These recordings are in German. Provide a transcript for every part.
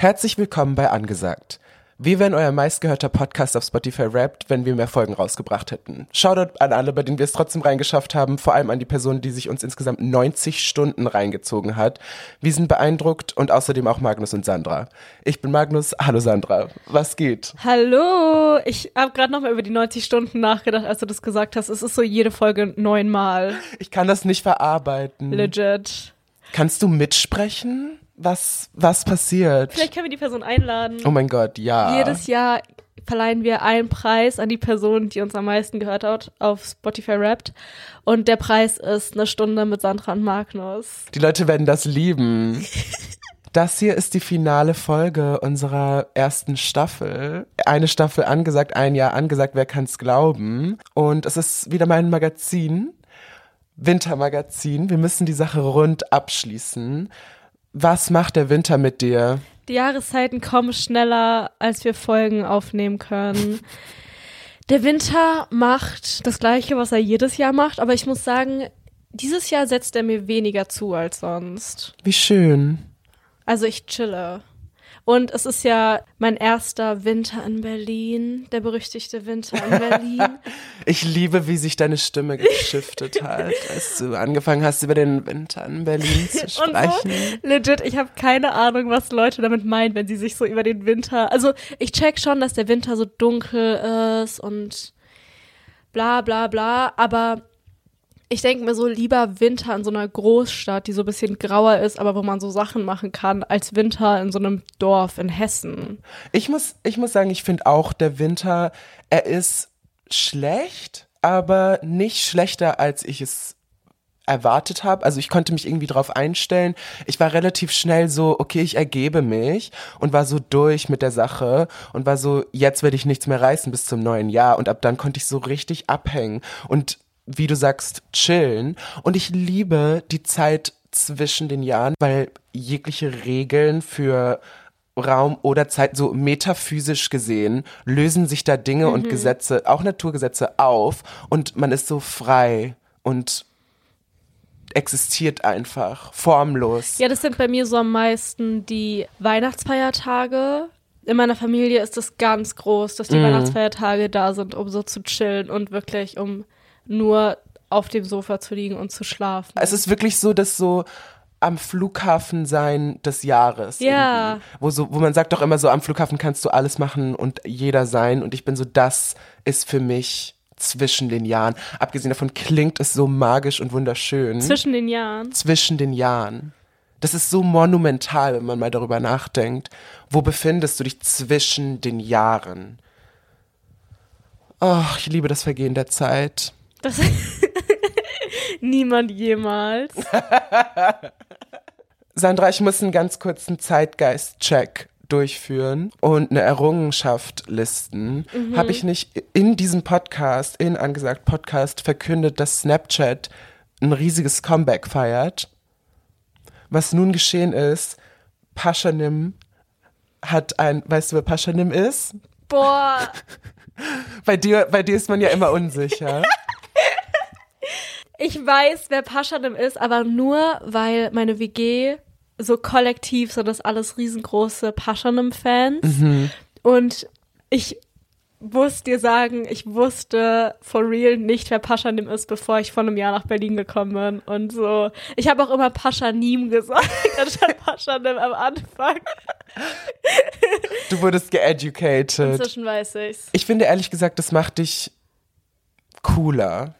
Herzlich willkommen bei Angesagt. Wir wären euer meistgehörter Podcast auf Spotify Wrapped, wenn wir mehr Folgen rausgebracht hätten. Shoutout an alle, bei denen wir es trotzdem reingeschafft haben, vor allem an die Person, die sich uns insgesamt 90 Stunden reingezogen hat. Wir sind beeindruckt und außerdem auch Magnus und Sandra. Ich bin Magnus, hallo Sandra, was geht? Hallo, ich habe gerade nochmal über die 90 Stunden nachgedacht, als du das gesagt hast. Es ist so jede Folge neunmal. Ich kann das nicht verarbeiten. Legit. Kannst du mitsprechen? Was, was passiert? Vielleicht können wir die Person einladen. Oh mein Gott, ja. Jedes Jahr verleihen wir einen Preis an die Person, die uns am meisten gehört hat, auf Spotify Wrapped. Und der Preis ist eine Stunde mit Sandra und Magnus. Die Leute werden das lieben. Das hier ist die finale Folge unserer ersten Staffel. Eine Staffel angesagt, ein Jahr angesagt, wer kann's glauben? Und es ist wieder mein Magazin, Wintermagazin. Wir müssen die Sache rund abschließen. Was macht der Winter mit dir? Die Jahreszeiten kommen schneller, als wir Folgen aufnehmen können. Der Winter macht das Gleiche, was er jedes Jahr macht, aber ich muss sagen, dieses Jahr setzt er mir weniger zu als sonst. Wie schön. Also ich chille. Und es ist ja mein erster Winter in Berlin, der berüchtigte Winter in Berlin. ich liebe, wie sich deine Stimme geschiftet hat, als du angefangen hast, über den Winter in Berlin zu sprechen. So, legit, ich habe keine Ahnung, was Leute damit meinen, wenn sie sich so über den Winter. Also ich check schon, dass der Winter so dunkel ist und bla bla bla, aber ich denke mir so lieber Winter in so einer Großstadt, die so ein bisschen grauer ist, aber wo man so Sachen machen kann, als Winter in so einem Dorf in Hessen. Ich muss, ich muss sagen, ich finde auch der Winter, er ist schlecht, aber nicht schlechter, als ich es erwartet habe. Also ich konnte mich irgendwie drauf einstellen. Ich war relativ schnell so, okay, ich ergebe mich und war so durch mit der Sache und war so, jetzt werde ich nichts mehr reißen bis zum neuen Jahr. Und ab dann konnte ich so richtig abhängen. Und wie du sagst, chillen. Und ich liebe die Zeit zwischen den Jahren, weil jegliche Regeln für Raum oder Zeit, so metaphysisch gesehen, lösen sich da Dinge mhm. und Gesetze, auch Naturgesetze auf und man ist so frei und existiert einfach, formlos. Ja, das sind bei mir so am meisten die Weihnachtsfeiertage. In meiner Familie ist es ganz groß, dass die mhm. Weihnachtsfeiertage da sind, um so zu chillen und wirklich um nur auf dem Sofa zu liegen und zu schlafen. Es ist wirklich so, dass so am Flughafen sein des Jahres. Ja. Wo, so, wo man sagt doch immer so, am Flughafen kannst du alles machen und jeder sein. Und ich bin so, das ist für mich zwischen den Jahren. Abgesehen davon klingt es so magisch und wunderschön. Zwischen den Jahren? Zwischen den Jahren. Das ist so monumental, wenn man mal darüber nachdenkt. Wo befindest du dich zwischen den Jahren? Oh, ich liebe das Vergehen der Zeit. Das Niemand jemals. Sandra, ich muss einen ganz kurzen Zeitgeist-Check durchführen und eine Errungenschaft listen. Mhm. Habe ich nicht in diesem Podcast, in angesagt Podcast, verkündet, dass Snapchat ein riesiges Comeback feiert? Was nun geschehen ist, Paschanim hat ein, weißt du, wer Paschanim ist? Boah. bei dir, bei dir ist man ja immer unsicher. Ich weiß, wer Paschanim ist, aber nur, weil meine WG so kollektiv so das alles riesengroße Paschanim-Fans. Mhm. Und ich muss dir sagen, ich wusste for real nicht, wer Paschanim ist, bevor ich vor einem Jahr nach Berlin gekommen bin. Und so. Ich habe auch immer Paschanim gesagt, anstatt Paschanim am Anfang. Du wurdest geeducated. Inzwischen weiß ich's. Ich finde ehrlich gesagt, das macht dich cooler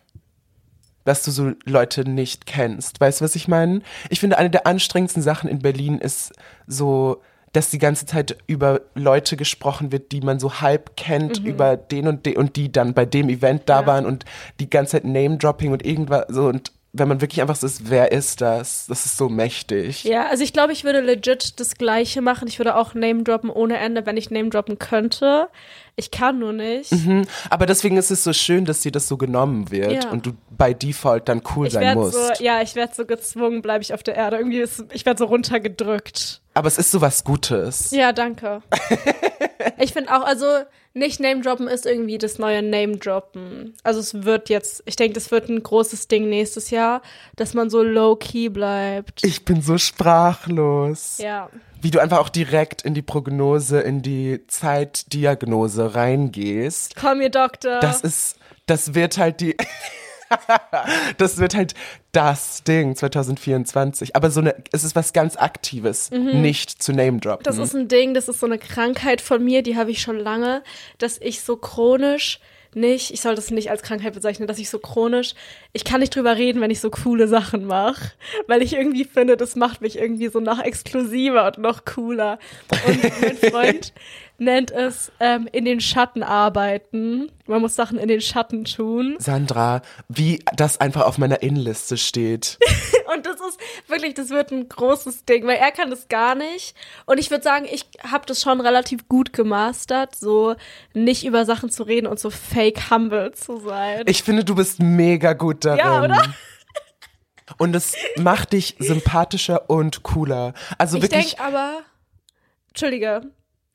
dass du so Leute nicht kennst. Weißt du, was ich meine? Ich finde, eine der anstrengendsten Sachen in Berlin ist so, dass die ganze Zeit über Leute gesprochen wird, die man so halb kennt, mhm. über den und den und die dann bei dem Event da ja. waren und die ganze Zeit Name-Dropping und irgendwas so und wenn man wirklich einfach so ist, wer ist das? Das ist so mächtig. Ja, also ich glaube, ich würde legit das Gleiche machen. Ich würde auch Name droppen ohne Ende, wenn ich Name droppen könnte. Ich kann nur nicht. Mhm. Aber deswegen ist es so schön, dass dir das so genommen wird ja. und du bei Default dann cool ich sein musst. So, ja, ich werde so gezwungen, bleibe ich auf der Erde. Irgendwie ist, ich werde so runtergedrückt. Aber es ist sowas Gutes. Ja, danke. ich finde auch, also nicht Name Droppen ist irgendwie das neue Name Droppen. Also es wird jetzt, ich denke, das wird ein großes Ding nächstes Jahr, dass man so low key bleibt. Ich bin so sprachlos. Ja. Wie du einfach auch direkt in die Prognose, in die Zeitdiagnose reingehst. Komm, ihr Doktor. Das ist, das wird halt die. das wird halt das Ding 2024. Aber so eine, es ist was ganz Aktives, nicht zu Name droppen. Das ist ein Ding, das ist so eine Krankheit von mir, die habe ich schon lange, dass ich so chronisch nicht, ich soll das nicht als Krankheit bezeichnen, dass ich so chronisch, ich kann nicht drüber reden, wenn ich so coole Sachen mache, weil ich irgendwie finde, das macht mich irgendwie so noch exklusiver und noch cooler. Und mein Freund nennt es ähm, in den Schatten arbeiten. Man muss Sachen in den Schatten tun. Sandra, wie das einfach auf meiner Innenliste steht. Und das ist wirklich, das wird ein großes Ding, weil er kann das gar nicht. Und ich würde sagen, ich habe das schon relativ gut gemastert, so nicht über Sachen zu reden und so fake humble zu sein. Ich finde, du bist mega gut darin. Ja, oder? Und es macht dich sympathischer und cooler. Also ich wirklich. denke aber, Entschuldige,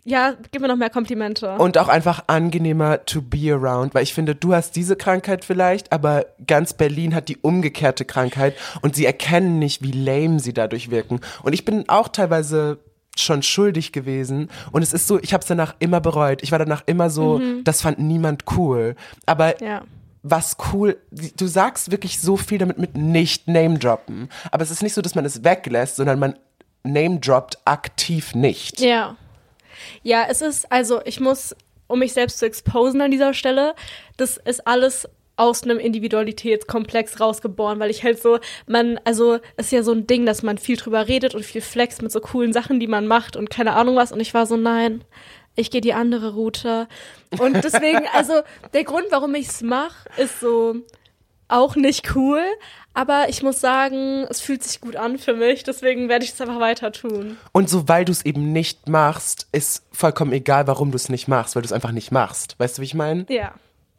ja, gib mir noch mehr Komplimente. Und auch einfach angenehmer to be around, weil ich finde, du hast diese Krankheit vielleicht, aber ganz Berlin hat die umgekehrte Krankheit und sie erkennen nicht, wie lame sie dadurch wirken. Und ich bin auch teilweise schon schuldig gewesen und es ist so, ich habe es danach immer bereut. Ich war danach immer so, das fand niemand cool. Aber Mhm. ja. was cool, du sagst wirklich so viel damit mit nicht Name droppen. Aber es ist nicht so, dass man es weglässt, sondern man Name droppt aktiv nicht. Ja. Ja, es ist, also ich muss, um mich selbst zu exposen an dieser Stelle, das ist alles aus einem Individualitätskomplex rausgeboren, weil ich halt so, man, also ist ja so ein Ding, dass man viel drüber redet und viel flext mit so coolen Sachen, die man macht und keine Ahnung was. Und ich war so, nein, ich gehe die andere Route. Und deswegen, also der Grund, warum ich es mache, ist so auch nicht cool. Aber ich muss sagen, es fühlt sich gut an für mich, deswegen werde ich es einfach weiter tun. Und so, weil du es eben nicht machst, ist vollkommen egal, warum du es nicht machst, weil du es einfach nicht machst. Weißt du, wie ich meine? Ja,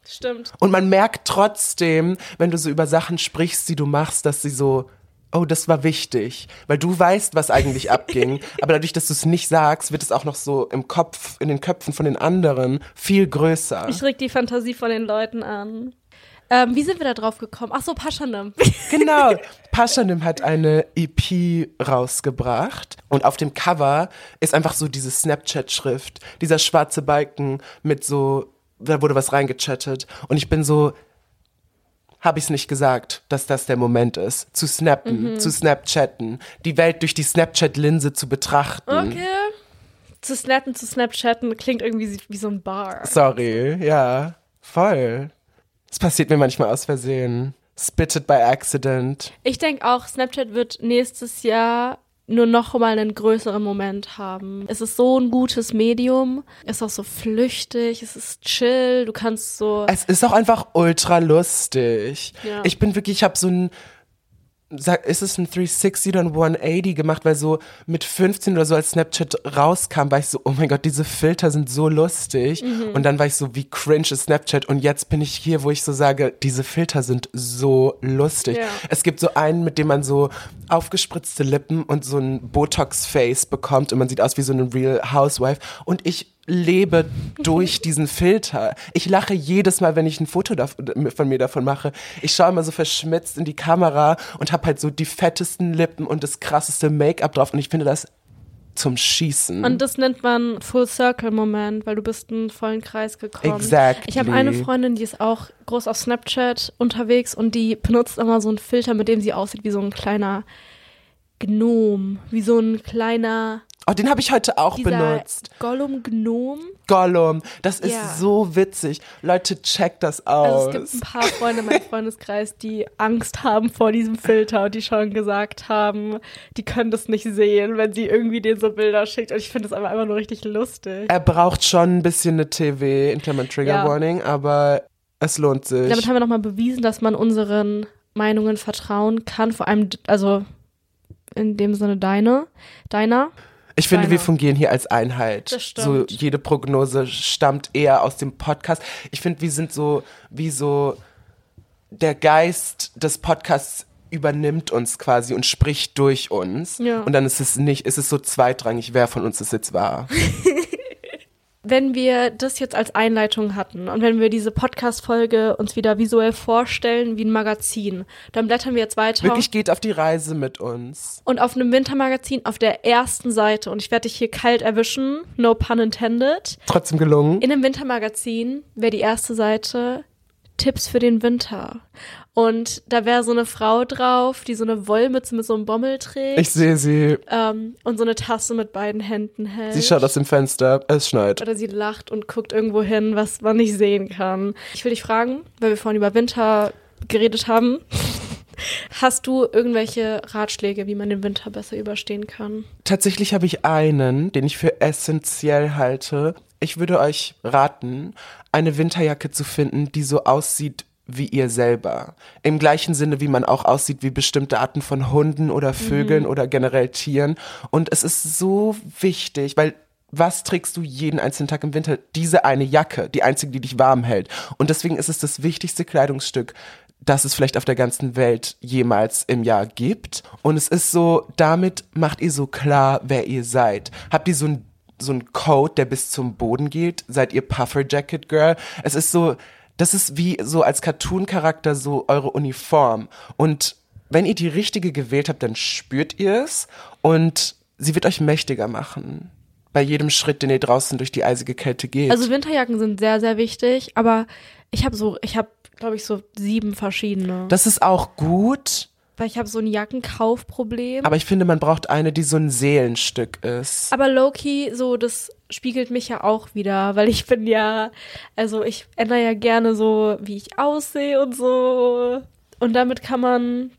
stimmt. Und man merkt trotzdem, wenn du so über Sachen sprichst, die du machst, dass sie so, oh, das war wichtig. Weil du weißt, was eigentlich abging. Aber dadurch, dass du es nicht sagst, wird es auch noch so im Kopf, in den Köpfen von den anderen viel größer. Ich reg die Fantasie von den Leuten an. Ähm, wie sind wir da drauf gekommen? Ach so, Paschanim. Genau. Paschanim hat eine EP rausgebracht und auf dem Cover ist einfach so diese Snapchat-Schrift, dieser schwarze Balken mit so, da wurde was reingechattet und ich bin so, habe ich es nicht gesagt, dass das der Moment ist, zu snappen, zu Snapchatten, die Welt durch die Snapchat-Linse zu betrachten. Okay. Zu snappen, zu Snapchatten klingt irgendwie wie so ein Bar. Sorry, ja, voll. Es passiert mir manchmal aus Versehen. Spitted by accident. Ich denke auch, Snapchat wird nächstes Jahr nur noch mal einen größeren Moment haben. Es ist so ein gutes Medium, es ist auch so flüchtig, es ist chill, du kannst so Es ist auch einfach ultra lustig. Ja. Ich bin wirklich, ich habe so ein, sag, ist es ein 360 oder ein 180 gemacht, weil so mit 15 oder so als Snapchat rauskam, war ich so, oh mein Gott, diese Filter sind so lustig. Mhm. Und dann war ich so, wie cringe ist Snapchat? Und jetzt bin ich hier, wo ich so sage, diese Filter sind so lustig. Ja. Es gibt so einen, mit dem man so aufgespritzte Lippen und so ein Botox-Face bekommt und man sieht aus wie so eine Real Housewife. Und ich lebe durch diesen Filter. Ich lache jedes Mal, wenn ich ein Foto von mir davon mache. Ich schaue immer so verschmitzt in die Kamera und habe halt so die fettesten Lippen und das krasseste Make-up drauf und ich finde das zum Schießen. Und das nennt man Full Circle Moment, weil du bist einen vollen Kreis gekommen. Exactly. Ich habe eine Freundin, die ist auch groß auf Snapchat unterwegs und die benutzt immer so einen Filter, mit dem sie aussieht wie so ein kleiner Gnom, wie so ein kleiner oh, den habe ich heute auch dieser benutzt. Gollum Gnom. Gollum. Das ist Ja. so witzig. Leute, checkt das Also aus. es gibt ein paar Freunde in meinem Freundeskreis, die Angst haben vor diesem Filter und die schon gesagt haben, die können das nicht sehen, wenn sie irgendwie denen so Bilder schickt. Und ich finde das aber einfach nur richtig lustig. er braucht schon ein bisschen eine TV, in Klammern Trigger Ja. Warning, aber es lohnt sich. Damit haben wir nochmal bewiesen, dass man unseren Meinungen vertrauen kann, vor allem, also in dem Sinne deine, deiner. Ich finde, wir fungieren hier als Einheit. Das stimmt. So jede Prognose stammt eher aus dem Podcast. Ich finde, wir sind so wie so der Geist des Podcasts übernimmt uns quasi und spricht durch uns. Ja. Und dann ist es nicht, ist es so zweitrangig, wer von uns es jetzt war. wenn wir das jetzt als Einleitung hatten und wenn wir diese Podcast-Folge uns wieder visuell vorstellen wie ein Magazin, dann blättern wir jetzt weiter. Wirklich geht auf die Reise mit uns. Und auf einem Wintermagazin auf der ersten Seite, und ich werde dich hier kalt erwischen, no pun intended, Trotzdem gelungen. in einem Wintermagazin wäre die erste Seite Tipps für den Winter. Und da wäre so eine Frau drauf, die so eine Wollmütze mit so einem Bommel trägt. Ich sehe sie. ähm, und so eine Tasse mit beiden Händen hält. Sie schaut aus dem Fenster. Es schneit. Oder sie lacht und guckt irgendwo hin, was man nicht sehen kann. Ich will dich fragen, weil wir vorhin über Winter geredet haben. Hast du irgendwelche Ratschläge, wie man den Winter besser überstehen kann? Tatsächlich habe ich einen, den ich für essentiell halte. Ich würde euch raten, eine Winterjacke zu finden, die so aussieht wie ihr selber. Im gleichen Sinne, wie man auch aussieht wie bestimmte Arten von Hunden oder Vögeln oder generell Tieren. Und es ist so wichtig, weil was trägst du jeden einzelnen Tag im Winter? Diese eine Jacke, die einzige, die dich warm hält. Und deswegen ist es das wichtigste Kleidungsstück, das es vielleicht auf der ganzen Welt jemals im Jahr gibt. Und es ist so, damit macht ihr so klar, wer ihr seid. Habt ihr so ein so ein Code, der bis zum Boden geht? Seid ihr Puffer Jacket Girl? Es ist so, das ist wie so als Cartoon-Charakter so eure Uniform. Und wenn ihr die richtige gewählt habt, dann spürt ihr es und sie wird euch mächtiger machen. Bei jedem Schritt, den ihr draußen durch die eisige Kälte geht. Also Winterjacken sind sehr, sehr wichtig, aber ich habe so, ich habe, glaube ich, so sieben verschiedene. das ist auch gut, weil ich habe so ein Jackenkaufproblem. aber ich finde, man braucht eine, die so ein Seelenstück ist. Aber Loki, so, das spiegelt mich ja auch wieder, weil ich bin ja, also ich ändere ja gerne so, wie ich aussehe und so. Und damit kann man,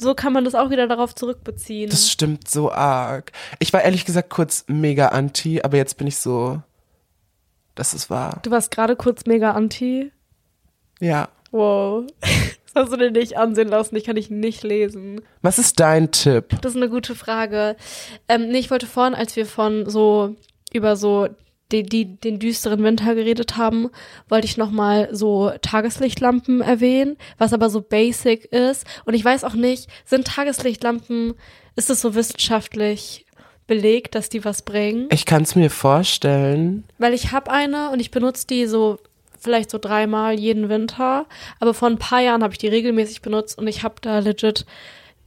so kann man das auch wieder darauf zurückbeziehen. Das stimmt so arg. Ich war ehrlich gesagt kurz mega anti, aber jetzt bin ich so, das ist wahr. du warst gerade kurz mega anti. Ja. Wow. Das hast du dir nicht ansehen lassen, ich kann dich nicht lesen. Was ist dein Tipp? Das ist eine gute Frage. Ähm, nee, ich wollte vorhin, als wir von so über so die, die, den düsteren Winter geredet haben, wollte ich nochmal so Tageslichtlampen erwähnen, was aber so basic ist. Und ich weiß auch nicht, sind Tageslichtlampen, ist es so wissenschaftlich belegt, dass die was bringen? Ich kann es mir vorstellen. Weil ich habe eine und ich benutze die so vielleicht so dreimal jeden Winter. Aber vor ein paar Jahren habe ich die regelmäßig benutzt und ich habe da legit,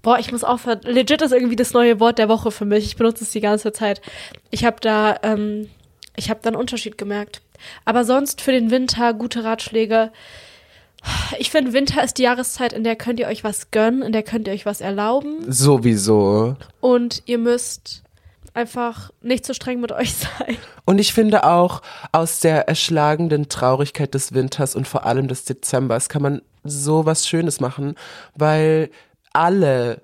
boah, ich muss aufhören. Legit ist irgendwie das neue Wort der Woche für mich. Ich benutze es die ganze Zeit. Ich habe da, ähm, ich habe da einen Unterschied gemerkt. Aber sonst für den Winter gute Ratschläge. Ich finde, Winter ist die Jahreszeit, in der könnt ihr euch was gönnen, in der könnt ihr euch was erlauben Sowieso. und ihr müsst einfach nicht so streng mit euch sein. Und ich finde auch, aus der erschlagenden Traurigkeit des Winters und vor allem des Dezembers kann man so was Schönes machen, weil alle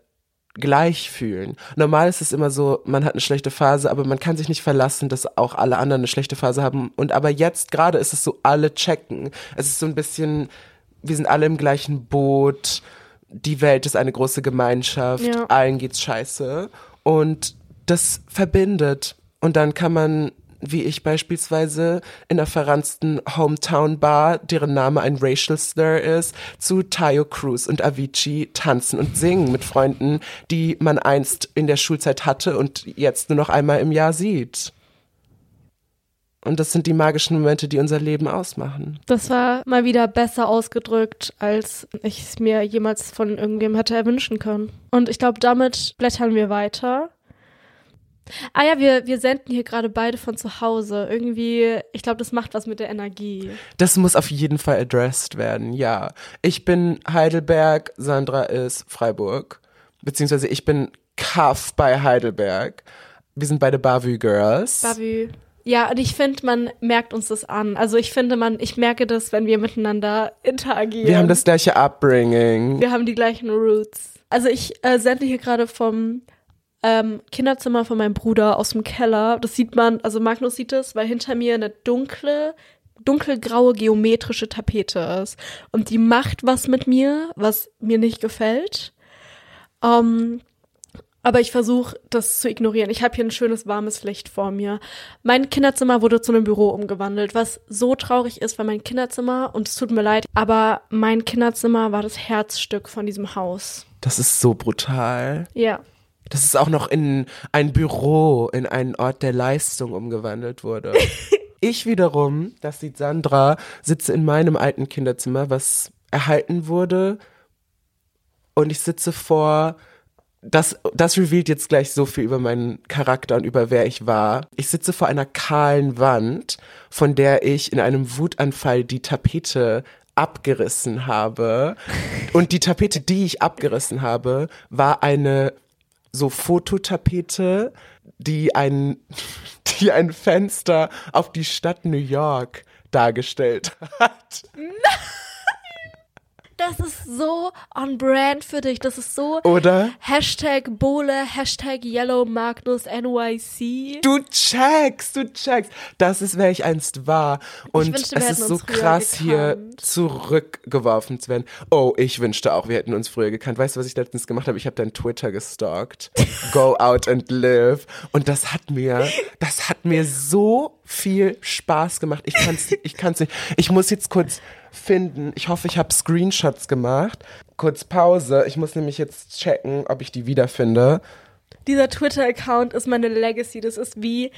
gleich fühlen. Normal ist es immer so, man hat eine schlechte Phase, aber man kann sich nicht verlassen, dass auch alle anderen eine schlechte Phase haben. Und aber jetzt gerade ist es so, alle checken. Es ist so ein bisschen, wir sind alle im gleichen Boot. Die Welt ist eine große Gemeinschaft. Ja. Allen geht's scheiße. Und das verbindet. Und dann kann man, wie ich beispielsweise, in einer verranzten Hometown-Bar, deren Name ein Racial Slur ist, zu Tayo Cruz und Avicii tanzen und singen mit Freunden, die man einst in der Schulzeit hatte und jetzt nur noch einmal im Jahr sieht. Und das sind die magischen Momente, die unser Leben ausmachen. Das war mal wieder besser ausgedrückt, als ich es mir jemals von irgendwem hätte erwünschen können. Und ich glaube, damit blättern wir weiter. Ah ja, wir, wir senden hier gerade beide von zu Hause. Irgendwie, ich glaube, das macht was mit der Energie. Das muss auf jeden Fall addressed werden, ja. Ich bin Heidelberg, Sandra ist Freiburg. Beziehungsweise ich bin Kaff bei Heidelberg. Wir sind beide Bavü Girls. Bavü. Ja, und ich finde, man merkt uns das an. Also ich finde, man, ich merke das, wenn wir miteinander interagieren. Wir haben das gleiche Upbringing. Wir haben die gleichen Roots. Also ich äh, sende hier gerade vom ähm, Kinderzimmer von meinem Bruder aus dem Keller. Das sieht man, also Magnus sieht es, weil hinter mir eine dunkle, dunkelgraue geometrische Tapete ist. Und die macht was mit mir, was mir nicht gefällt. Ähm, aber ich versuche das zu ignorieren. Ich habe hier ein schönes warmes Licht vor mir. Mein Kinderzimmer wurde zu einem Büro umgewandelt, was so traurig ist, weil mein Kinderzimmer, und es tut mir leid, aber mein Kinderzimmer war das Herzstück von diesem Haus. Das ist so brutal. Ja. Dass es auch noch in ein Büro, in einen Ort der Leistung umgewandelt wurde. ich wiederum, das sieht Sandra, sitze in meinem alten Kinderzimmer, was erhalten wurde. Und ich sitze vor das, das revealt jetzt gleich so viel über meinen Charakter und über wer ich war. Ich sitze vor einer kahlen Wand, von der ich in einem Wutanfall die Tapete abgerissen habe. Und die Tapete, die ich abgerissen habe, war eine so Fototapete, die ein, die ein Fenster auf die Stadt New York dargestellt hat. Nein! Das ist so on brand für dich. Das ist so. Oder? Hashtag Bole, Hashtag Yellow Magnus NYC. Du checkst, du checkst. Das ist, wer ich einst war. Und wünschte, es ist so krass, hier zurückgeworfen zu werden. Oh, ich wünschte auch, wir hätten uns früher gekannt. Weißt du, was ich letztens gemacht habe? Ich habe dein Twitter gestalkt. Go out and live. Und das hat mir, das hat mir so viel Spaß gemacht. Ich kann's, ich kann's nicht. Ich muss jetzt kurz finden. Ich hoffe, ich habe Screenshots gemacht. Kurz Pause. Ich muss nämlich jetzt checken, ob ich die wiederfinde. Dieser Twitter-Account ist meine Legacy. Das ist wie,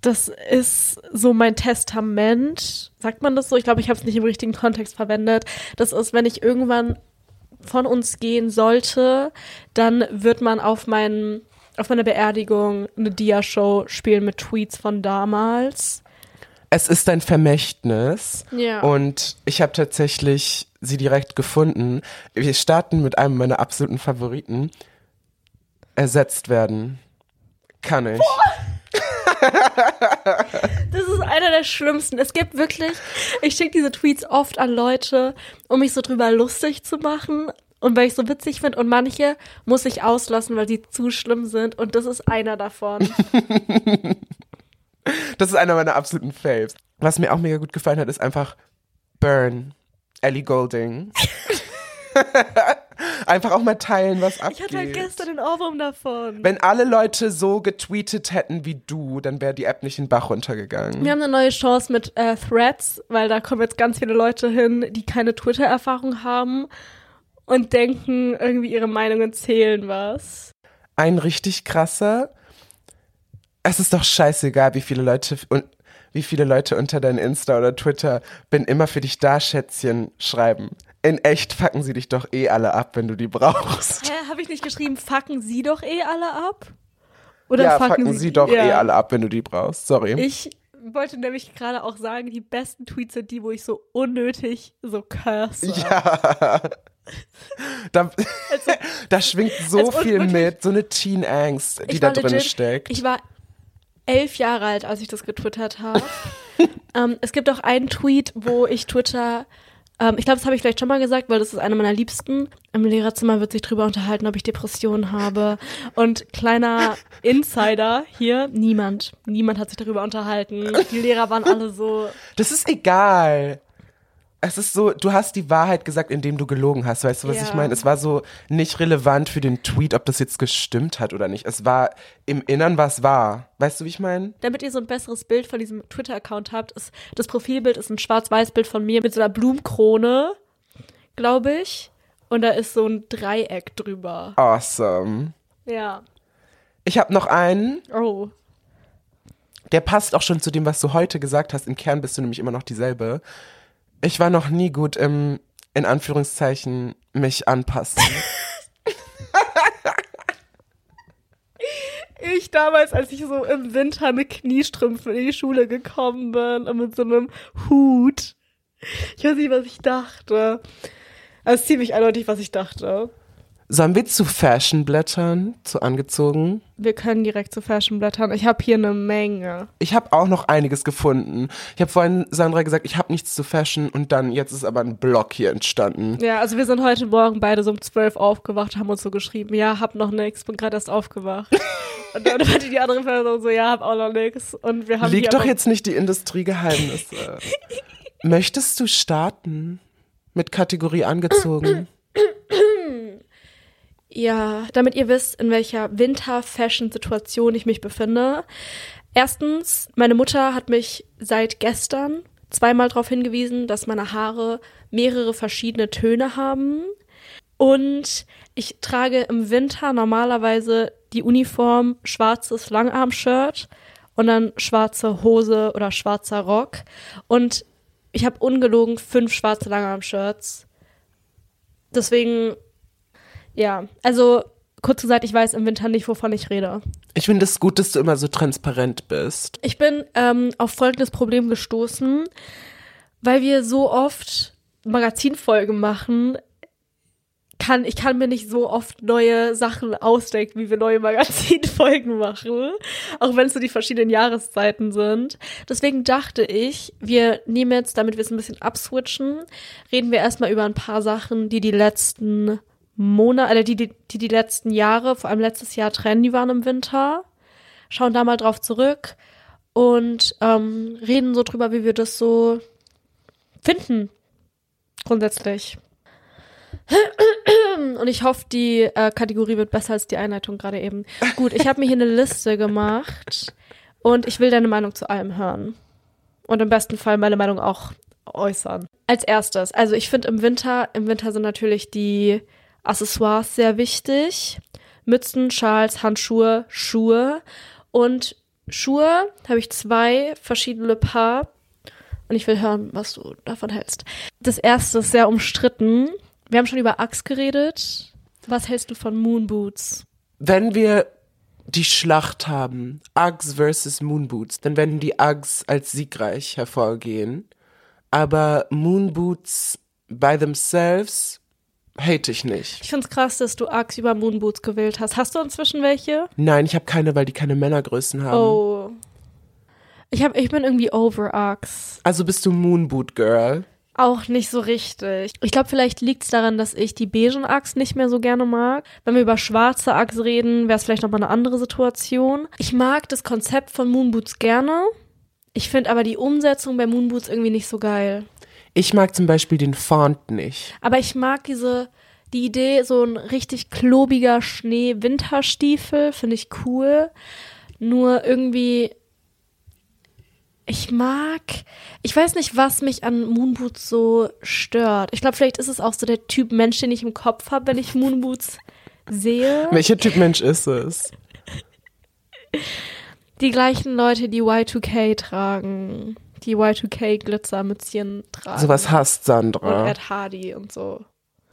das ist so mein Testament. Sagt man das so? Ich glaube, ich habe es nicht im richtigen Kontext verwendet. Das ist, wenn ich irgendwann von uns gehen sollte, dann wird man auf meinen auf meiner Beerdigung eine Dia-Show spielen mit Tweets von damals es ist ein Vermächtnis. Ja. Und ich habe tatsächlich sie direkt gefunden. Wir starten mit einem meiner absoluten Favoriten. Ersetzt werden. Kann ich. das ist einer der schlimmsten. Es gibt wirklich, ich schicke diese Tweets oft an Leute, um mich so drüber lustig zu machen und weil ich so witzig finde und manche muss ich auslassen, weil sie zu schlimm sind und das ist einer davon. Das ist einer meiner absoluten Faves. Was mir auch mega gut gefallen hat, ist einfach Burn. Ellie Golding. Einfach auch mal teilen, was abgeht. Ich hatte halt gestern den Ohrwurm davon. Wenn alle Leute so getweetet hätten wie du, dann wäre die App nicht in den Bach runtergegangen. Wir haben eine neue Chance mit äh, Threads, weil da kommen jetzt ganz viele Leute hin, die keine Twitter-Erfahrung haben und denken, irgendwie ihre Meinungen zählen was. Ein richtig krasser es ist doch scheißegal, wie viele Leute und wie viele Leute unter dein Insta oder Twitter bin immer für dich da, Schätzchen, schreiben. In echt fucken sie dich doch eh alle ab, wenn du die brauchst. Hä, habe ich nicht geschrieben, fucken sie doch eh alle ab? Oder ja, fucken, fucken sie, sie doch ja. eh alle ab, wenn du die brauchst. Sorry. Ich wollte nämlich gerade auch sagen, die besten Tweets sind die, wo ich so unnötig so curse. Ja. Da, also, da schwingt so viel mit, so eine Teen-Angst, die da drin legit, steckt. Ich war elf Jahre alt, als ich das getwittert habe. ähm, es gibt auch einen Tweet, wo ich Twitter, ähm, ich glaube, das habe ich vielleicht schon mal gesagt, weil das ist einer meiner Liebsten. Im Lehrerzimmer wird sich drüber unterhalten, ob ich Depressionen habe. Und kleiner Insider hier, niemand. Niemand hat sich darüber unterhalten. Die Lehrer waren alle so. Das ist egal es ist so, du hast die Wahrheit gesagt, indem du gelogen hast. Weißt du, was ja. ich meine? Es war so nicht relevant für den Tweet, ob das jetzt gestimmt hat oder nicht. Es war im Innern, was war. Weißt du, wie ich meine? Damit ihr so ein besseres Bild von diesem Twitter-Account habt, ist das Profilbild ist ein Schwarz-Weiß-Bild von mir mit so einer Blumenkrone, glaube ich. Und da ist so ein Dreieck drüber. Awesome. Ja. Ich habe noch einen. Oh. Der passt auch schon zu dem, was du heute gesagt hast. Im Kern bist du nämlich immer noch dieselbe ich war noch nie gut im, in Anführungszeichen, mich anpassen. ich damals, als ich so im Winter mit Kniestrümpfen in die Schule gekommen bin und mit so einem Hut. Ich weiß nicht, was ich dachte. Also ziemlich eindeutig, was ich dachte. Sollen wir zu Fashion blättern? Zu angezogen? Wir können direkt zu Fashion blättern. Ich habe hier eine Menge. Ich habe auch noch einiges gefunden. Ich habe vorhin Sandra gesagt, ich habe nichts zu Fashion und dann, jetzt ist aber ein Blog hier entstanden. Ja, also wir sind heute Morgen beide so um zwölf aufgewacht, haben uns so geschrieben, ja, hab noch nichts, bin gerade erst aufgewacht. und dann hatte die andere Person so, ja, hab auch noch nichts. Und wir haben Liegt doch jetzt nicht die Industriegeheimnisse. Möchtest du starten? Mit Kategorie angezogen? Ja, damit ihr wisst, in welcher Winter-Fashion-Situation ich mich befinde. Erstens, meine Mutter hat mich seit gestern zweimal darauf hingewiesen, dass meine Haare mehrere verschiedene Töne haben. Und ich trage im Winter normalerweise die Uniform schwarzes Langarm-Shirt und dann schwarze Hose oder schwarzer Rock. Und ich habe ungelogen fünf schwarze Langarm-Shirts. Deswegen, ja, also kurz gesagt, ich weiß im Winter nicht, wovon ich rede. Ich finde es gut, dass du immer so transparent bist. Ich bin ähm, auf folgendes Problem gestoßen, weil wir so oft Magazinfolgen machen, kann, ich kann mir nicht so oft neue Sachen ausdenken, wie wir neue Magazinfolgen machen. Auch wenn es so die verschiedenen Jahreszeiten sind. Deswegen dachte ich, wir nehmen jetzt, damit wir es ein bisschen abswitchen, reden wir erstmal über ein paar Sachen, die die letzten Monate, äh, die, die, die die letzten Jahre, vor allem letztes Jahr trendy waren im Winter. Schauen da mal drauf zurück und ähm, reden so drüber, wie wir das so finden. Grundsätzlich. Und ich hoffe, die äh, Kategorie wird besser als die Einleitung gerade eben. Gut, ich habe mir hier eine Liste gemacht und ich will deine Meinung zu allem hören. Und im besten Fall meine Meinung auch äußern. Als erstes, also ich finde im Winter, im Winter sind natürlich die Accessoires sehr wichtig. Mützen, Schals, Handschuhe, Schuhe. Und Schuhe habe ich zwei verschiedene Paar. Und ich will hören, was du davon hältst. Das erste ist sehr umstritten. Wir haben schon über Axe geredet. Was hältst du von Moonboots? Wenn wir die Schlacht haben, Uggs versus Moonboots, dann werden die Uggs als siegreich hervorgehen. Aber Moonboots by themselves hate ich nicht. Ich find's krass, dass du Uggs über Moonboots gewählt hast. Hast du inzwischen welche? Nein, ich habe keine, weil die keine Männergrößen haben. Oh. Ich, hab, ich bin irgendwie over Uggs. Also bist du Moonboot Girl? Auch nicht so richtig. Ich glaube, vielleicht liegt's daran, dass ich die beigen Axt nicht mehr so gerne mag. Wenn wir über schwarze Axt reden, wäre es vielleicht nochmal eine andere Situation. Ich mag das Konzept von Moonboots gerne. Ich finde aber die Umsetzung bei Moonboots irgendwie nicht so geil. Ich mag zum Beispiel den Font nicht. Aber ich mag diese, die Idee, so ein richtig klobiger Schnee-Winterstiefel, finde ich cool. Nur irgendwie, ich mag, ich weiß nicht, was mich an Moonboots so stört. Ich glaube, vielleicht ist es auch so der Typ Mensch, den ich im Kopf habe, wenn ich Moonboots sehe. Welcher Typ Mensch ist es? Die gleichen Leute, die Y2K tragen die Y2K-Glitzermützchen tragen. Sowas hasst Sandra. Und Ed Hardy und so.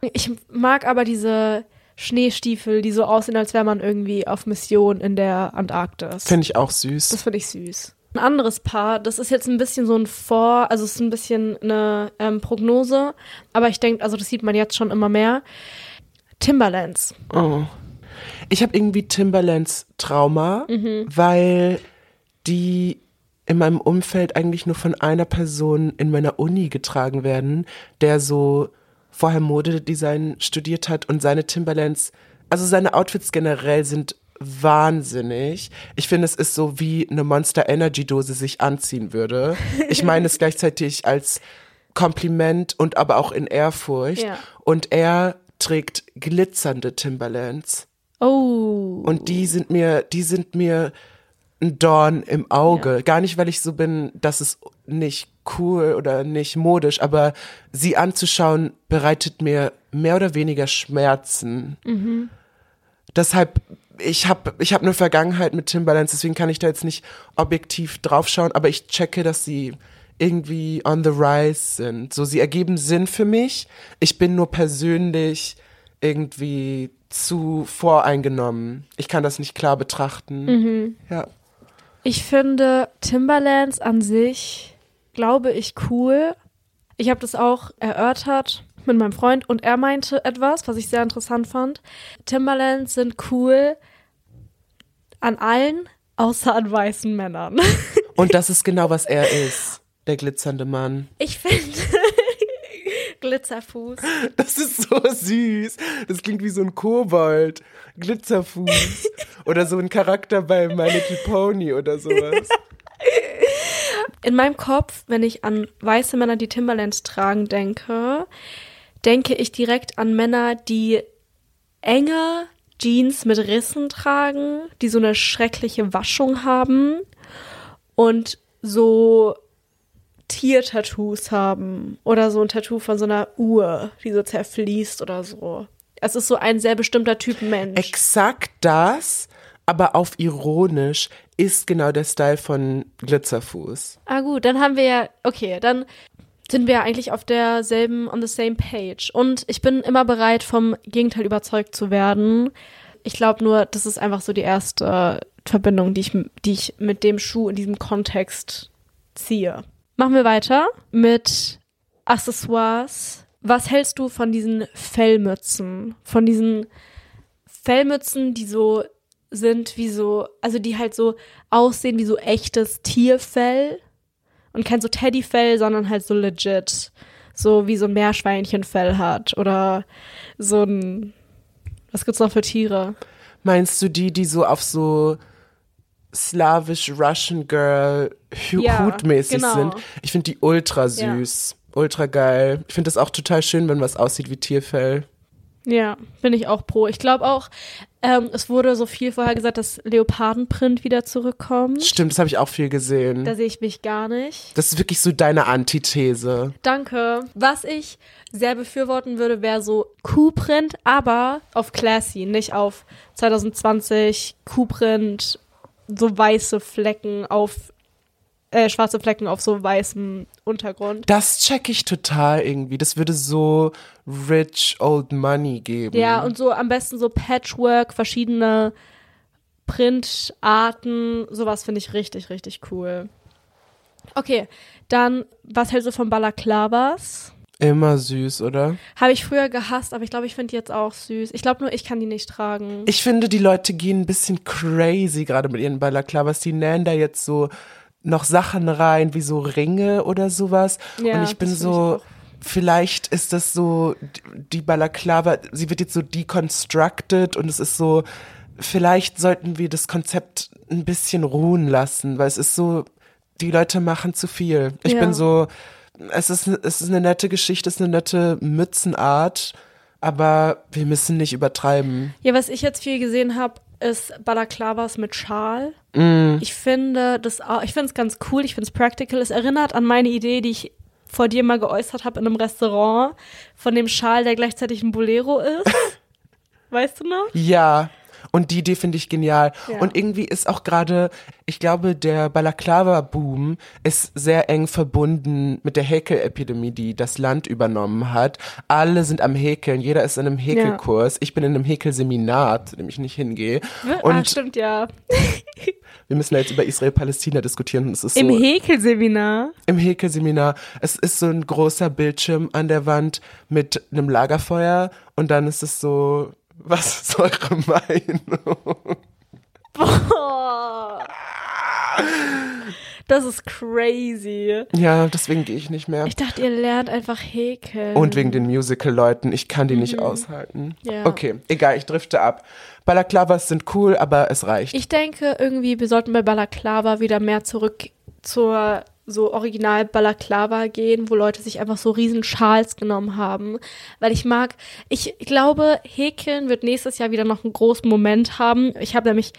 Ich mag aber diese Schneestiefel, die so aussehen, als wäre man irgendwie auf Mission in der Antarktis. Finde ich auch süß. Das finde ich süß. Ein anderes Paar, das ist jetzt ein bisschen so ein Vor, also es ist ein bisschen eine ähm, Prognose, aber ich denke, also das sieht man jetzt schon immer mehr. Timberlands. Oh. Ich habe irgendwie Timberlands Trauma, mhm. weil die in meinem Umfeld eigentlich nur von einer Person in meiner Uni getragen werden, der so vorher Modedesign studiert hat und seine Timberlands, also seine Outfits generell sind wahnsinnig. Ich finde, es ist so wie eine Monster Energy Dose sich anziehen würde. Ich meine es gleichzeitig als Kompliment und aber auch in Ehrfurcht. Ja. Und er trägt glitzernde Timberlands. Oh. Und die sind mir, die sind mir ein Dorn im Auge. Ja. Gar nicht, weil ich so bin, dass es nicht cool oder nicht modisch, aber sie anzuschauen bereitet mir mehr oder weniger Schmerzen. Mhm. Deshalb, ich habe ich hab eine Vergangenheit mit Timberlands, deswegen kann ich da jetzt nicht objektiv draufschauen, aber ich checke, dass sie irgendwie on the rise sind. So, sie ergeben Sinn für mich. Ich bin nur persönlich irgendwie zu voreingenommen. Ich kann das nicht klar betrachten. Mhm. Ja. Ich finde Timberlands an sich, glaube ich, cool. Ich habe das auch erörtert mit meinem Freund und er meinte etwas, was ich sehr interessant fand. Timberlands sind cool an allen, außer an weißen Männern. Und das ist genau, was er ist, der glitzernde Mann. Ich finde, Glitzerfuß. Das ist so süß. Das klingt wie so ein Kobold. Glitzerfuß. oder so ein Charakter bei My Little Pony oder sowas. In meinem Kopf, wenn ich an weiße Männer, die Timberlands tragen, denke, denke ich direkt an Männer, die enge Jeans mit Rissen tragen, die so eine schreckliche Waschung haben und so Tiertattoos haben oder so ein Tattoo von so einer Uhr, die so zerfließt oder so. es ist so ein sehr bestimmter Typ Mensch. Exakt das, aber auf ironisch ist genau der Style von Glitzerfuß. Ah gut, dann haben wir ja, okay, dann sind wir ja eigentlich auf derselben, on the same page. Und ich bin immer bereit, vom Gegenteil überzeugt zu werden. Ich glaube nur, das ist einfach so die erste Verbindung, die ich, die ich mit dem Schuh in diesem Kontext ziehe. Machen wir weiter mit Accessoires. Was hältst du von diesen Fellmützen? Von diesen Fellmützen, die so sind wie so, also die halt so aussehen wie so echtes Tierfell und kein so Teddyfell, sondern halt so legit. So wie so ein Meerschweinchenfell hat oder so ein, was gibt's noch für Tiere? Meinst du die, die so auf so slavisch Russian Girl Ja, Hutmäßig genau. sind? Ich finde die ultra süß. Ultra geil. Ich finde das auch total schön, wenn was aussieht wie Tierfell. Ja, bin ich auch pro. Ich glaube auch, ähm, es wurde so viel vorher gesagt, dass Leopardenprint wieder zurückkommt. Stimmt, das habe ich auch viel gesehen. Da sehe ich mich gar nicht. Das ist wirklich so deine Antithese. Danke. Was ich sehr befürworten würde, wäre so Q-Print, aber auf classy, nicht auf 2020 Q-Print, so weiße Flecken auf, äh, schwarze Flecken auf so weißem Untergrund. Das check ich total irgendwie. Das würde so rich old money geben. Ja, und so am besten so Patchwork, verschiedene Printarten, sowas finde ich richtig, richtig cool. Okay, dann, was hältst du von Balaklavas? Immer süß, oder? Habe ich früher gehasst, aber ich glaube, ich finde die jetzt auch süß. Ich glaube nur, ich kann die nicht tragen. Ich finde, die Leute gehen ein bisschen crazy gerade mit ihren Balaklavas. Die nähen da jetzt so noch Sachen rein, wie so Ringe oder sowas. Ja, und ich bin so, ich vielleicht ist das so, die Balaklava, sie wird jetzt so deconstructed und es ist so, vielleicht sollten wir das Konzept ein bisschen ruhen lassen, weil es ist so, die Leute machen zu viel. Ich Ja. bin so, es ist, es ist eine nette Geschichte, es ist eine nette Mützenart, aber wir müssen nicht übertreiben. Ja, was ich jetzt viel gesehen habe, ist Balaklavas mit Schal. Ich finde das, ich finde es ganz cool. Ich finde es practical. Es erinnert an meine Idee, die ich vor dir mal geäußert habe in einem Restaurant von dem Schal, der gleichzeitig ein Bolero ist. weißt du noch? Ja. Und die Idee finde ich genial. Ja. Und irgendwie ist auch gerade, ich glaube, der Balaklava-Boom ist sehr eng verbunden mit der Häkel-Epidemie, die das Land übernommen hat. Alle sind am Häkeln, jeder ist in einem Häkelkurs. Ich bin in einem Häkelseminar, zu dem ich nicht hingehe. ah, Und stimmt ja. wir müssen ja jetzt über Israel-Palästina diskutieren. Es ist Im so, Häkelseminar. im Häkelseminar. Es ist so ein großer Bildschirm an der Wand mit einem Lagerfeuer und dann ist es so, was ist eure Meinung? Boah. Das ist crazy. Ja, deswegen gehe ich nicht mehr. Ich dachte, ihr lernt einfach häkeln. Und wegen den Musical-Leuten, ich kann die nicht aushalten. Mhm. Ja. Okay, egal, ich drifte ab. Balaklavas sind cool, aber es reicht. Ich denke irgendwie, wir sollten bei Balaklava wieder mehr zurück zur so Original Balaklava gehen, wo Leute sich einfach so riesen Schals genommen haben. Weil ich mag, ich glaube, Häkeln wird nächstes Jahr wieder noch einen großen Moment haben. Ich habe nämlich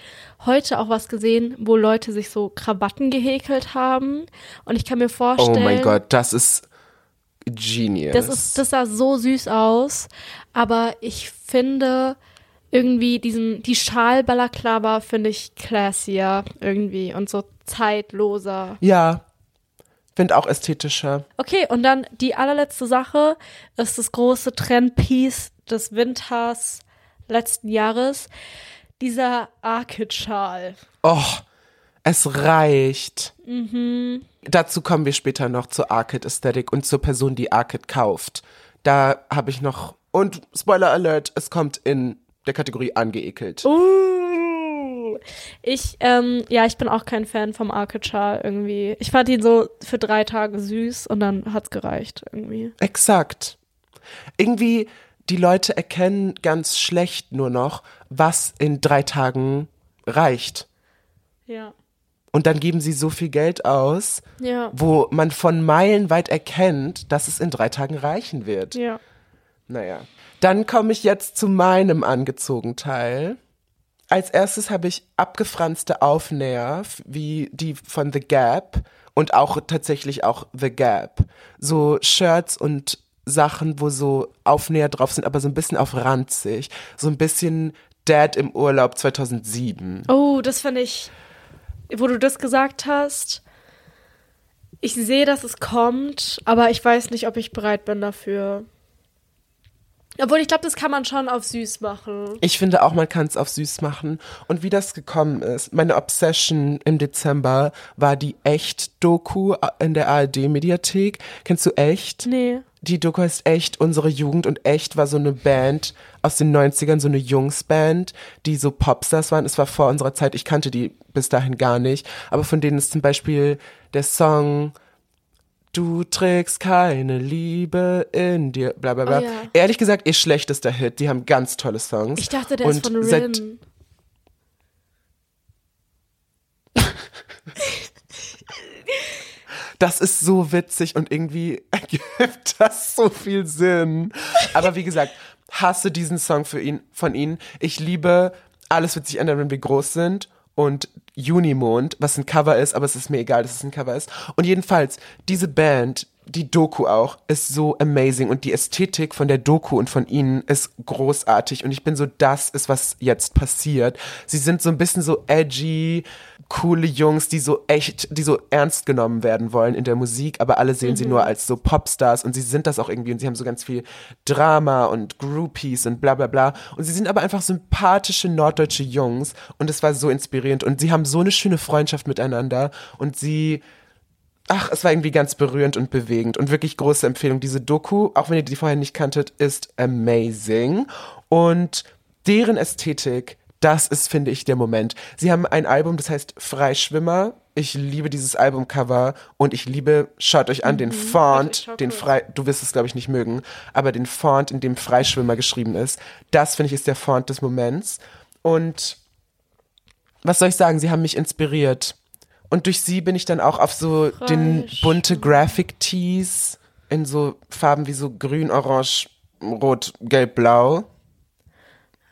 heute auch was gesehen, wo Leute sich so Krawatten gehäkelt haben. Und ich kann mir oh vorstellen. mein Gott, das ist genius. Das, ist, das sah so süß aus, aber ich finde irgendwie diesen, die Schal-Balaklava finde ich classier irgendwie und so zeitloser. ja, finde auch ästhetischer. Okay, und dann die allerletzte Sache ist das große Trendpiece des Winters letzten Jahres. Dieser Arcid-Schal. Oh, es reicht. Mhm. Dazu kommen wir später noch zur Arcade Aesthetic und zur Person, die Arcade kauft. Da habe ich noch, und Spoiler Alert, es kommt in der Kategorie angeekelt. Uh, ich, ähm, ja, ich bin auch kein Fan vom Arcade-Schal irgendwie. Ich fand ihn so für drei Tage süß und dann hat's gereicht irgendwie. Exakt. Irgendwie, die Leute erkennen ganz schlecht nur noch, was in drei Tagen reicht. Ja. Und dann geben sie so viel Geld aus, Ja. wo man von Meilen weit erkennt, dass es in drei Tagen reichen wird. Ja. Naja. Dann komme ich jetzt zu meinem angezogen Teil. Als erstes habe ich abgefranste Aufnäher, wie die von The Gap und auch tatsächlich auch The Gap. So Shirts und Sachen, wo so Aufnäher drauf sind, aber so ein bisschen auf ranzig. So ein bisschen Dad im Urlaub 2007. Oh, das finde ich, wo du das gesagt hast. Ich sehe, dass es kommt, aber ich weiß nicht, ob ich bereit bin dafür. Obwohl, ich glaube, das kann man schon auf süß machen. Ich finde auch, man kann es auf süß machen. Und wie das gekommen ist, meine Obsession im Dezember war die Echt-Doku in der ARD-Mediathek. Kennst du Echt? Nee. Die Doku heißt Echt, unsere Jugend. Und Echt war so eine Band aus den 90ern, so eine Jungsband, die so Popstars waren. Es war vor unserer Zeit, ich kannte die bis dahin gar nicht. Aber von denen ist zum Beispiel der Song Du trägst keine Liebe in dir, bla bla bla. Oh ja. Ehrlich gesagt, ihr schlechtester Hit. Die haben ganz tolle Songs. Ich dachte, der Und ist von Rin. Das ist so witzig und irgendwie ergibt das so viel Sinn. Aber wie gesagt, hasse diesen Song für ihn, von ihnen. Ich liebe Alles wird sich ändern, wenn wir groß sind und Junimond, was ein Cover ist, aber es ist mir egal, dass es ein Cover ist. Und jedenfalls, diese Band, die Doku auch, ist so amazing und die Ästhetik von der Doku und von ihnen ist großartig und ich bin so, das ist, was jetzt passiert. Sie sind so ein bisschen so edgy, coole Jungs, die so echt, die so ernst genommen werden wollen in der Musik, aber alle sehen sie nur als so Popstars und sie sind das auch irgendwie und sie haben so ganz viel Drama und Groupies und bla bla bla und sie sind aber einfach sympathische norddeutsche Jungs und es war so inspirierend und sie haben so eine schöne Freundschaft miteinander und sie Ach, es war irgendwie ganz berührend und bewegend und wirklich große Empfehlung. Diese Doku, auch wenn ihr die vorher nicht kanntet, ist amazing. Und deren Ästhetik, das ist, finde ich, der Moment. Sie haben ein Album, das heißt Freischwimmer. Ich liebe dieses Albumcover und ich liebe, schaut euch an, den ich Font, den. Frei, du wirst es, glaube ich, nicht mögen, aber den Font, in dem Freischwimmer geschrieben ist, das, finde ich, ist der Font des Moments. Und was soll ich sagen, sie haben mich inspiriert. Und durch sie bin ich dann auch auf so den bunte Graphic Tees in so Farben wie so grün, orange, rot, gelb, blau.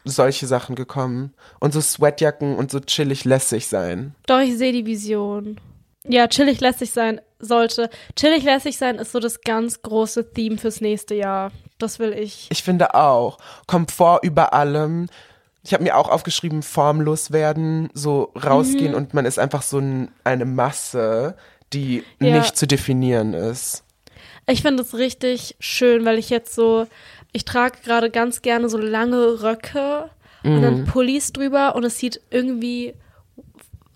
Solche Sachen gekommen. Und so Sweatjacken und so chillig lässig sein. Doch, ich sehe die Vision. Ja, chillig lässig sein sollte. Chillig lässig sein ist so das ganz große Theme fürs nächste Jahr. Das will ich. Ich finde auch. Komfort über allem. Ich habe mir auch aufgeschrieben, formlos werden, so rausgehen und man ist einfach so ein, eine Masse, die Ja. nicht zu definieren ist. Ich finde es richtig schön, weil ich jetzt so, ich trage gerade ganz gerne so lange Röcke und dann Pullis drüber und es sieht irgendwie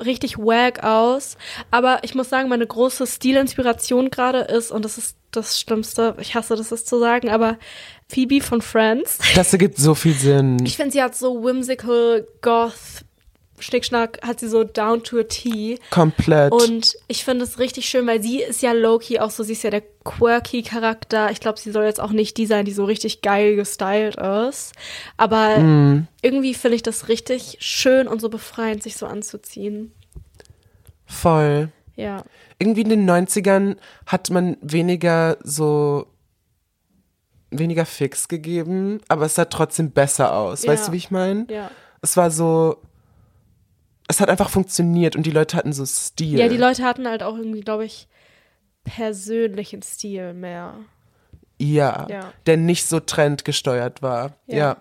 richtig wack aus. Aber ich muss sagen, meine große Stilinspiration gerade ist, und das ist das Schlimmste, ich hasse das, das zu sagen, aber Phoebe von Friends. Das ergibt so viel Sinn. Ich finde, sie hat so whimsical, goth, Schnickschnack, hat sie so down to a T. Komplett. Und ich finde es richtig schön, weil sie ist ja low-key auch so, sie ist ja der quirky Charakter. Ich glaube, sie soll jetzt auch nicht die sein, die so richtig geil gestylt ist. Aber irgendwie finde ich das richtig schön und so befreiend, sich so anzuziehen. Voll. Ja. Irgendwie in den 90ern hat man weniger so weniger fix gegeben, aber es sah trotzdem besser aus. Weißt Ja. du, wie ich meine? Ja. Es war so es hat einfach funktioniert und die Leute hatten so Stil. Ja, die Leute hatten halt auch irgendwie, glaube ich, persönlichen Stil mehr. Ja, Ja. der nicht so trendgesteuert war. Ja. Ja.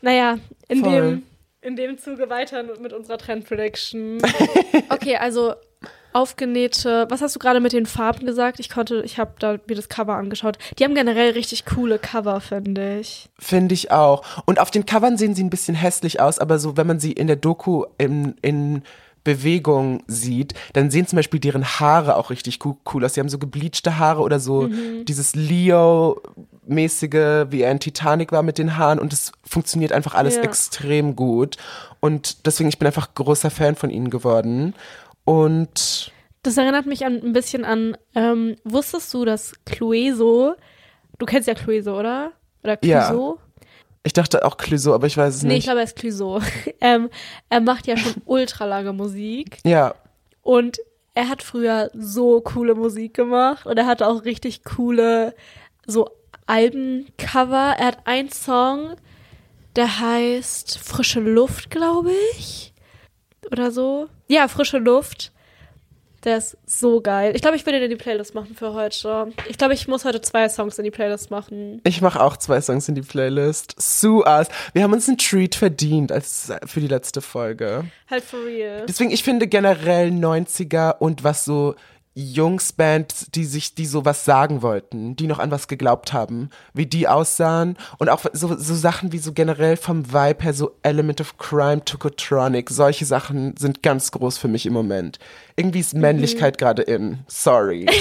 Naja, in Voll. dem, in dem Zuge weiter mit unserer Trend Prediction. okay, also aufgenähte, was hast du gerade mit den Farben gesagt? Ich konnte, ich habe da mir das Cover angeschaut. Die haben generell richtig coole Cover, finde ich. Finde ich auch. Und auf den Covern sehen sie ein bisschen hässlich aus, aber so, wenn man sie in der Doku in, in Bewegung sieht, dann sehen zum Beispiel deren Haare auch richtig cool, aus. Sie haben so gebleachte Haare oder so dieses Leo-mäßige, wie er in Titanic war mit den Haaren und es funktioniert einfach alles Ja. extrem gut. Und deswegen, ich bin einfach großer Fan von ihnen geworden. Und Das erinnert mich an, ein bisschen an, ähm, wusstest du, dass Clueso, du kennst ja Clueso, oder? Oder Ja. Clueso? ich dachte auch Clouseau, aber ich weiß es Nee, ich nicht. glaube, er ist Clueso. ähm, er macht ja schon ultra lange Musik. ja, Und er hat früher so coole Musik gemacht und er hatte auch richtig coole so Albencover. Er hat einen Song, der heißt Frische Luft, glaube ich. Oder so. Ja, Frische Luft. Der ist so geil. Ich glaube, ich würde den in die Playlist machen für heute. Ich glaube, ich muss heute zwei Songs in die Playlist machen. Ich mache auch zwei Songs in die Playlist. Sue us. Wir haben uns einen Treat verdient als für die letzte Folge. Halt for real. Deswegen, ich finde generell 90er und was so Jungsband, die sich, die so was sagen wollten, die noch an was geglaubt haben, wie die aussahen und auch so, so Sachen wie so generell vom Vibe her so Element of Crime, Tokotronic, solche Sachen sind ganz groß für mich im Moment. Irgendwie ist Männlichkeit mhm. gerade in. Sorry.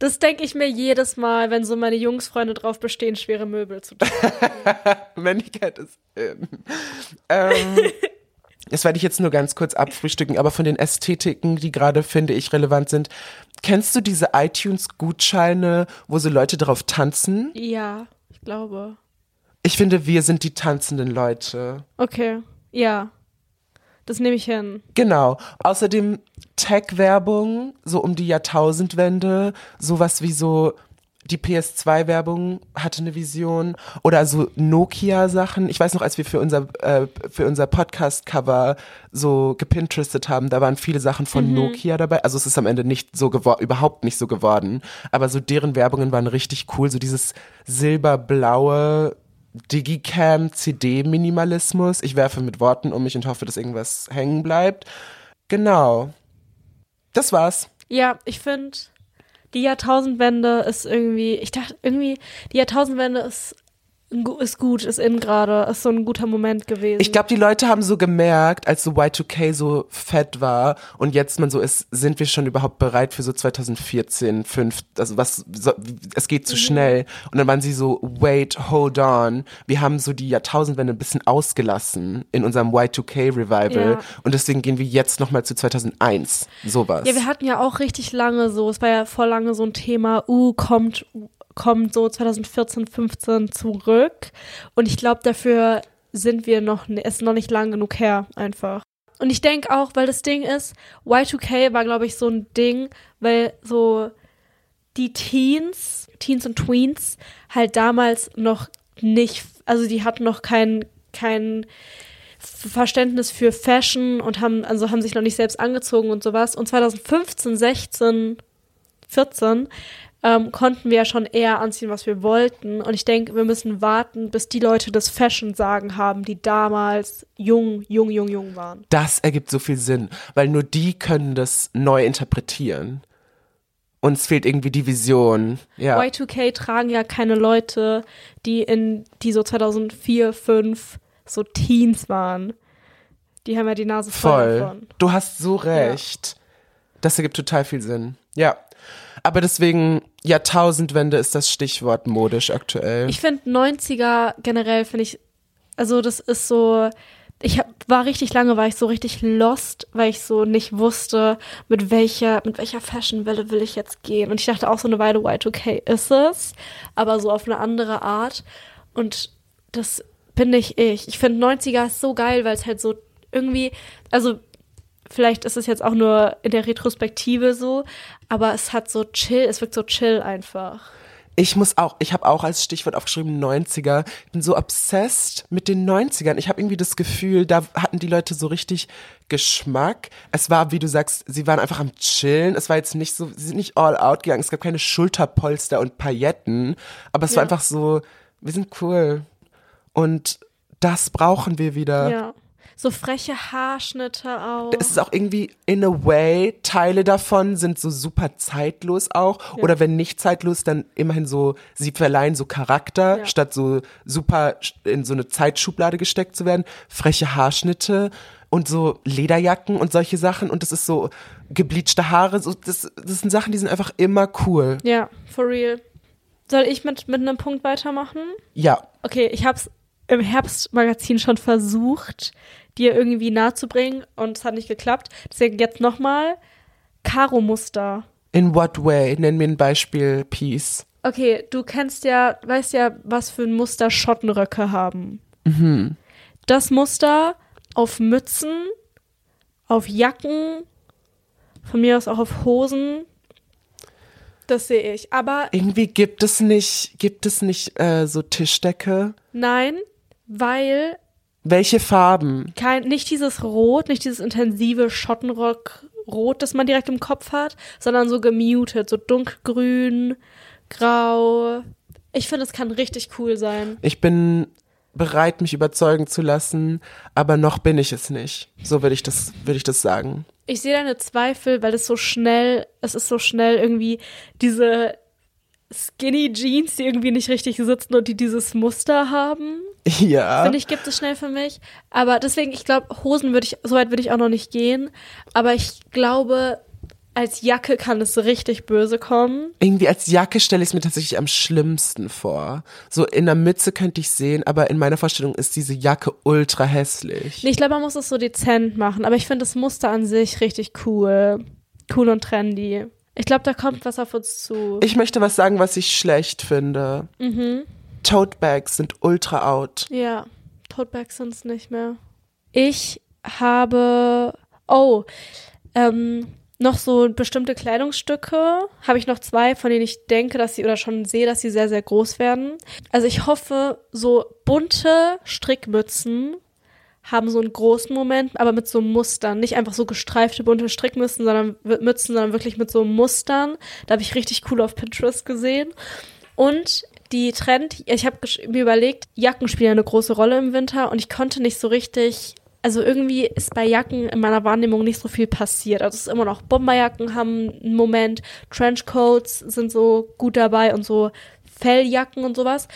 Das denke ich mir jedes Mal, wenn so meine Jungsfreunde drauf bestehen, schwere Möbel zu tragen. Männlichkeit ist in. Ähm, das werde ich jetzt nur ganz kurz abfrühstücken, aber von den Ästhetiken, die gerade, finde ich, relevant sind. Kennst du diese iTunes-Gutscheine, wo so Leute drauf tanzen? Ja, ich glaube. Ich finde, wir sind die tanzenden Leute. Okay, ja. Das nehme ich hin. Genau. Außerdem Tech-Werbung, so um die Jahrtausendwende, sowas wie so die PS2-Werbung hatte eine Vision oder so Nokia-Sachen. Ich weiß noch, als wir für unser, äh, für unser Podcast-Cover so gepinterestet haben, da waren viele Sachen von mhm. Nokia dabei. Also es ist am Ende nicht so geworden, überhaupt nicht so geworden. Aber so deren Werbungen waren richtig cool. So dieses silberblaue Digicam CD-Minimalismus. Ich werfe mit Worten um mich und hoffe, dass irgendwas hängen bleibt. Genau. Das war's. Ja, ich finde die Jahrtausendwende ist irgendwie, ich dachte irgendwie, die Jahrtausendwende ist ist gut, ist in gerade, ist so ein guter Moment gewesen. Ich glaube, die Leute haben so gemerkt, als so Y2K so fett war und jetzt man so ist, sind wir schon überhaupt bereit für so 2014, 5, also was, so, es geht zu mhm. schnell. Und dann waren sie so, wait, hold on. Wir haben so die Jahrtausendwende ein bisschen ausgelassen in unserem Y2K Revival ja. und deswegen gehen wir jetzt nochmal zu 2001, sowas. Ja, wir hatten ja auch richtig lange so, es war ja vor lange so ein Thema, uh, kommt kommt so 2014, 15 zurück. Und ich glaube, dafür sind wir noch, ist noch nicht lang genug her, einfach. Und ich denke auch, weil das Ding ist, Y2K war, glaube ich, so ein Ding, weil so die Teens, Teens und Tweens, halt damals noch nicht, also die hatten noch kein, kein Verständnis für Fashion und haben, also haben sich noch nicht selbst angezogen und sowas. Und 2015, 16, 14 ähm, konnten wir ja schon eher anziehen, was wir wollten. Und ich denke, wir müssen warten, bis die Leute das Fashion-Sagen haben, die damals jung, jung, jung, jung waren. Das ergibt so viel Sinn, weil nur die können das neu interpretieren. Uns fehlt irgendwie die Vision. Ja. Y2K tragen ja keine Leute, die in, die so 2004, 2005 so Teens waren. Die haben ja die Nase voll, voll. davon. Du hast so recht. Ja. Das ergibt total viel Sinn. Ja. Aber deswegen, Jahrtausendwende ist das Stichwort modisch aktuell. Ich finde 90er generell, finde ich, also das ist so, ich hab, war richtig lange, war ich so richtig lost, weil ich so nicht wusste, mit welcher, mit welcher Fashionwelle will ich jetzt gehen. Und ich dachte auch so eine Weile, Y2K ist es, aber so auf eine andere Art. Und das bin nicht ich. Ich finde 90er ist so geil, weil es halt so irgendwie, also vielleicht ist es jetzt auch nur in der Retrospektive so, aber es hat so chill, es wirkt so chill einfach. Ich muss auch, ich habe auch als Stichwort aufgeschrieben 90er. Ich bin so obsessed mit den 90ern. Ich habe irgendwie das Gefühl, da hatten die Leute so richtig Geschmack. Es war, wie du sagst, sie waren einfach am Chillen. Es war jetzt nicht so, sie sind nicht all out gegangen. Es gab keine Schulterpolster und Pailletten. Aber es ja. war einfach so, wir sind cool. Und das brauchen wir wieder. Ja so freche Haarschnitte auch. Es ist auch irgendwie in a way, Teile davon sind so super zeitlos auch. Ja. Oder wenn nicht zeitlos, dann immerhin so, sie verleihen so Charakter, ja. statt so super in so eine Zeitschublade gesteckt zu werden. Freche Haarschnitte und so Lederjacken und solche Sachen. Und das ist so gebleachte Haare. So, das, das sind Sachen, die sind einfach immer cool. Ja, for real. Soll ich mit, mit einem Punkt weitermachen? Ja. Okay, ich hab's im Herbstmagazin schon versucht, dir irgendwie nahe zu bringen und es hat nicht geklappt. Deswegen jetzt nochmal Karo-Muster. In what way? Nenn mir ein Beispiel, Piece. Okay, du kennst ja, weißt ja, was für ein Muster Schottenröcke haben. Mhm. Das Muster auf Mützen, auf Jacken, von mir aus auch auf Hosen. Das sehe ich. Aber irgendwie gibt es nicht, gibt es nicht äh, so Tischdecke? Nein, weil Welche Farben? Kein, nicht dieses Rot, nicht dieses intensive Schottenrock-Rot, das man direkt im Kopf hat, sondern so gemutet, so dunkelgrün, grau. Ich finde, es kann richtig cool sein. Ich bin bereit, mich überzeugen zu lassen, aber noch bin ich es nicht. So würde ich das, würde ich das sagen. Ich sehe deine Zweifel, weil es so schnell, es ist so schnell irgendwie diese Skinny Jeans, die irgendwie nicht richtig sitzen und die dieses Muster haben. Ja. Finde ich, gibt es schnell für mich. Aber deswegen, ich glaube, Hosen würde ich, so weit würde ich auch noch nicht gehen. Aber ich glaube, als Jacke kann es richtig böse kommen. Irgendwie als Jacke stelle ich es mir tatsächlich am schlimmsten vor. So in der Mütze könnte ich sehen, aber in meiner Vorstellung ist diese Jacke ultra hässlich. Nee, ich glaube, man muss es so dezent machen. Aber ich finde das Muster an sich richtig cool. Cool und trendy. Ich glaube, da kommt was auf uns zu. Ich möchte was sagen, was ich schlecht finde. mhm. Tote Bags sind ultra out. Ja, Totebags sind es nicht mehr. Ich habe, oh, ähm, noch so bestimmte Kleidungsstücke. Habe ich noch zwei, von denen ich denke, dass sie oder schon sehe, dass sie sehr, sehr groß werden. Also ich hoffe, so bunte Strickmützen haben so einen großen Moment, aber mit so Mustern. Nicht einfach so gestreifte bunte Strickmützen, sondern Mützen, sondern wirklich mit so Mustern. Da habe ich richtig cool auf Pinterest gesehen. Und die Trend, ich habe mir überlegt, Jacken spielen eine große Rolle im Winter und ich konnte nicht so richtig, also irgendwie ist bei Jacken in meiner Wahrnehmung nicht so viel passiert. Also es ist immer noch Bomberjacken haben einen Moment, Trenchcoats sind so gut dabei und so Felljacken und sowas.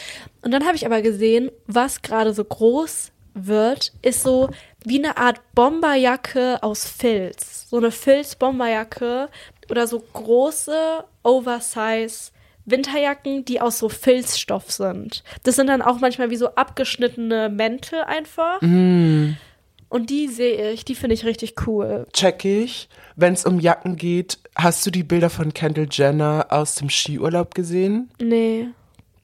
Und dann habe ich aber gesehen, was gerade so groß wird, ist so wie eine Art Bomberjacke aus Filz. So eine Filz-Bomberjacke oder so große Oversize Winterjacken, die aus so Filzstoff sind. Das sind dann auch manchmal wie so abgeschnittene Mäntel einfach. Mm, Und die sehe ich, die finde ich richtig cool. check ich. Wenn es um Jacken geht, hast du die Bilder von Kendall Jenner aus dem Skiurlaub gesehen? Nee.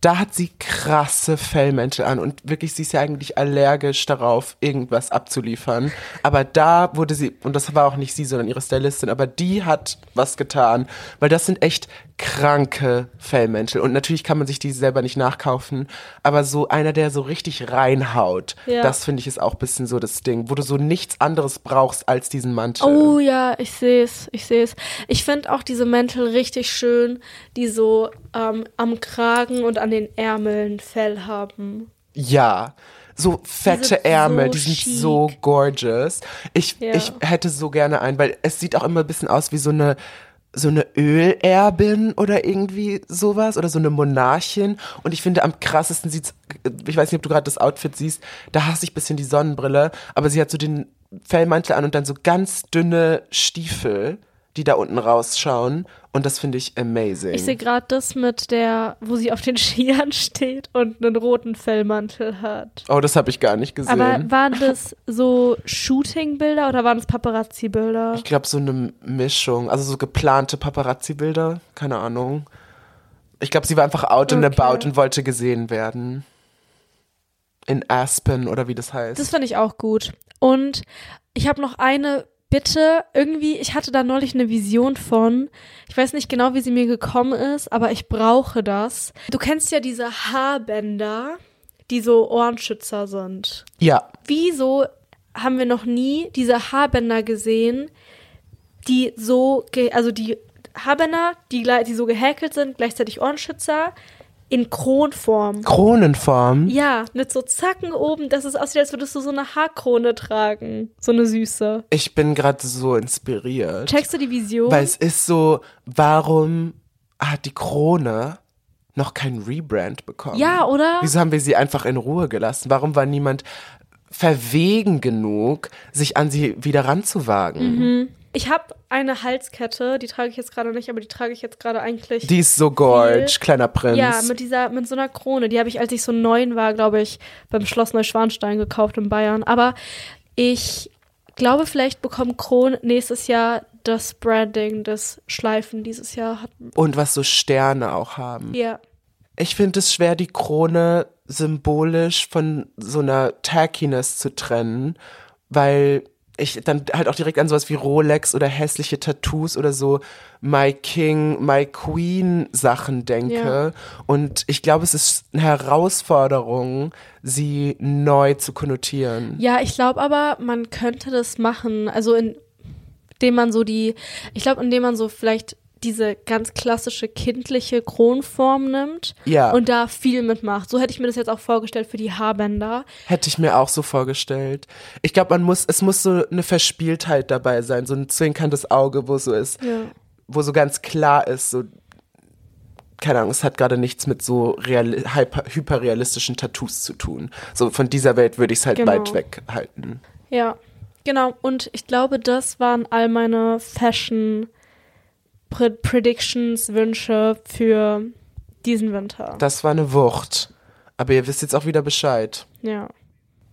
Da hat sie krasse Fellmäntel an und wirklich, sie ist ja eigentlich allergisch darauf, irgendwas abzuliefern. Aber da wurde sie, und das war auch nicht sie, sondern ihre Stylistin, aber die hat was getan, weil das sind echt kranke Fellmäntel. Und natürlich kann man sich die selber nicht nachkaufen, aber so einer, der so richtig reinhaut, Ja. das finde ich ist auch ein bisschen so das Ding, wo du so nichts anderes brauchst als diesen Mantel. Oh ja, ich sehe es, ich sehe es. Ich finde auch diese Mäntel richtig schön, die so ähm, am Kragen und an den Ärmeln Fell haben. Ja. So fette sind Ärmel, so die sind chic. so gorgeous. Ich, Ja. ich hätte so gerne einen, weil es sieht auch immer ein bisschen aus wie so eine so eine Ölerbin oder irgendwie sowas oder so eine Monarchin. Und ich finde am krassesten sieht's ich weiß nicht, ob du gerade das Outfit siehst, da hasse ich bisschen die Sonnenbrille, aber sie hat so den Fellmantel an und dann so ganz dünne Stiefel, die da unten rausschauen und das finde ich amazing. Ich sehe gerade das mit der, wo sie auf den Skiern steht und einen roten Fellmantel hat. oh, das habe ich gar nicht gesehen. Aber waren das so Shooting-Bilder oder waren das Paparazzi-Bilder? Ich glaube, so eine Mischung, also so geplante Paparazzi-Bilder, keine Ahnung. Ich glaube, sie war einfach out and Okay. about und wollte gesehen werden. In Aspen oder wie das heißt. Das finde ich auch gut. Und ich habe noch eine Bitte. Irgendwie, ich hatte da neulich eine Vision von. Ich weiß nicht genau, wie sie mir gekommen ist, aber ich brauche das. Du kennst ja diese Haarbänder, die so Ohrenschützer sind. ja, Wieso haben wir noch nie diese Haarbänder gesehen, die so, also die Haarbänder, die, die so gehäkelt sind, gleichzeitig Ohrenschützer, in Kronform. Kronenform. Ja, mit so Zacken oben, dass es aussieht, als würdest du so eine Haarkrone tragen. So eine süße. Ich bin gerade so inspiriert. Checkst du die Vision? Weil es ist so, warum hat die Krone noch kein Rebrand bekommen? Ja, oder? Wieso haben wir sie einfach in Ruhe gelassen? Warum war niemand verwegen genug, sich an sie wieder ranzuwagen? Mhm. Ich habe eine Halskette, die trage ich jetzt gerade nicht, aber die trage ich jetzt gerade eigentlich. Die ist so gorge, kleiner Prinz. ja, mit dieser, mit so einer Krone. Die habe ich, als ich so neun war, glaube ich, beim Schloss Neuschwanstein gekauft in Bayern. Aber ich glaube, vielleicht bekommen Kronen nächstes Jahr das Branding, das Schleifen dieses Jahr hatten. Und was so Sterne auch haben. Ja. Ich finde es schwer, die Krone symbolisch von so einer Tackiness zu trennen, weil ich dann halt auch direkt an sowas wie Rolex oder hässliche Tattoos oder so My King, My Queen Sachen denke. Ja. Und ich glaube, es ist eine Herausforderung, sie neu zu konnotieren. Ja, ich glaube aber, man könnte das machen, also indem man so die, ich glaube, indem man so vielleicht diese ganz klassische kindliche Kronform nimmt Ja. und da viel mitmacht. So hätte ich mir das jetzt auch vorgestellt für die Haarbänder. Hätte ich mir auch so vorgestellt. Ich glaube, man muss, es muss so eine Verspieltheit dabei sein, so ein zwinkerndes Auge, wo so ist, Ja. wo so ganz klar ist, so, keine Ahnung, es hat gerade nichts mit so real, hyper, hyperrealistischen Tattoos zu tun. So von dieser Welt würde ich es halt Genau. weit weg halten. Ja, genau. Und ich glaube, das waren all meine Fashion Pre Predictions, Wünsche für diesen Winter. Das war eine Wucht. Aber ihr wisst jetzt auch wieder Bescheid. ja.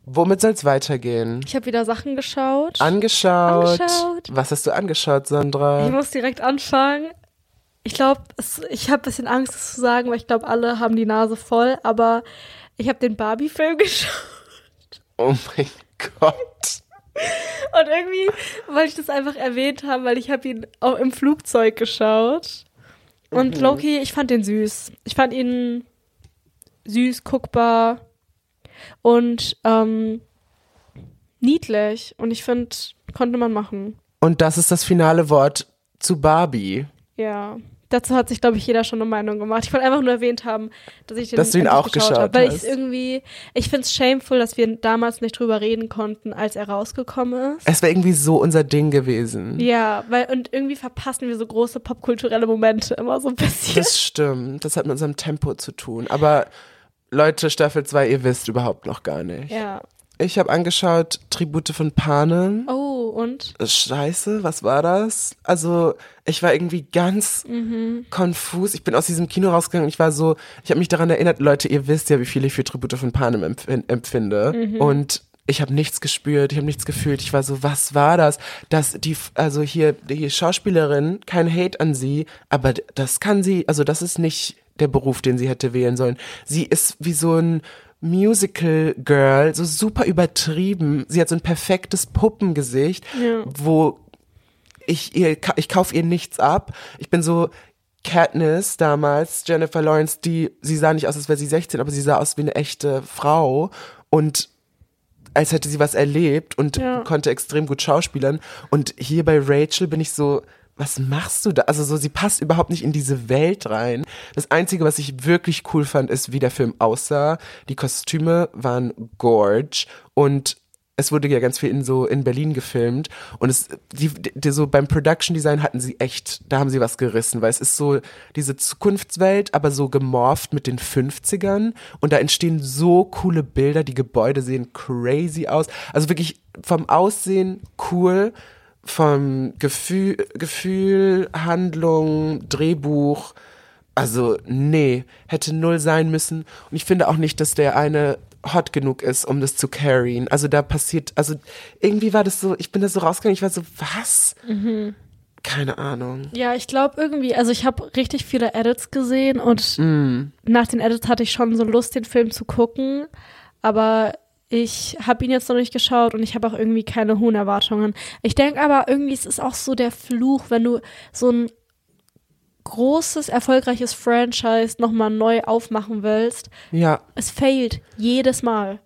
Womit soll es weitergehen? Ich habe wieder Sachen geschaut. Angeschaut. Angeschaut. Was hast du angeschaut, Ich Sandra? muss direkt anfangen. Ich glaube, ich habe ein bisschen Angst, das zu sagen, weil ich glaube, alle haben die Nase voll. Aber ich habe den Barbie-Film geschaut. Oh mein Gott. Und irgendwie wollte ich das einfach erwähnt haben, weil ich habe ihn auch im Flugzeug geschaut. Und Loki, ich fand den süß. Ich fand ihn süß, guckbar und ähm, niedlich. Und ich finde, konnte man machen. Und das ist das finale Wort zu Barbie. Ja. Dazu hat sich, glaube ich, jeder schon eine Meinung gemacht. Ich wollte einfach nur erwähnt haben, dass ich den Dass du ihn auch geschaut habe. Weil ich irgendwie, ich finde es shameful, dass wir damals nicht drüber reden konnten, als er rausgekommen ist. Es wäre irgendwie so unser Ding gewesen. Ja, weil und irgendwie verpassen wir so große popkulturelle Momente immer so ein bisschen. Das stimmt. Das hat mit unserem Tempo zu tun. Aber Leute, Staffel 2, ihr wisst überhaupt noch gar nicht. ja. Ich habe angeschaut Tribute von Panem. Oh, und? Scheiße, was war das? Also, ich war irgendwie ganz konfus. Ich bin aus diesem Kino rausgegangen und ich war so, ich habe mich daran erinnert, Leute, ihr wisst ja, wie viel ich für Tribute von Panem empf empfinde. Und ich habe nichts gespürt, ich habe nichts gefühlt. Ich war so, was war das? Dass die, also hier, die Schauspielerin, kein Hate an sie, aber das kann sie, also das ist nicht der Beruf, den sie hätte wählen sollen. Sie ist wie so ein Musical Girl, so super übertrieben. Sie hat so ein perfektes Puppengesicht, Ja. wo ich ihr, ich kaufe ihr nichts ab. Ich bin so Katniss damals, Jennifer Lawrence, die, sie sah nicht aus, als wäre sie 16, aber sie sah aus wie eine echte Frau und als hätte sie was erlebt und Ja. konnte extrem gut schauspielern. Und hier bei Rachel bin ich so, was machst du da? Also so, sie passt überhaupt nicht in diese Welt rein. Das Einzige, was ich wirklich cool fand, ist, wie der Film aussah. Die Kostüme waren gorge und es wurde ja ganz viel in so in Berlin gefilmt und es die, die so beim Production Design hatten sie echt, da haben sie was gerissen, weil es ist so diese Zukunftswelt, aber so gemorpht mit den 50ern und da entstehen so coole Bilder, die Gebäude sehen crazy aus. Also wirklich vom Aussehen cool, vom Gefühl, Gefühl, Handlung, Drehbuch, also nee, hätte null sein müssen. Und ich finde auch nicht, dass der eine hot genug ist, um das zu carryen. Also da passiert, also irgendwie war das so, ich bin da so rausgegangen, ich war so, was? Keine Ahnung. Ja, ich glaube irgendwie, also ich habe richtig viele Edits gesehen und nach den Edits hatte ich schon so Lust, den Film zu gucken, aber ich habe ihn jetzt noch nicht geschaut und ich habe auch irgendwie keine hohen Erwartungen. Ich denke aber irgendwie, es ist auch so der Fluch, wenn du so ein großes, erfolgreiches Franchise nochmal neu aufmachen willst. Ja, Es failt jedes Mal,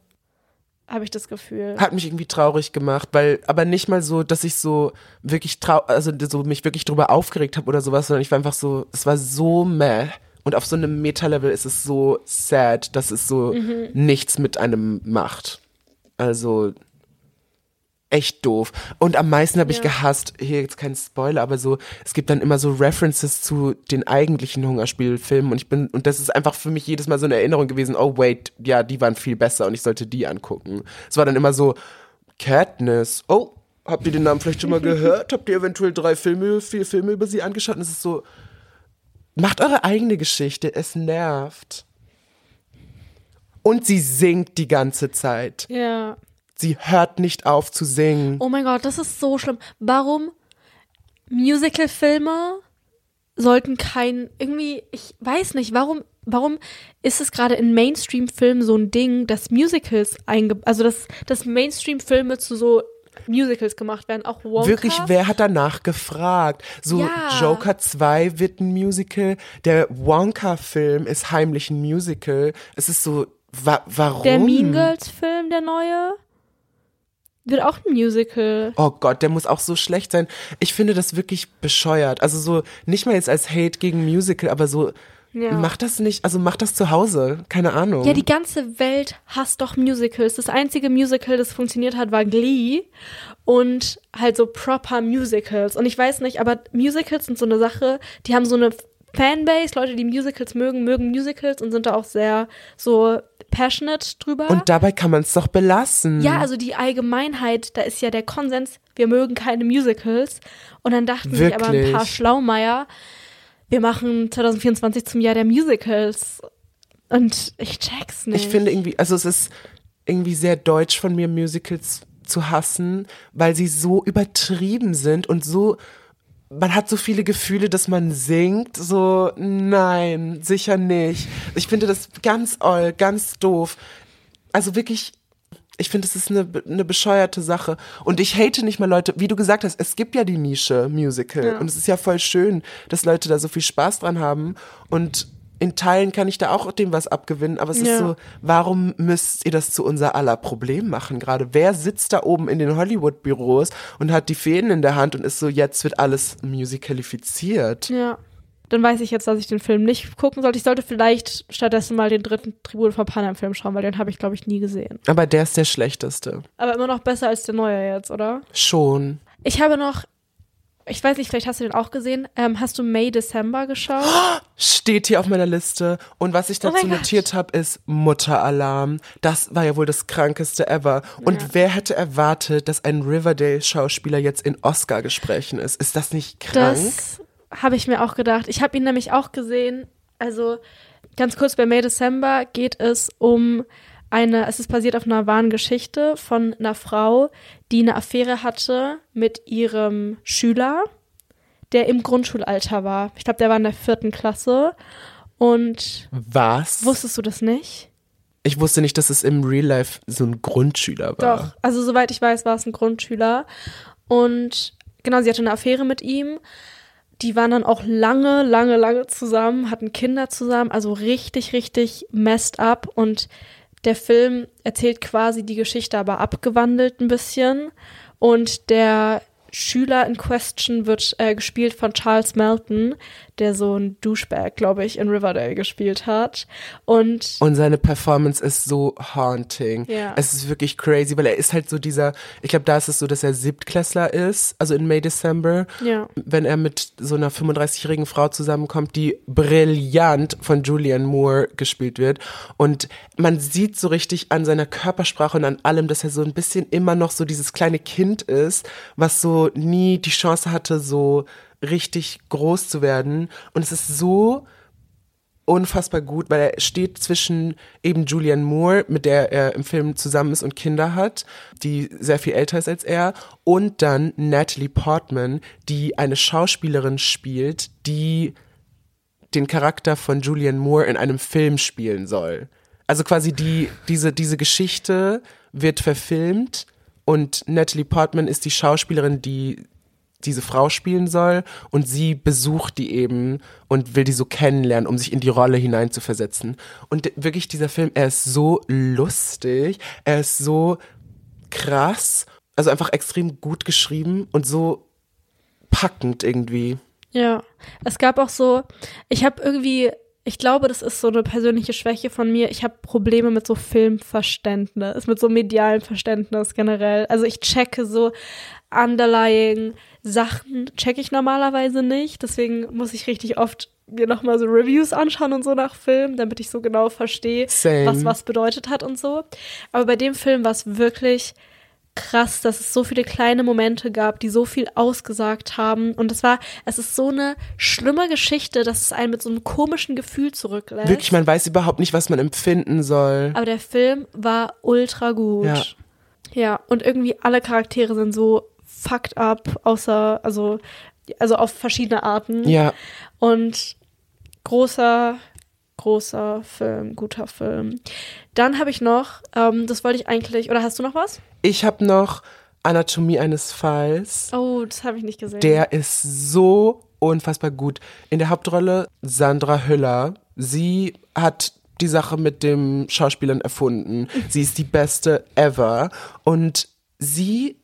habe ich das Gefühl. hat mich irgendwie traurig gemacht, weil, aber nicht mal so, dass ich so wirklich trau, also so mich wirklich drüber aufgeregt habe oder sowas, sondern ich war einfach so, es war so meh. Und auf so einem Meta-Level ist es so sad, dass es so nichts mit einem macht. Also echt doof. Und am meisten habe ich Ja. gehasst, hier jetzt kein Spoiler, aber so, es gibt dann immer so References zu den eigentlichen Hungerspielfilmen und ich bin, und das ist einfach für mich jedes Mal so eine Erinnerung gewesen, oh wait, ja, die waren viel besser und ich sollte die angucken. Es war dann immer so, Katniss, oh, habt ihr den Namen vielleicht schon mal gehört? Habt ihr eventuell drei Filme, vier Filme über sie angeschaut? Und es ist so, macht eure eigene Geschichte, es nervt. Und sie singt die ganze Zeit. Ja. Sie hört nicht auf zu singen. Oh mein Gott, das ist so schlimm. Warum Musical-Filme sollten kein, irgendwie, ich weiß nicht, warum, warum ist es gerade in Mainstream-Filmen so ein Ding, dass Musicals einge, also dass, dass Mainstream-Filme zu so Musicals gemacht werden, auch Wonka. Wirklich, wer hat danach gefragt? So Ja. Joker 2 wird ein Musical, der Wonka-Film ist heimlich ein Musical. Es ist so, wa warum? Der Mean Girls Film, der neue, wird auch ein Musical. Oh Gott, der muss auch so schlecht sein. Ich finde das wirklich bescheuert. Also so, nicht mal jetzt als Hate gegen Musical, aber so, Ja. mach das nicht, also mach das zu Hause. Keine Ahnung. Ja, die ganze Welt hasst doch Musicals. Das einzige Musical, das funktioniert hat, war Glee und halt so proper Musicals. Und ich weiß nicht, aber Musicals sind so eine Sache, die haben so eine Fanbase. Leute, die Musicals mögen, mögen Musicals und sind da auch sehr so passionate drüber. Und dabei kann man es doch belassen. ja, also die Allgemeinheit, da ist ja der Konsens, wir mögen keine Musicals. Und dann dachten sich aber ein Wirklich? paar Schlaumeier, wir machen 2024 zum Jahr der Musicals. Und ich check's nicht. Ich finde irgendwie, also es ist irgendwie sehr deutsch von mir, Musicals zu hassen, weil sie so übertrieben sind und so, man hat so viele Gefühle, dass man singt, so, nein, sicher nicht. Ich finde das ganz oll, ganz doof. Also wirklich, ich finde, es ist eine, eine bescheuerte Sache. Und ich hate nicht mal Leute, wie du gesagt hast, es gibt ja die Nische Musical. Ja. Und es ist ja voll schön, dass Leute da so viel Spaß dran haben. Und in Teilen kann ich da auch dem was abgewinnen. Aber es Ja. ist so, warum müsst ihr das zu unser aller Problem machen gerade? Wer sitzt da oben in den Hollywood-Büros und hat die Fäden in der Hand und ist so, jetzt wird alles musicalifiziert? Ja. Dann weiß ich jetzt, dass ich den Film nicht gucken sollte. Ich sollte vielleicht stattdessen mal den dritten Tribute von Panem Film schauen, weil den habe ich, glaube ich, nie gesehen. Aber der ist der schlechteste. Aber immer noch besser als der neue jetzt, oder? Schon. Ich habe noch, ich weiß nicht, vielleicht hast du den auch gesehen. Ähm, hast du May December geschaut? steht hier auf meiner Liste. Und was ich Oh dazu Gott. notiert habe, ist Mutteralarm. Das war ja wohl das krankeste ever. Und Ja. wer hätte erwartet, dass ein Riverdale-Schauspieler jetzt in Oscar-Gesprächen ist? Ist das nicht krank? Das habe ich mir auch gedacht. Ich habe ihn nämlich auch gesehen. Also ganz kurz bei May December geht es um eine, es ist basiert auf einer wahren Geschichte von einer Frau, die eine Affäre hatte mit ihrem Schüler, der im Grundschulalter war. Ich glaube, der war in der vierten Klasse. Und Was? wusstest du das nicht? ich wusste nicht, dass es im Real Life so ein Grundschüler war. Doch, also soweit ich weiß, war es ein Grundschüler. Und genau, sie hatte eine Affäre mit ihm. Die waren dann auch lange, lange, lange zusammen, hatten Kinder zusammen, also richtig, richtig messed up. Und der Film erzählt quasi die Geschichte, aber abgewandelt ein bisschen. Und der Schüler in Question wird äh, gespielt von Charles Melton, der so ein Douchebag, glaube ich, in Riverdale gespielt hat. Und Und seine Performance ist so haunting. Ja. Es ist wirklich crazy, weil er ist halt so dieser, ich glaube, da ist es so, dass er Siebtklässler ist, also in May, December. ja. wenn er mit so einer 35-jährigen Frau zusammenkommt, die brillant von Julianne Moore gespielt wird. Und man sieht so richtig an seiner Körpersprache und an allem, dass er so ein bisschen immer noch so dieses kleine Kind ist, was so nie die Chance hatte, so richtig groß zu werden. Und es ist so unfassbar gut, weil er steht zwischen eben Julianne Moore, mit der er im Film zusammen ist und Kinder hat, die sehr viel älter ist als er, und dann Natalie Portman, die eine Schauspielerin spielt, die den Charakter von Julianne Moore in einem Film spielen soll. Also quasi die, diese, diese Geschichte wird verfilmt und Natalie Portman ist die Schauspielerin, die diese Frau spielen soll und sie besucht die eben und will die so kennenlernen, um sich in die Rolle hineinzuversetzen. Und wirklich dieser Film, er ist so lustig, er ist so krass, also einfach extrem gut geschrieben und so packend irgendwie. Ja, es gab auch so, ich habe irgendwie, ich glaube, das ist so eine persönliche Schwäche von mir. Ich habe Probleme mit so Filmverständnis, mit so medialem Verständnis generell. Also ich checke so underlying Sachen, checke ich normalerweise nicht. Deswegen muss ich richtig oft mir nochmal so Reviews anschauen und so nach Filmen, damit ich so genau verstehe, Same. was was bedeutet hat und so. Aber bei dem Film war es wirklich krass, dass es so viele kleine Momente gab, die so viel ausgesagt haben. Und es war, es ist so eine schlimme Geschichte, dass es einen mit so einem komischen Gefühl zurücklässt. Wirklich, man weiß überhaupt nicht, was man empfinden soll. Aber der Film war ultra gut. Ja. Ja, und irgendwie alle Charaktere sind so fucked up, außer, also, also auf verschiedene Arten. Ja, Und großer, großer Film, guter Film. Dann habe ich noch, ähm, das wollte ich eigentlich, oder hast du noch was? ich habe noch Anatomie eines Falls. Oh, das habe ich nicht gesehen. Der ist so unfassbar gut. In der Hauptrolle Sandra Hüller. Sie hat die Sache mit dem Schauspielern erfunden. Sie ist die beste ever. Und sie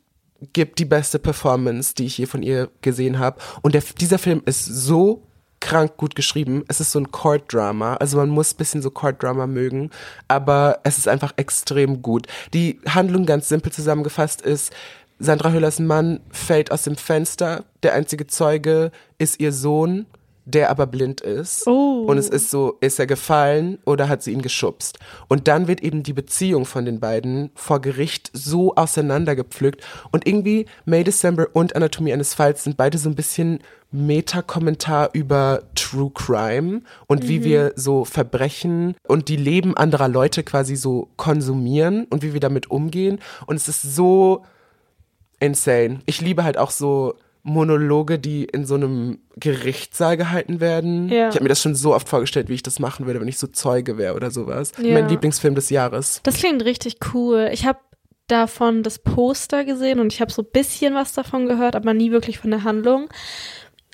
gibt die beste Performance, die ich je von ihr gesehen habe. Und der, dieser Film ist so krank gut geschrieben. Es ist so ein Court-Drama. Also man muss bisschen so Court-Drama mögen. Aber es ist einfach extrem gut. Die Handlung ganz simpel zusammengefasst ist, Sandra Hüllers Mann fällt aus dem Fenster. Der einzige Zeuge ist ihr Sohn, der aber blind ist. Oh. Und es ist so, ist er gefallen oder hat sie ihn geschubst? Und dann wird eben die Beziehung von den beiden vor Gericht so auseinandergepflückt. Und irgendwie May December und Anatomie eines Falls sind beide so ein bisschen Meta-Kommentar über True Crime und wie wir so Verbrechen und die Leben anderer Leute quasi so konsumieren und wie wir damit umgehen. Und es ist so insane. Ich liebe halt auch so Monologe, die in so einem Gerichtssaal gehalten werden. Ja. Ich habe mir das schon so oft vorgestellt, wie ich das machen würde, wenn ich so Zeuge wäre oder sowas. Ja. Mein Lieblingsfilm des Jahres. Das klingt richtig cool. Ich habe davon das Poster gesehen und ich habe so ein bisschen was davon gehört, aber nie wirklich von der Handlung.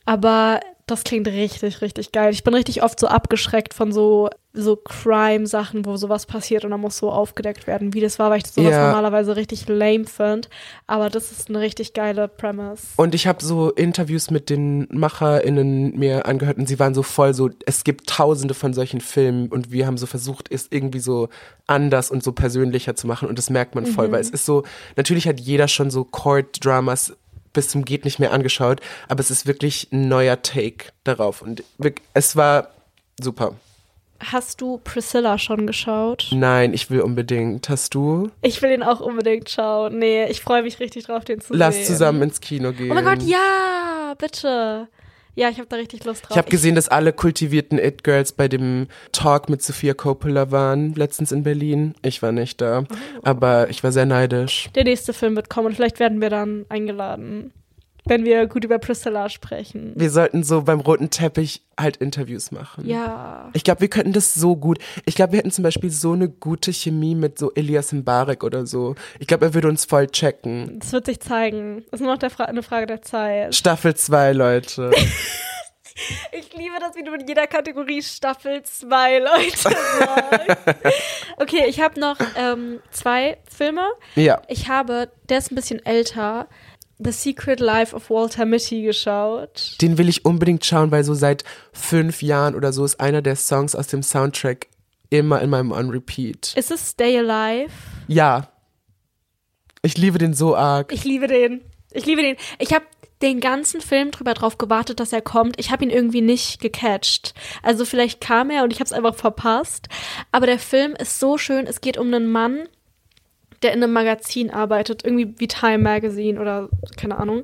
Aber das klingt richtig, richtig geil. Ich bin richtig oft so abgeschreckt von so, so Crime-Sachen, wo sowas passiert und dann muss so aufgedeckt werden, wie das war, weil ich sowas Ja. normalerweise richtig lame finde. Aber das ist eine richtig geile Premise. Und ich habe so Interviews mit den MacherInnen mir angehört und sie waren so voll so, es gibt tausende von solchen Filmen und wir haben so versucht, es irgendwie so anders und so persönlicher zu machen und das merkt man voll, weil es ist so, natürlich hat jeder schon so Court-Dramas bis zum geht nicht mehr angeschaut, aber es ist wirklich ein neuer Take darauf und es war super. Hast du Priscilla schon geschaut? Nein, ich will unbedingt. Hast du? Ich will den auch unbedingt schauen. Nee, ich freue mich richtig drauf, den zu Lass sehen. zusammen ins Kino gehen. Oh mein Gott, ja, bitte. Ja, ich habe da richtig Lust drauf. Ich habe gesehen, dass alle kultivierten It-Girls bei dem Talk mit Sophia Coppola waren, letztens in Berlin. Ich war nicht da, Oh. aber ich war sehr neidisch. der nächste Film wird kommen und vielleicht werden wir dann eingeladen, wenn wir gut über Priscilla sprechen. Wir sollten so beim roten Teppich halt Interviews machen. Ja. Ich glaube, wir könnten das so gut. Ich glaube, wir hätten zum Beispiel so eine gute Chemie mit so Elias Mbarek oder so. Ich glaube, er würde uns voll checken. Das wird sich zeigen. Das ist nur noch Fra eine Frage der Zeit. Staffel 2, Leute. Ich liebe das, wie du in jeder Kategorie Staffel 2 Leute sagst. Okay, ich habe noch ähm, zwei Filme. ja. Ich habe, der ist ein bisschen älter, The Secret Life of Walter Mitty geschaut. Den will ich unbedingt schauen, weil so seit fünf Jahren oder so ist einer der Songs aus dem Soundtrack immer in meinem On Repeat. Ist es Stay Alive? Ja. Ich liebe den so arg. Ich liebe den. Ich liebe den. Ich habe den ganzen Film drüber drauf gewartet, dass er kommt. Ich habe ihn irgendwie nicht gecatcht. Also vielleicht kam er und ich habe es einfach verpasst. Aber der Film ist so schön. Es geht um einen Mann, der in einem Magazin arbeitet, irgendwie wie Time Magazine oder keine Ahnung.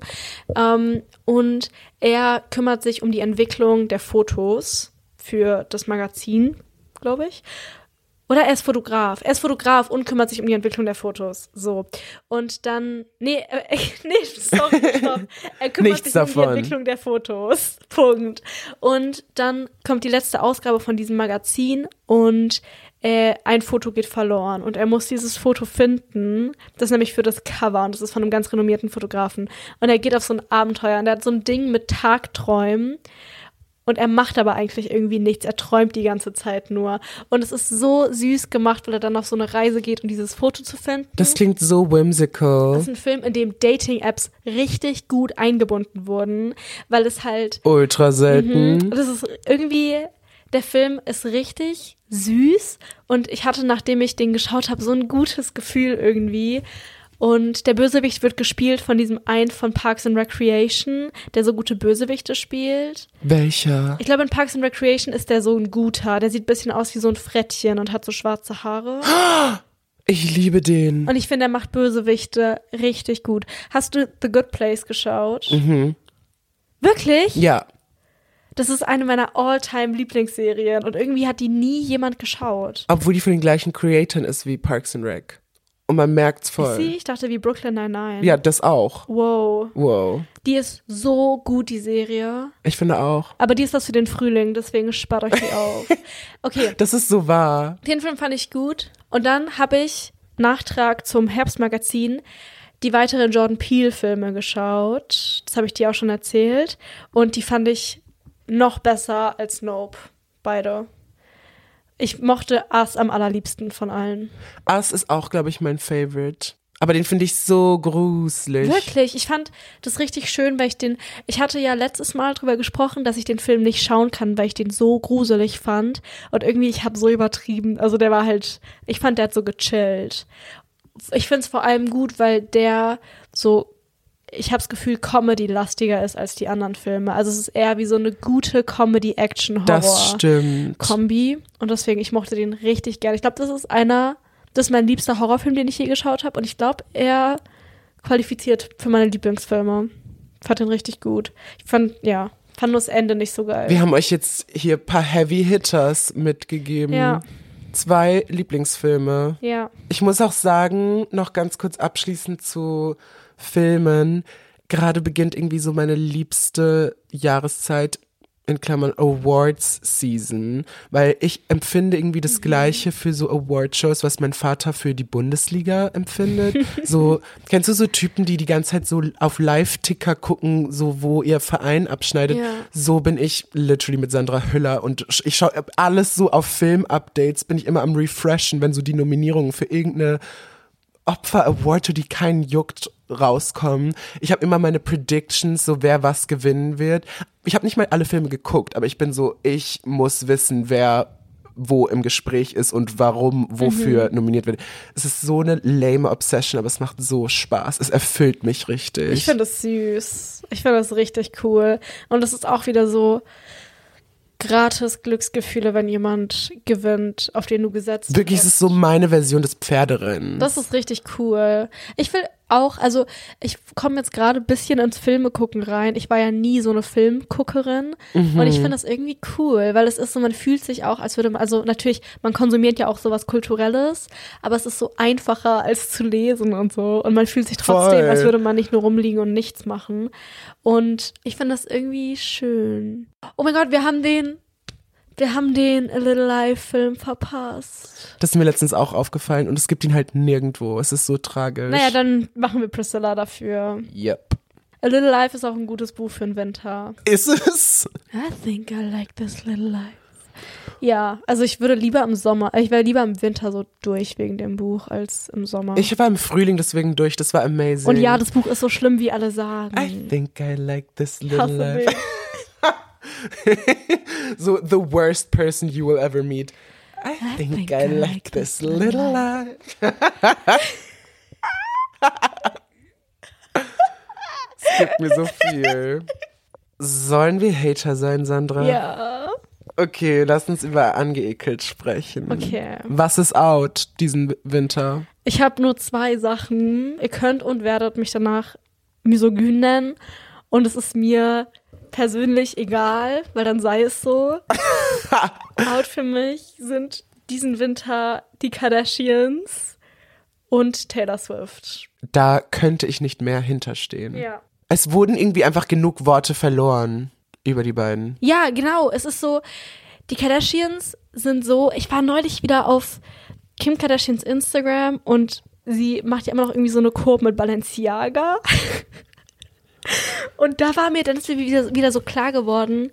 Ähm, und er kümmert sich um die Entwicklung der Fotos für das Magazin, glaube ich. Oder er ist Fotograf. Er ist Fotograf und kümmert sich um die Entwicklung der Fotos. So. Und dann. Nee, äh, nee, sorry, stopp. Er kümmert Nichts sich um die davon. Entwicklung der Fotos. Punkt. Und dann kommt die letzte Ausgabe von diesem Magazin und äh, ein Foto geht verloren und er muss dieses Foto finden. Das ist nämlich für das Cover und das ist von einem ganz renommierten Fotografen. Und er geht auf so ein Abenteuer und er hat so ein Ding mit Tagträumen. Und er macht aber eigentlich irgendwie nichts. Er träumt die ganze Zeit nur. Und es ist so süß gemacht, weil er dann auf so eine Reise geht, um dieses Foto zu finden. Das klingt so whimsical. Das ist ein Film, in dem Dating-Apps richtig gut eingebunden wurden, weil es halt Ultra selten. Mhm. Das ist irgendwie, der Film ist richtig süß und ich hatte, nachdem ich den geschaut habe, so ein gutes Gefühl irgendwie. Und der Bösewicht wird gespielt von diesem einen von Parks and Recreation, der so gute Bösewichte spielt. Welcher? Ich glaube, in Parks and Recreation ist der so ein guter. Der sieht ein bisschen aus wie so ein Frettchen und hat so schwarze Haare. Ich liebe den. Und ich finde, er macht Bösewichte richtig gut. Hast du The Good Place geschaut? Mhm. Wirklich? Ja. Das ist eine meiner all-time Lieblingsserien und irgendwie hat die nie jemand geschaut. Obwohl die von den gleichen Creatoren ist wie Parks and Rec. Und man merkt's voll. sie? Ich dachte wie Brooklyn Nine-Nine. Ja, das auch. Wow. Wow. Die ist so gut, die Serie. Ich finde auch. Aber die ist das für den Frühling, deswegen spart euch die auf. Okay, Das ist so wahr. den Film fand ich gut. Und dann habe ich Nachtrag zum Herbstmagazin die weiteren Jordan Peele-Filme geschaut. Das habe ich dir auch schon erzählt. Und die fand ich noch besser als Nope. Beide. Ich mochte Us am allerliebsten von allen. Us ist auch, glaube ich, mein Favorite. Aber den finde ich so gruselig. Wirklich, ich fand das richtig schön, weil ich den, ich hatte ja letztes Mal drüber gesprochen, dass ich den Film nicht schauen kann, weil ich den so gruselig fand und irgendwie ich habe so übertrieben, also der war halt, ich fand der hat so gechillt. Ich finde es vor allem gut, weil der so ich habe das Gefühl, Comedy-lastiger ist als die anderen Filme. Also es ist eher wie so eine gute Comedy-Action-Horror-Kombi. Und deswegen, ich mochte den richtig gerne. Ich glaube, das ist einer das ist mein liebster Horrorfilm, den ich je geschaut habe. Und ich glaube, er qualifiziert für meine Lieblingsfilme. Fand den richtig gut. Ich fand, ja, fand nur das Ende nicht so geil. Wir haben euch jetzt hier ein paar Heavy Hitters mitgegeben. Ja. Zwei Lieblingsfilme. Ja. Ich muss auch sagen, noch ganz kurz abschließend zu Filmen. Gerade beginnt irgendwie so meine liebste Jahreszeit in Klammern Awards Season, weil ich empfinde irgendwie das Gleiche für so Award-Shows, was mein Vater für die Bundesliga empfindet. so, kennst du so Typen, die die ganze Zeit so auf Live-Ticker gucken, so wo ihr Verein abschneidet? Ja. So bin ich literally mit Sandra Hüller und ich schaue alles so auf Film-Updates, bin ich immer am Refreshen, wenn so die Nominierungen für irgendeine Opfer Award, die keinen juckt, rauskommen. Ich habe immer meine Predictions, so wer was gewinnen wird. Ich habe nicht mal alle Filme geguckt, aber ich bin so, ich muss wissen, wer wo im Gespräch ist und warum, wofür mhm. nominiert wird. Es ist so eine lame Obsession, aber es macht so Spaß. Es erfüllt mich richtig. Ich finde das süß. Ich finde das richtig cool. Und es ist auch wieder so, gratis Glücksgefühle, wenn jemand gewinnt, auf den du gesetzt Wirklich, hast. es ist so meine Version des Pferderennen. Das ist richtig cool. Ich will auch, also ich komme jetzt gerade ein bisschen ins Filme gucken rein. Ich war ja nie so eine Filmguckerin mhm. und ich finde das irgendwie cool, weil es ist so, man fühlt sich auch, als würde man, also natürlich, man konsumiert ja auch sowas Kulturelles, aber es ist so einfacher als zu lesen und so und man fühlt sich trotzdem, Voll. als würde man nicht nur rumliegen und nichts machen. Und ich finde das irgendwie schön. Oh mein Gott, wir haben den wir haben den A Little Life Film verpasst. Das ist mir letztens auch aufgefallen und es gibt ihn halt nirgendwo. Es ist so tragisch. Naja, dann machen wir Priscilla dafür. Yep. A Little Life ist auch ein gutes Buch für den Winter. Ist es? I think I like this little life. Ja, also ich würde lieber im Sommer, ich wäre lieber im Winter so durch wegen dem Buch als im Sommer. Ich war im Frühling deswegen durch, das war amazing. Und ja, das Buch ist so schlimm, wie alle sagen. I think I like this little Hasse life. so the worst person you will ever meet. I, I think, think, I, I like, like this little life. es gibt mir so viel. Sollen wir Hater sein, Sandra? Ja. Okay, lass uns über angeekelt sprechen. Okay. Was ist out diesen Winter? Ich habe nur zwei Sachen. Ihr könnt und werdet mich danach misogyn nennen. Und es ist mir persönlich egal, weil dann sei es so. Out für mich sind diesen Winter die Kardashians und Taylor Swift. Da könnte ich nicht mehr hinterstehen. Ja. Es wurden irgendwie einfach genug Worte verloren über die beiden. Ja, genau. Es ist so, die Kardashians sind so, ich war neulich wieder auf Kim Kardashians Instagram und sie macht ja immer noch irgendwie so eine Kurve mit Balenciaga. Und da war mir dann wieder, wieder so klar geworden,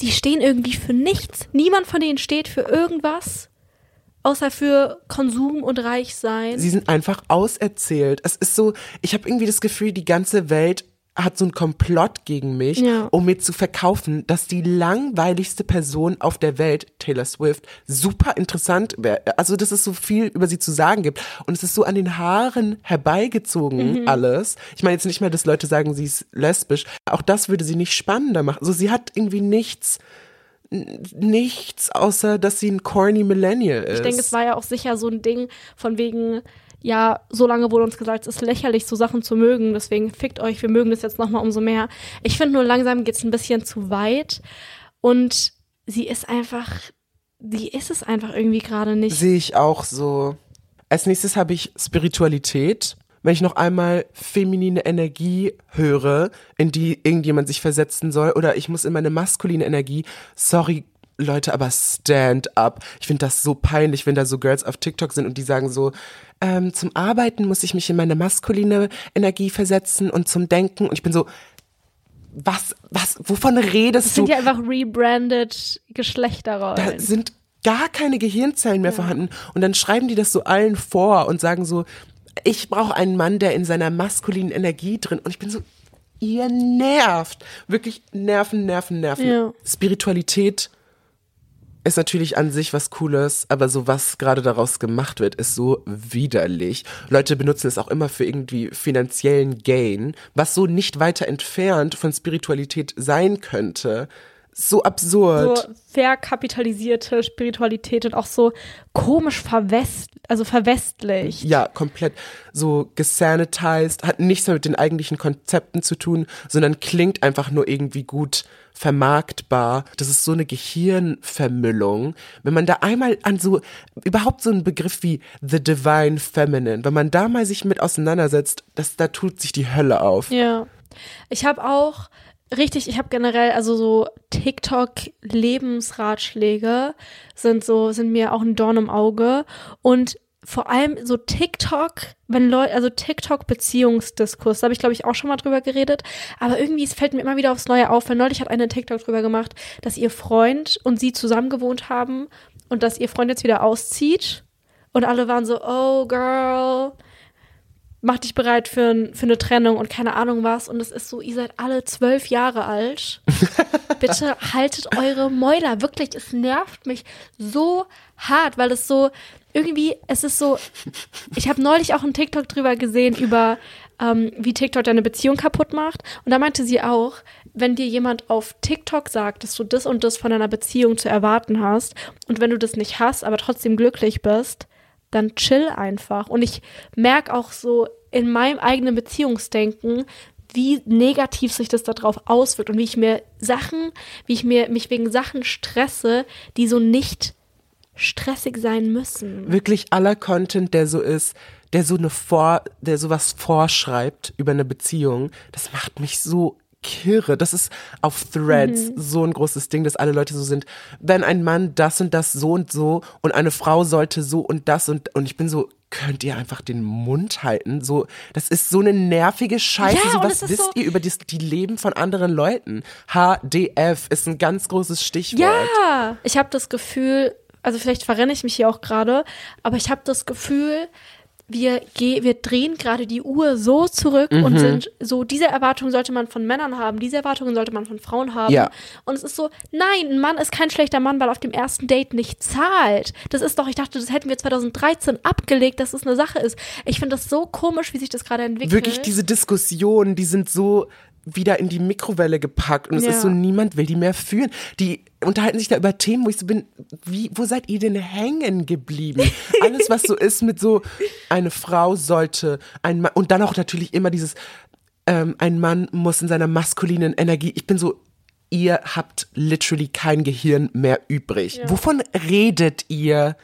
die stehen irgendwie für nichts. Niemand von denen steht für irgendwas, außer für Konsum und Reichsein. Sie sind einfach auserzählt. Es ist so, ich habe irgendwie das Gefühl, die ganze Welt hat so einen Komplott gegen mich, ja. um mir zu verkaufen, dass die langweiligste Person auf der Welt, Taylor Swift, super interessant wäre. Also, dass es so viel über sie zu sagen gibt. Und es ist so an den Haaren herbeigezogen, mhm. alles. Ich meine jetzt nicht mehr, dass Leute sagen, sie ist lesbisch. Auch das würde sie nicht spannender machen. Also, sie hat irgendwie nichts nichts, außer dass sie ein corny Millennial ist. Ich denke, es war ja auch sicher so ein Ding von wegen, ja, so lange wurde uns gesagt, es ist lächerlich, so Sachen zu mögen, deswegen fickt euch, wir mögen das jetzt nochmal umso mehr. Ich finde nur langsam geht es ein bisschen zu weit und sie ist einfach, die ist es einfach irgendwie gerade nicht. Sehe ich auch so. Als nächstes habe ich Spiritualität. Wenn ich noch einmal feminine Energie höre, in die irgendjemand sich versetzen soll, oder ich muss in meine maskuline Energie, sorry, Leute, aber stand up. Ich finde das so peinlich, wenn da so Girls auf TikTok sind und die sagen so, ähm, zum Arbeiten muss ich mich in meine maskuline Energie versetzen und zum Denken. Und ich bin so, was, was, wovon redest Das sind du? ja einfach rebranded Geschlechterrollen. da sind gar keine Gehirnzellen mehr vorhanden. Und dann schreiben die das so allen vor und sagen so, ich brauche einen Mann, der in seiner maskulinen Energie drin. Und ich bin so, ihr nervt. Wirklich nerven, nerven, nerven. Ja. Spiritualität ist natürlich an sich was Cooles, aber so was gerade daraus gemacht wird, ist so widerlich. Leute benutzen es auch immer für irgendwie finanziellen Gain, was so nicht weiter entfernt von Spiritualität sein könnte. So absurd. so verkapitalisierte Spiritualität und auch so komisch verwest, also verwestlicht. Ja, komplett so gesanitized, hat nichts mehr mit den eigentlichen Konzepten zu tun, sondern klingt einfach nur irgendwie gut vermarktbar. Das ist so eine Gehirnvermüllung. Wenn man da einmal an so, überhaupt so einen Begriff wie the divine feminine, wenn man da mal sich mit auseinandersetzt, das, da tut sich die Hölle auf. Ja. Ich habe auch richtig, ich habe generell, also so TikTok-Lebensratschläge sind so, sind mir auch ein Dorn im Auge. Und vor allem so TikTok, wenn Leute, also TikTok-Beziehungsdiskurs, da habe ich glaube ich auch schon mal drüber geredet, aber irgendwie es fällt mir immer wieder aufs Neue auf, weil neulich hat eine TikTok drüber gemacht, dass ihr Freund und sie zusammen gewohnt haben und dass ihr Freund jetzt wieder auszieht. Und alle waren so, oh girl, mach dich bereit für, für eine Trennung und keine Ahnung was. Und es ist so, ihr seid alle zwölf Jahre alt. Bitte haltet eure Mäuler. Wirklich, es nervt mich so hart, weil es so, irgendwie, es ist so, ich habe neulich auch einen TikTok drüber gesehen, über ähm, wie TikTok deine Beziehung kaputt macht. Und da meinte sie auch, wenn dir jemand auf TikTok sagt, dass du das und das von deiner Beziehung zu erwarten hast und wenn du das nicht hast, aber trotzdem glücklich bist, dann chill einfach. Und ich merke auch so in meinem eigenen Beziehungsdenken, wie negativ sich das darauf auswirkt und wie ich mir Sachen, wie ich mir mich wegen Sachen stresse, die so nicht stressig sein müssen. Wirklich aller Content, der so ist, der so eine Vor, der sowas vorschreibt über eine Beziehung, das macht mich so kirre. Das ist auf Threads so ein großes Ding, dass alle Leute so sind. Wenn ein Mann das und das so und so und eine Frau sollte so und das und und ich bin so, könnt ihr einfach den Mund halten? So, das ist so eine nervige Scheiße. Ja, so, was wisst so- ihr über das, die Leben von anderen Leuten? HDF ist ein ganz großes Stichwort. Ja, ich habe das Gefühl, also vielleicht verrenne ich mich hier auch gerade, aber ich habe das Gefühl, wir, ge wir drehen gerade die Uhr so zurück Mhm. und sind so, diese Erwartungen sollte man von Männern haben, diese Erwartungen sollte man von Frauen haben. Ja. Und es ist so, nein, ein Mann ist kein schlechter Mann, weil er auf dem ersten Date nicht zahlt. Das ist doch, ich dachte, das hätten wir 2013 abgelegt, dass es eine Sache ist. Ich finde das so komisch, wie sich das gerade entwickelt. Wirklich diese Diskussionen, die sind so wieder in die Mikrowelle gepackt und es Ja. ist so, niemand will die mehr führen. Die unterhalten sich da über Themen, wo ich so bin, wie, wo seid ihr denn hängen geblieben? Alles, was so ist mit so, eine Frau sollte, ein Mann, und dann auch natürlich immer dieses, ähm, ein Mann muss in seiner maskulinen Energie, ich bin so, ihr habt literally kein Gehirn mehr übrig. Wovon redet ihr?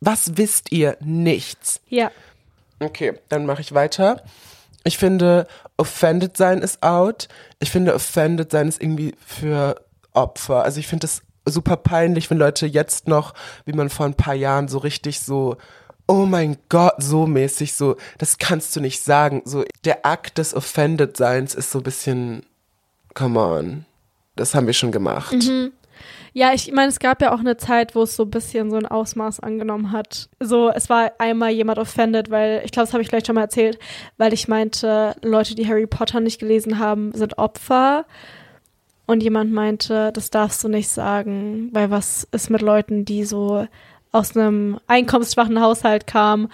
Was wisst ihr? Nichts. Ja. Okay, dann mache ich weiter. Ich finde, offended sein ist out. Ich finde, offended sein ist irgendwie für Opfer. Also ich finde es super peinlich, wenn Leute jetzt noch, wie man vor ein paar Jahren so richtig so, oh mein Gott, so mäßig so, das kannst du nicht sagen. So, der Akt des offended Seins ist so ein bisschen, come on. Das haben wir schon gemacht. Ja, ich meine, es gab ja auch eine Zeit, wo es so ein bisschen so ein Ausmaß angenommen hat. So, es war einmal jemand offended, weil, ich glaube, das habe ich gleich schon mal erzählt, weil ich meinte, Leute, die Harry Potter nicht gelesen haben, sind Opfer. Und jemand meinte, das darfst du nicht sagen, weil was ist mit Leuten, die so aus einem einkommensschwachen Haushalt kamen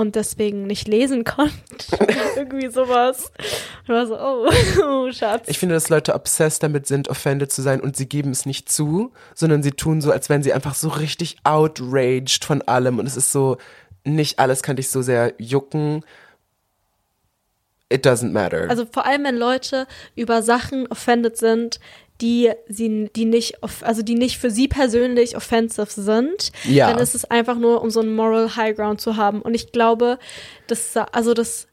und deswegen nicht lesen konnten. Irgendwie sowas. Ich war so, oh, oh Schatz. Ich finde, dass Leute obsessed damit sind, offended zu sein und sie geben es nicht zu, sondern sie tun so, als wären sie einfach so richtig outraged von allem und es ist so, nicht alles kann dich so sehr jucken. It doesn't matter. Also vor allem, wenn Leute über Sachen offended sind, die sie, die nicht, also die nicht für sie persönlich offensive sind, Ja. dann ist es einfach nur, um so einen Moral High Ground zu haben. Und ich glaube, das, also das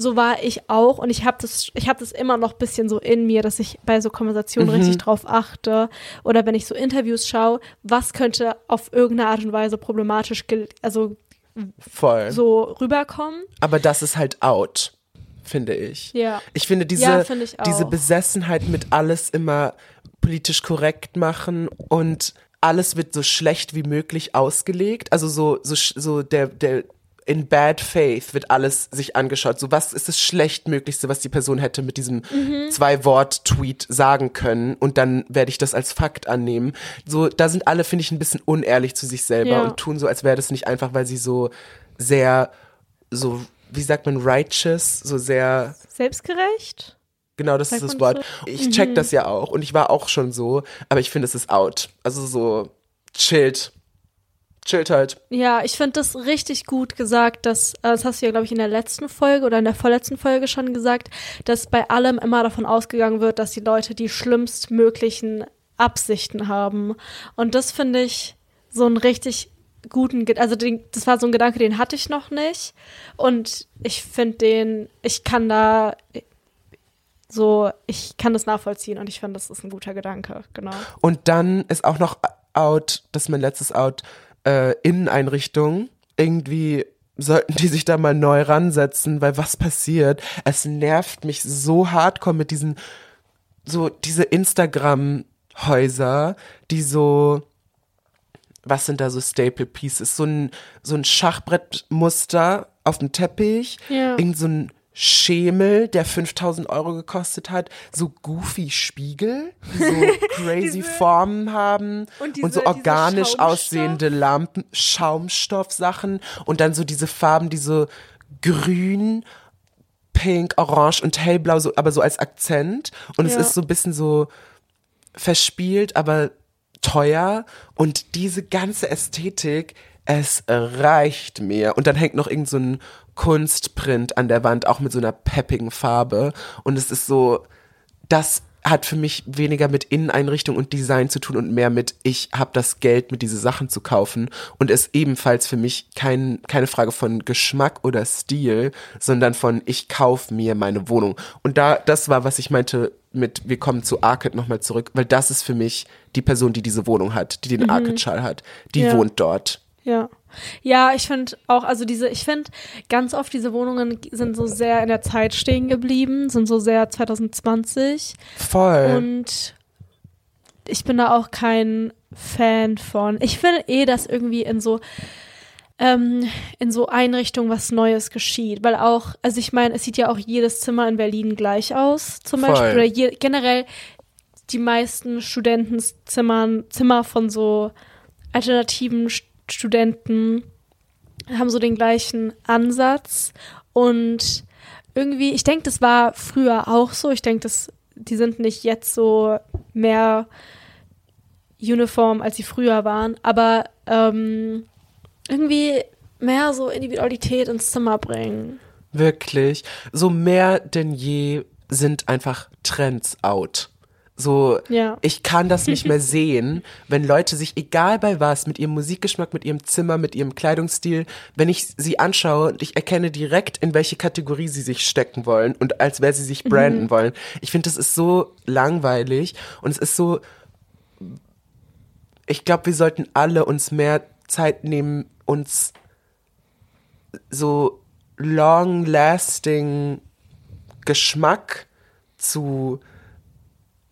so war ich auch und ich habe das, ich habe das immer noch ein bisschen so in mir, dass ich bei so Konversationen Mhm. richtig drauf achte oder wenn ich so Interviews schaue, was könnte auf irgendeine Art und Weise problematisch, also Voll. so rüberkommen. Aber das ist halt out, finde ich. Ja. Ich finde diese, Ja, finde ich diese Besessenheit mit alles immer politisch korrekt machen und alles wird so schlecht wie möglich ausgelegt. Also so, so, so der, der, in bad faith wird alles sich angeschaut. So was ist das schlechtmöglichste, was die Person hätte mit diesem Mhm. Zwei-Wort-Tweet sagen können und dann werde ich das als Fakt annehmen. So, da sind alle, finde ich, ein bisschen unehrlich zu sich selber Ja. und tun so, als wäre das nicht einfach, weil sie so sehr, so, wie sagt man, righteous, so sehr Selbstgerecht? Genau, das Sagt ist das Wort. so? Ich check das ja auch und ich war auch schon so, aber ich finde, es ist out. Also so chillt. Chillt halt. Ja, ich finde das richtig gut gesagt, dass, äh, das hast du ja, glaube ich, in der letzten Folge oder in der vorletzten Folge schon gesagt, dass bei allem immer davon ausgegangen wird, dass die Leute die schlimmstmöglichen Absichten haben. Und das finde ich so einen richtig guten, also den, das war so ein Gedanke, den hatte ich noch nicht. Und ich finde den, ich kann da so, ich kann das nachvollziehen und ich finde, das ist ein guter Gedanke, genau. Und dann ist auch noch out, das ist mein letztes out, äh, Inneneinrichtungen. Irgendwie sollten die sich da mal neu ransetzen, weil was passiert? Es nervt mich so hardcore mit diesen, so diese Instagram-Häuser, die so, was sind da so Staple Pieces? So ein, so ein Schachbrettmuster auf dem Teppich, Ja. irgend so ein Schemel, der 5000 Euro gekostet hat, so goofy Spiegel, die so crazy Formen haben Und und, diese- so diese organisch aussehende Lampen, Schaumstoffsachen und dann so diese Farben, die so grün, pink, orange und hellblau, so, aber so als Akzent. Und es Ja. ist so ein bisschen so verspielt, aber teuer. Und diese ganze Ästhetik, es reicht mir. Und dann hängt noch irgend so ein Kunstprint an der Wand, auch mit so einer peppigen Farbe. Und es ist so, das hat für mich weniger mit Inneneinrichtung und Design zu tun und mehr mit, ich habe das Geld, mit diese Sachen zu kaufen. Und es ebenfalls für mich kein, keine Frage von Geschmack oder Stil, sondern von, ich kaufe mir meine Wohnung. Und da, das war, was ich meinte mit, wir kommen zu Arcade nochmal zurück, weil das ist für mich die Person, die diese Wohnung hat, die den Arcade-Schall hat. Die Ja. wohnt dort. Ja. Ja, ich finde auch, also diese, ich finde ganz oft diese Wohnungen sind so sehr in der Zeit stehen geblieben, sind so sehr 2020 Voll. und ich bin da auch kein Fan von. Ich will eh, dass irgendwie in so ähm, in so Einrichtungen was Neues geschieht, weil auch, also ich meine, es sieht ja auch jedes Zimmer in Berlin gleich aus, zum Voll. Beispiel oder je, generell die meisten Studentenzimmern, Zimmer von so alternativen St- Studenten haben so den gleichen Ansatz und irgendwie, ich denke, das war früher auch so. Ich denke, das, die sind nicht jetzt so mehr uniform, als sie früher waren, aber ähm, irgendwie mehr so Individualität ins Zimmer bringen. Wirklich. So mehr denn je sind einfach Trends out. So, Ja. ich kann das nicht mehr sehen, wenn Leute sich, egal bei was, mit ihrem Musikgeschmack, mit ihrem Zimmer, mit ihrem Kleidungsstil, wenn ich sie anschaue und ich erkenne direkt, in welche Kategorie sie sich stecken wollen und als wer sie sich branden wollen. Ich finde, das ist so langweilig und es ist so, ich glaube, wir sollten alle uns mehr Zeit nehmen, uns so long-lasting Geschmack zu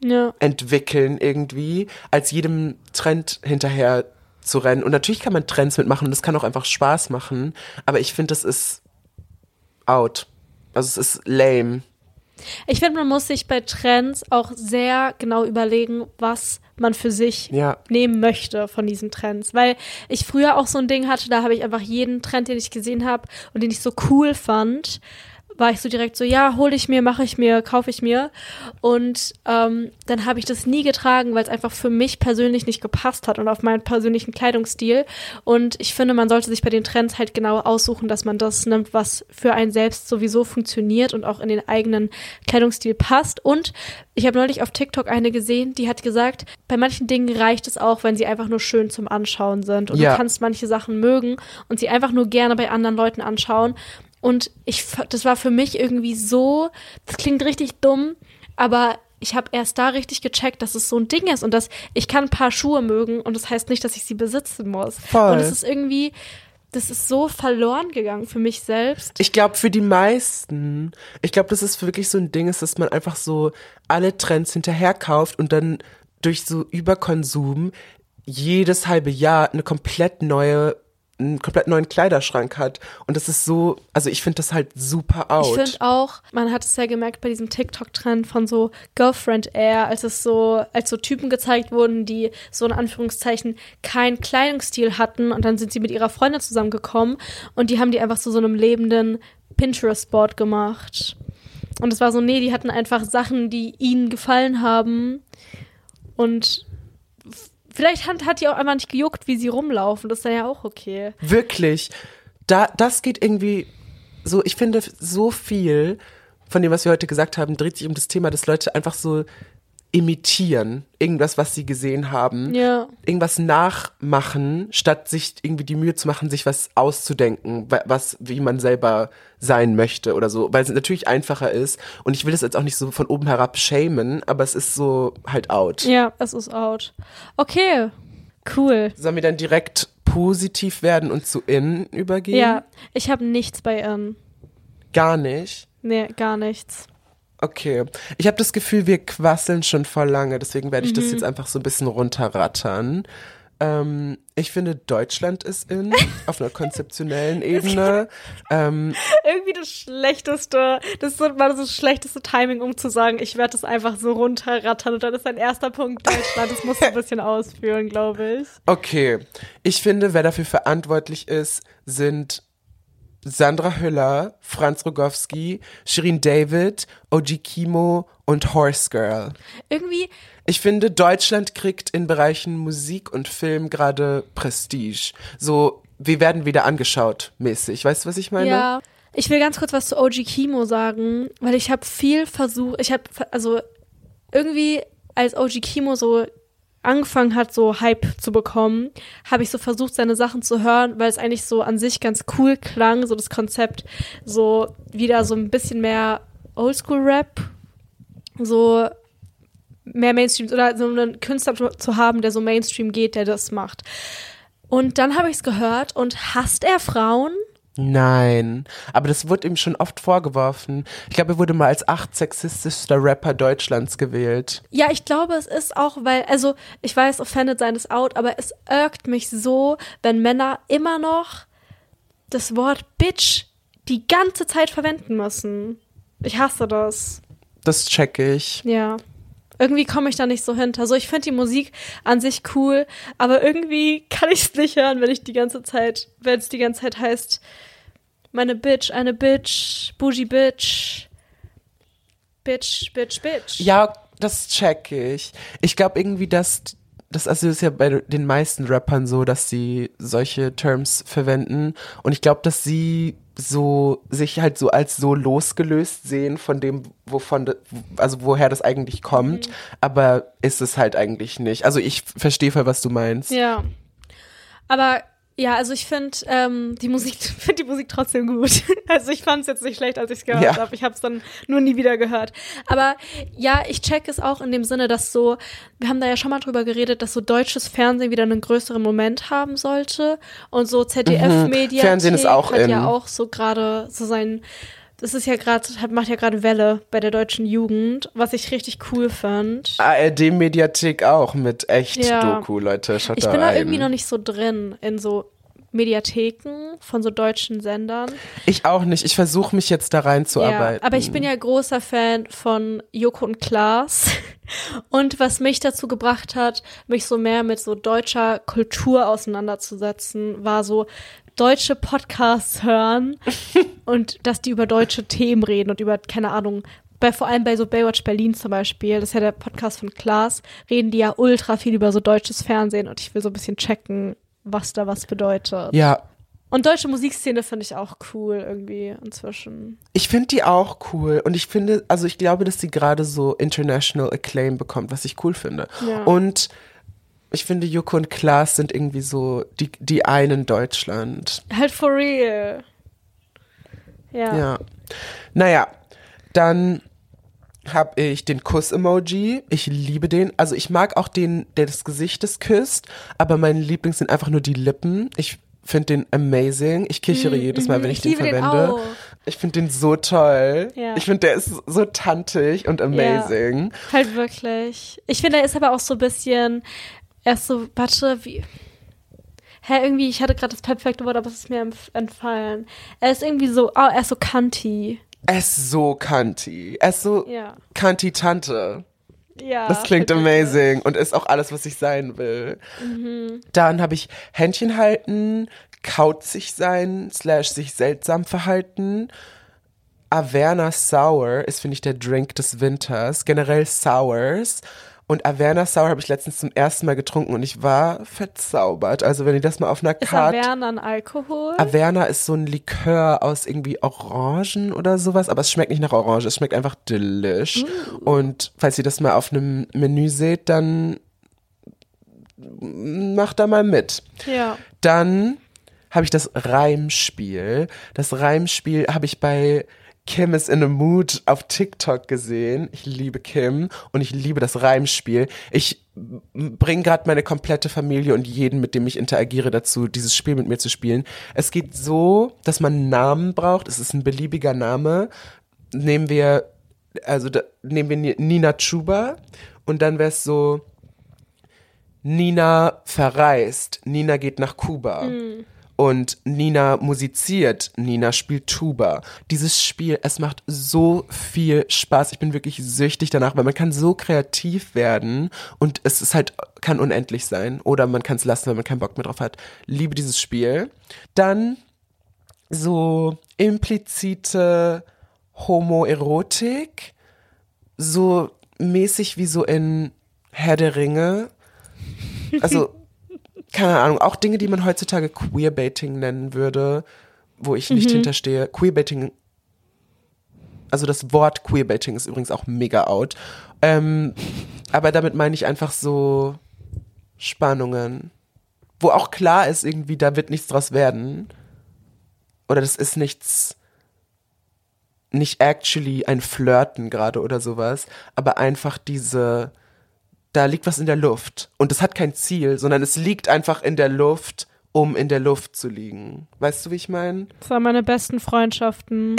Ja. entwickeln irgendwie, als jedem Trend hinterher zu rennen. Und natürlich kann man Trends mitmachen und das kann auch einfach Spaß machen, aber ich finde, das ist out. Also es ist lame. Ich finde, man muss sich bei Trends auch sehr genau überlegen, was man für sich Ja. nehmen möchte von diesen Trends. Weil ich früher auch so ein Ding hatte, da habe ich einfach jeden Trend, den ich gesehen habe und den ich so cool fand, war ich so direkt so, ja, hole ich mir, mache ich mir, kaufe ich mir. Und ähm, dann habe ich das nie getragen, weil es einfach für mich persönlich nicht gepasst hat und auf meinen persönlichen Kleidungsstil. Und ich finde, man sollte sich bei den Trends halt genau aussuchen, dass man das nimmt, was für einen selbst sowieso funktioniert und auch in den eigenen Kleidungsstil passt. Und ich habe neulich auf TikTok eine gesehen, die hat gesagt, bei manchen Dingen reicht es auch, wenn sie einfach nur schön zum Anschauen sind. Und Ja. du kannst manche Sachen mögen und sie einfach nur gerne bei anderen Leuten anschauen. Und ich, das war für mich irgendwie so, das klingt richtig dumm, aber ich habe erst da richtig gecheckt, dass es so ein Ding ist und dass ich kann ein paar Schuhe mögen und das heißt nicht, dass ich sie besitzen muss. Voll. Und es ist irgendwie, das ist so verloren gegangen für mich selbst. Ich glaube, für die meisten, ich glaube, dass es wirklich so ein Ding ist, dass man einfach so alle Trends hinterherkauft und dann durch so Überkonsum jedes halbe Jahr eine komplett neue einen komplett neuen Kleiderschrank hat. Und das ist so, also ich finde das halt super out. Ich finde auch, man hat es ja gemerkt bei diesem TikTok-Trend von so Girlfriend Air, als es so, als so Typen gezeigt wurden, die so in Anführungszeichen keinen Kleidungsstil hatten und dann sind sie mit ihrer Freundin zusammengekommen und die haben die einfach zu so einem lebenden Pinterest-Board gemacht. Und es war so, nee, die hatten einfach Sachen, die ihnen gefallen haben und Vielleicht hat, hat die auch einfach nicht gejuckt, wie sie rumlaufen. Das ist dann ja auch okay. Wirklich. Da, das geht irgendwie so, ich finde, so viel von dem, was wir heute gesagt haben, dreht sich um das Thema, dass Leute einfach so imitieren, irgendwas, was sie gesehen haben, Ja. irgendwas nachmachen, statt sich irgendwie die Mühe zu machen, sich was auszudenken, wa- was, wie man selber sein möchte oder so, weil es natürlich einfacher ist und ich will das jetzt auch nicht so von oben herab shamen, aber es ist so halt out. Ja, es ist out. Okay, cool. Sollen wir dann direkt positiv werden und zu innen übergehen? Ja, ich habe nichts bei Innen. Gar nicht. Nee, gar nichts. Okay. Ich habe das Gefühl, wir quasseln schon voll lange, deswegen werde ich Mhm. das jetzt einfach so ein bisschen runterrattern. Ähm, ich finde, Deutschland ist in, auf einer konzeptionellen Ebene. Ähm, Irgendwie das schlechteste, das ist war das schlechteste Timing, um zu sagen, ich werde das einfach so runterrattern und dann ist dein erster Punkt Deutschland. Das musst du ein bisschen ausführen, glaube ich. okay. Ich finde, wer dafür verantwortlich ist, sind Sandra Hüller, Franz Rogowski, Shirin David, OG Kimo und Horse Girl. Irgendwie, Ich finde, Deutschland kriegt in Bereichen Musik und Film gerade Prestige. So, wir werden wieder angeschaut, mäßig. Weißt du, was ich meine? ja. Ich will ganz kurz was zu OG Kimo sagen, weil ich habe viel versucht, ich habe, also irgendwie, als OG Kimo so angefangen hat, so Hype zu bekommen, habe ich so versucht, seine Sachen zu hören, weil es eigentlich so an sich ganz cool klang, so das Konzept, so wieder so ein bisschen mehr Oldschool-Rap, so mehr Mainstream oder so einen Künstler zu- haben, der so Mainstream geht, der das macht. Und dann habe ich es gehört und hasst er Frauen? Nein. Aber das wurde ihm schon oft vorgeworfen. Ich glaube, er wurde mal als acht sexistischster Rapper Deutschlands gewählt. Ja, ich glaube, es ist auch, weil, also ich weiß, offended sein ist out, aber es irgt mich so, wenn Männer immer noch das Wort Bitch die ganze Zeit verwenden müssen. Ich hasse das. Das check ich. Ja. Irgendwie komme ich da nicht so hinter. So, ich finde die Musik an sich cool, aber irgendwie kann ich es nicht hören, wenn ich die ganze Zeit, wenn es die ganze Zeit heißt, meine Bitch, eine Bitch, Bougie Bitch, Bitch, Bitch, Bitch. Ja, das check ich. Ich glaube irgendwie, dass das also ist ja bei den meisten Rappern so, dass sie solche Terms verwenden und ich glaube, dass sie so sich halt so als so losgelöst sehen von dem, wovon, also woher das eigentlich kommt, aber ist es halt eigentlich nicht. Also ich verstehe voll, was du meinst. Ja. Aber ja, also ich finde ähm, die Musik, finde die Musik trotzdem gut. Also ich fand es jetzt nicht schlecht, als ich es gehört Ja. habe. Ich habe es dann nur nie wieder gehört. Aber ja, ich check es auch in dem Sinne, dass so, wir haben da ja schon mal drüber geredet, dass so deutsches Fernsehen wieder einen größeren Moment haben sollte und so ZDF-Media Mhm. Fernsehen ist auch hat ja auch so gerade so sein das ist ja gerade, macht ja gerade Welle bei der deutschen Jugend, was ich richtig cool fand. ARD-Mediathek auch mit echt Ja. Doku, Leute. Schaut Ich da bin da irgendwie noch nicht so drin in so Mediatheken von so deutschen Sendern. Ich auch nicht. Ich versuche mich jetzt da reinzuarbeiten. Ja, aber ich bin ja großer Fan von Joko und Klaas. Und was mich dazu gebracht hat, mich so mehr mit so deutscher Kultur auseinanderzusetzen, war so deutsche Podcasts hören und dass die über deutsche Themen reden und über, keine Ahnung, bei, vor allem bei so Baywatch Berlin zum Beispiel, das ist ja der Podcast von Klaas, reden die ja ultra viel über so deutsches Fernsehen und ich will so ein bisschen checken, was da was bedeutet. Ja, Und deutsche Musikszene finde ich auch cool irgendwie inzwischen. Ich finde die auch cool und ich finde, also ich glaube, dass sie gerade so international acclaim bekommt, was ich cool finde. Ja. Und ich finde, Joko und Klaas sind irgendwie so die, die einen Deutschland. Halt for real. Ja. Ja. Naja, dann habe ich den Kuss-Emoji. Ich liebe den. Also ich mag auch den, der des Gesichtes küsst, aber mein Liebling sind einfach nur die Lippen. Ich finde den amazing. Ich kichere jedes Mal, wenn ich, Mhm, ich den den verwende. auch. ich finde den so toll. Ja. Ich finde, der ist so tantig und amazing. Halt wirklich. Ich finde, er ist aber auch so ein bisschen, er ist so, warte, wie. Hä, irgendwie, ich hatte gerade das perfekte Wort, aber es ist mir entfallen. Er ist irgendwie so, oh, er ist so kanti. Er ist so kanti. Er ist so Ja. kanti-Tante. Ja. Das klingt amazing und ist auch alles, was ich sein will. Mhm. Dann habe ich Händchen halten, kauzig sein, slash sich seltsam verhalten. Averna Sour ist, finde ich, der Drink des Winters. Generell Sours. Und Averna Sour habe ich letztens zum ersten Mal getrunken und ich war verzaubert. Also wenn ihr das mal auf einer Ist Karte... Averna ein Alkohol? Averna ist so ein Likör aus irgendwie Orangen oder sowas, aber es schmeckt nicht nach Orange, es schmeckt einfach delish. Und falls ihr das mal auf einem Menü seht, dann macht da mal mit. ja. Dann habe ich das Reimspiel. Das Reimspiel habe ich bei Kim is in a Mood auf TikTok gesehen. Ich liebe Kim und ich liebe das Reimspiel. Ich bringe gerade meine komplette Familie und jeden, mit dem ich interagiere, dazu, dieses Spiel mit mir zu spielen. Es geht so, dass man einen Namen braucht. Es ist ein beliebiger Name. Nehmen wir, also da, nehmen wir Ni- Nina Chuba und dann wäre es so, Nina verreist, Nina geht nach Kuba. Und Nina musiziert, Nina spielt Tuba. Dieses Spiel, es macht so viel Spaß. Ich bin wirklich süchtig danach, weil man kann so kreativ werden und es ist halt, kann unendlich sein. Oder man kann es lassen, wenn man keinen Bock mehr drauf hat. Liebe dieses Spiel. Dann so implizite Homoerotik, so mäßig wie so in Herr der Ringe. Also, keine Ahnung, auch Dinge, die man heutzutage Queerbaiting nennen würde, wo ich nicht hinterstehe. Queerbaiting, also das Wort Queerbaiting ist übrigens auch mega out. Ähm, aber damit meine ich einfach so Spannungen, wo auch klar ist irgendwie, da wird nichts draus werden. Oder das ist nichts, nicht actually ein Flirten gerade oder sowas, aber einfach diese, da liegt was in der Luft. Und das hat kein Ziel, sondern es liegt einfach in der Luft, um in der Luft zu liegen. Weißt du, wie ich meine? Das waren meine besten Freundschaften.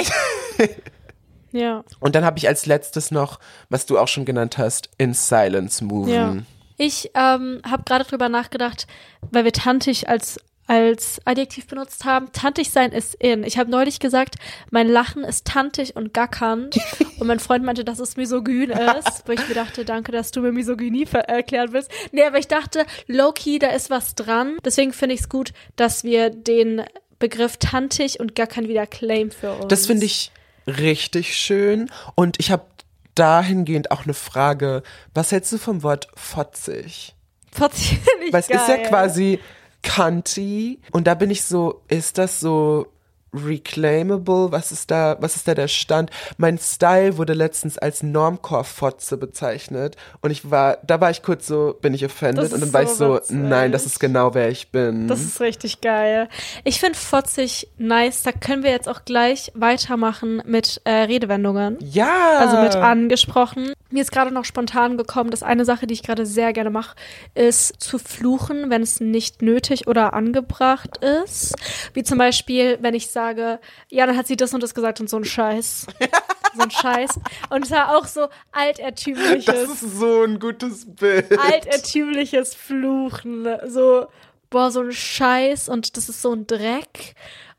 ja. Und dann habe ich als letztes noch, was du auch schon genannt hast, in Silence moven. Ja. Ich ähm, habe gerade drüber nachgedacht, weil wir tantig als als Adjektiv benutzt haben. Tantig sein ist in. Ich habe neulich gesagt, mein Lachen ist tantig und gackernd. und mein Freund meinte, dass es misogyn ist. wo ich mir dachte, danke, dass du mir Misogynie ver- erklären willst. Nee, aber ich dachte, low-key, da ist was dran. Deswegen finde ich es gut, dass wir den Begriff tantig und gackern wieder claim für uns. Das finde ich richtig schön. Und ich habe dahingehend auch eine Frage. Was hältst du vom Wort fotzig? Fotzig nicht Weil es ist ja geil. quasi Cunty. Und da bin ich so, ist das so reclaimable? Was ist da, was ist da der Stand? Mein Style wurde letztens als Normcore-Fotze bezeichnet. Und ich war, da war ich kurz so, bin ich offended? Und dann war ich so so, witzig. nein, das ist genau wer ich bin. Das ist richtig geil. Ich finde fotzig nice. Da können wir jetzt auch gleich weitermachen mit äh, Redewendungen. ja. Also mit angesprochen. Mir ist gerade noch spontan gekommen, dass eine Sache, die ich gerade sehr gerne mache, ist zu fluchen, wenn es nicht nötig oder angebracht ist. Wie zum Beispiel, wenn ich sage, ja, dann hat sie das und das gesagt und so ein Scheiß. so ein Scheiß. Und es war auch so altertümliches Das ist so ein gutes Bild. altertümliches Fluchen. So, boah, so ein Scheiß und das ist so ein Dreck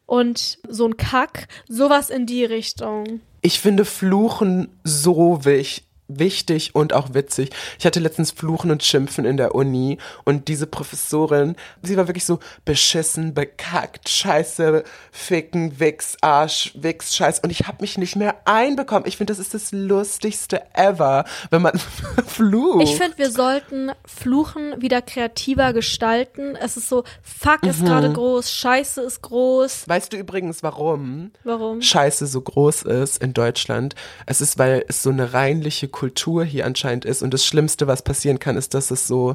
und so ein Kack. Sowas in die Richtung. Ich finde Fluchen so wich, wichtig und auch witzig. Ich hatte letztens Fluchen und Schimpfen in der Uni und diese Professorin, sie war wirklich so beschissen, bekackt, scheiße, ficken, wichs, Arsch, wichs, scheiß und ich habe mich nicht mehr einbekommen. Ich finde, das ist das lustigste ever, wenn man flucht. Ich finde, wir sollten Fluchen wieder kreativer gestalten. Es ist so, fuck ist Mhm. gerade groß, Scheiße ist groß. Weißt du übrigens, warum? Warum? Scheiße so groß ist in Deutschland. Es ist, weil es so eine reinliche Kultur hier anscheinend ist. Und das Schlimmste, was passieren kann, ist, dass es so,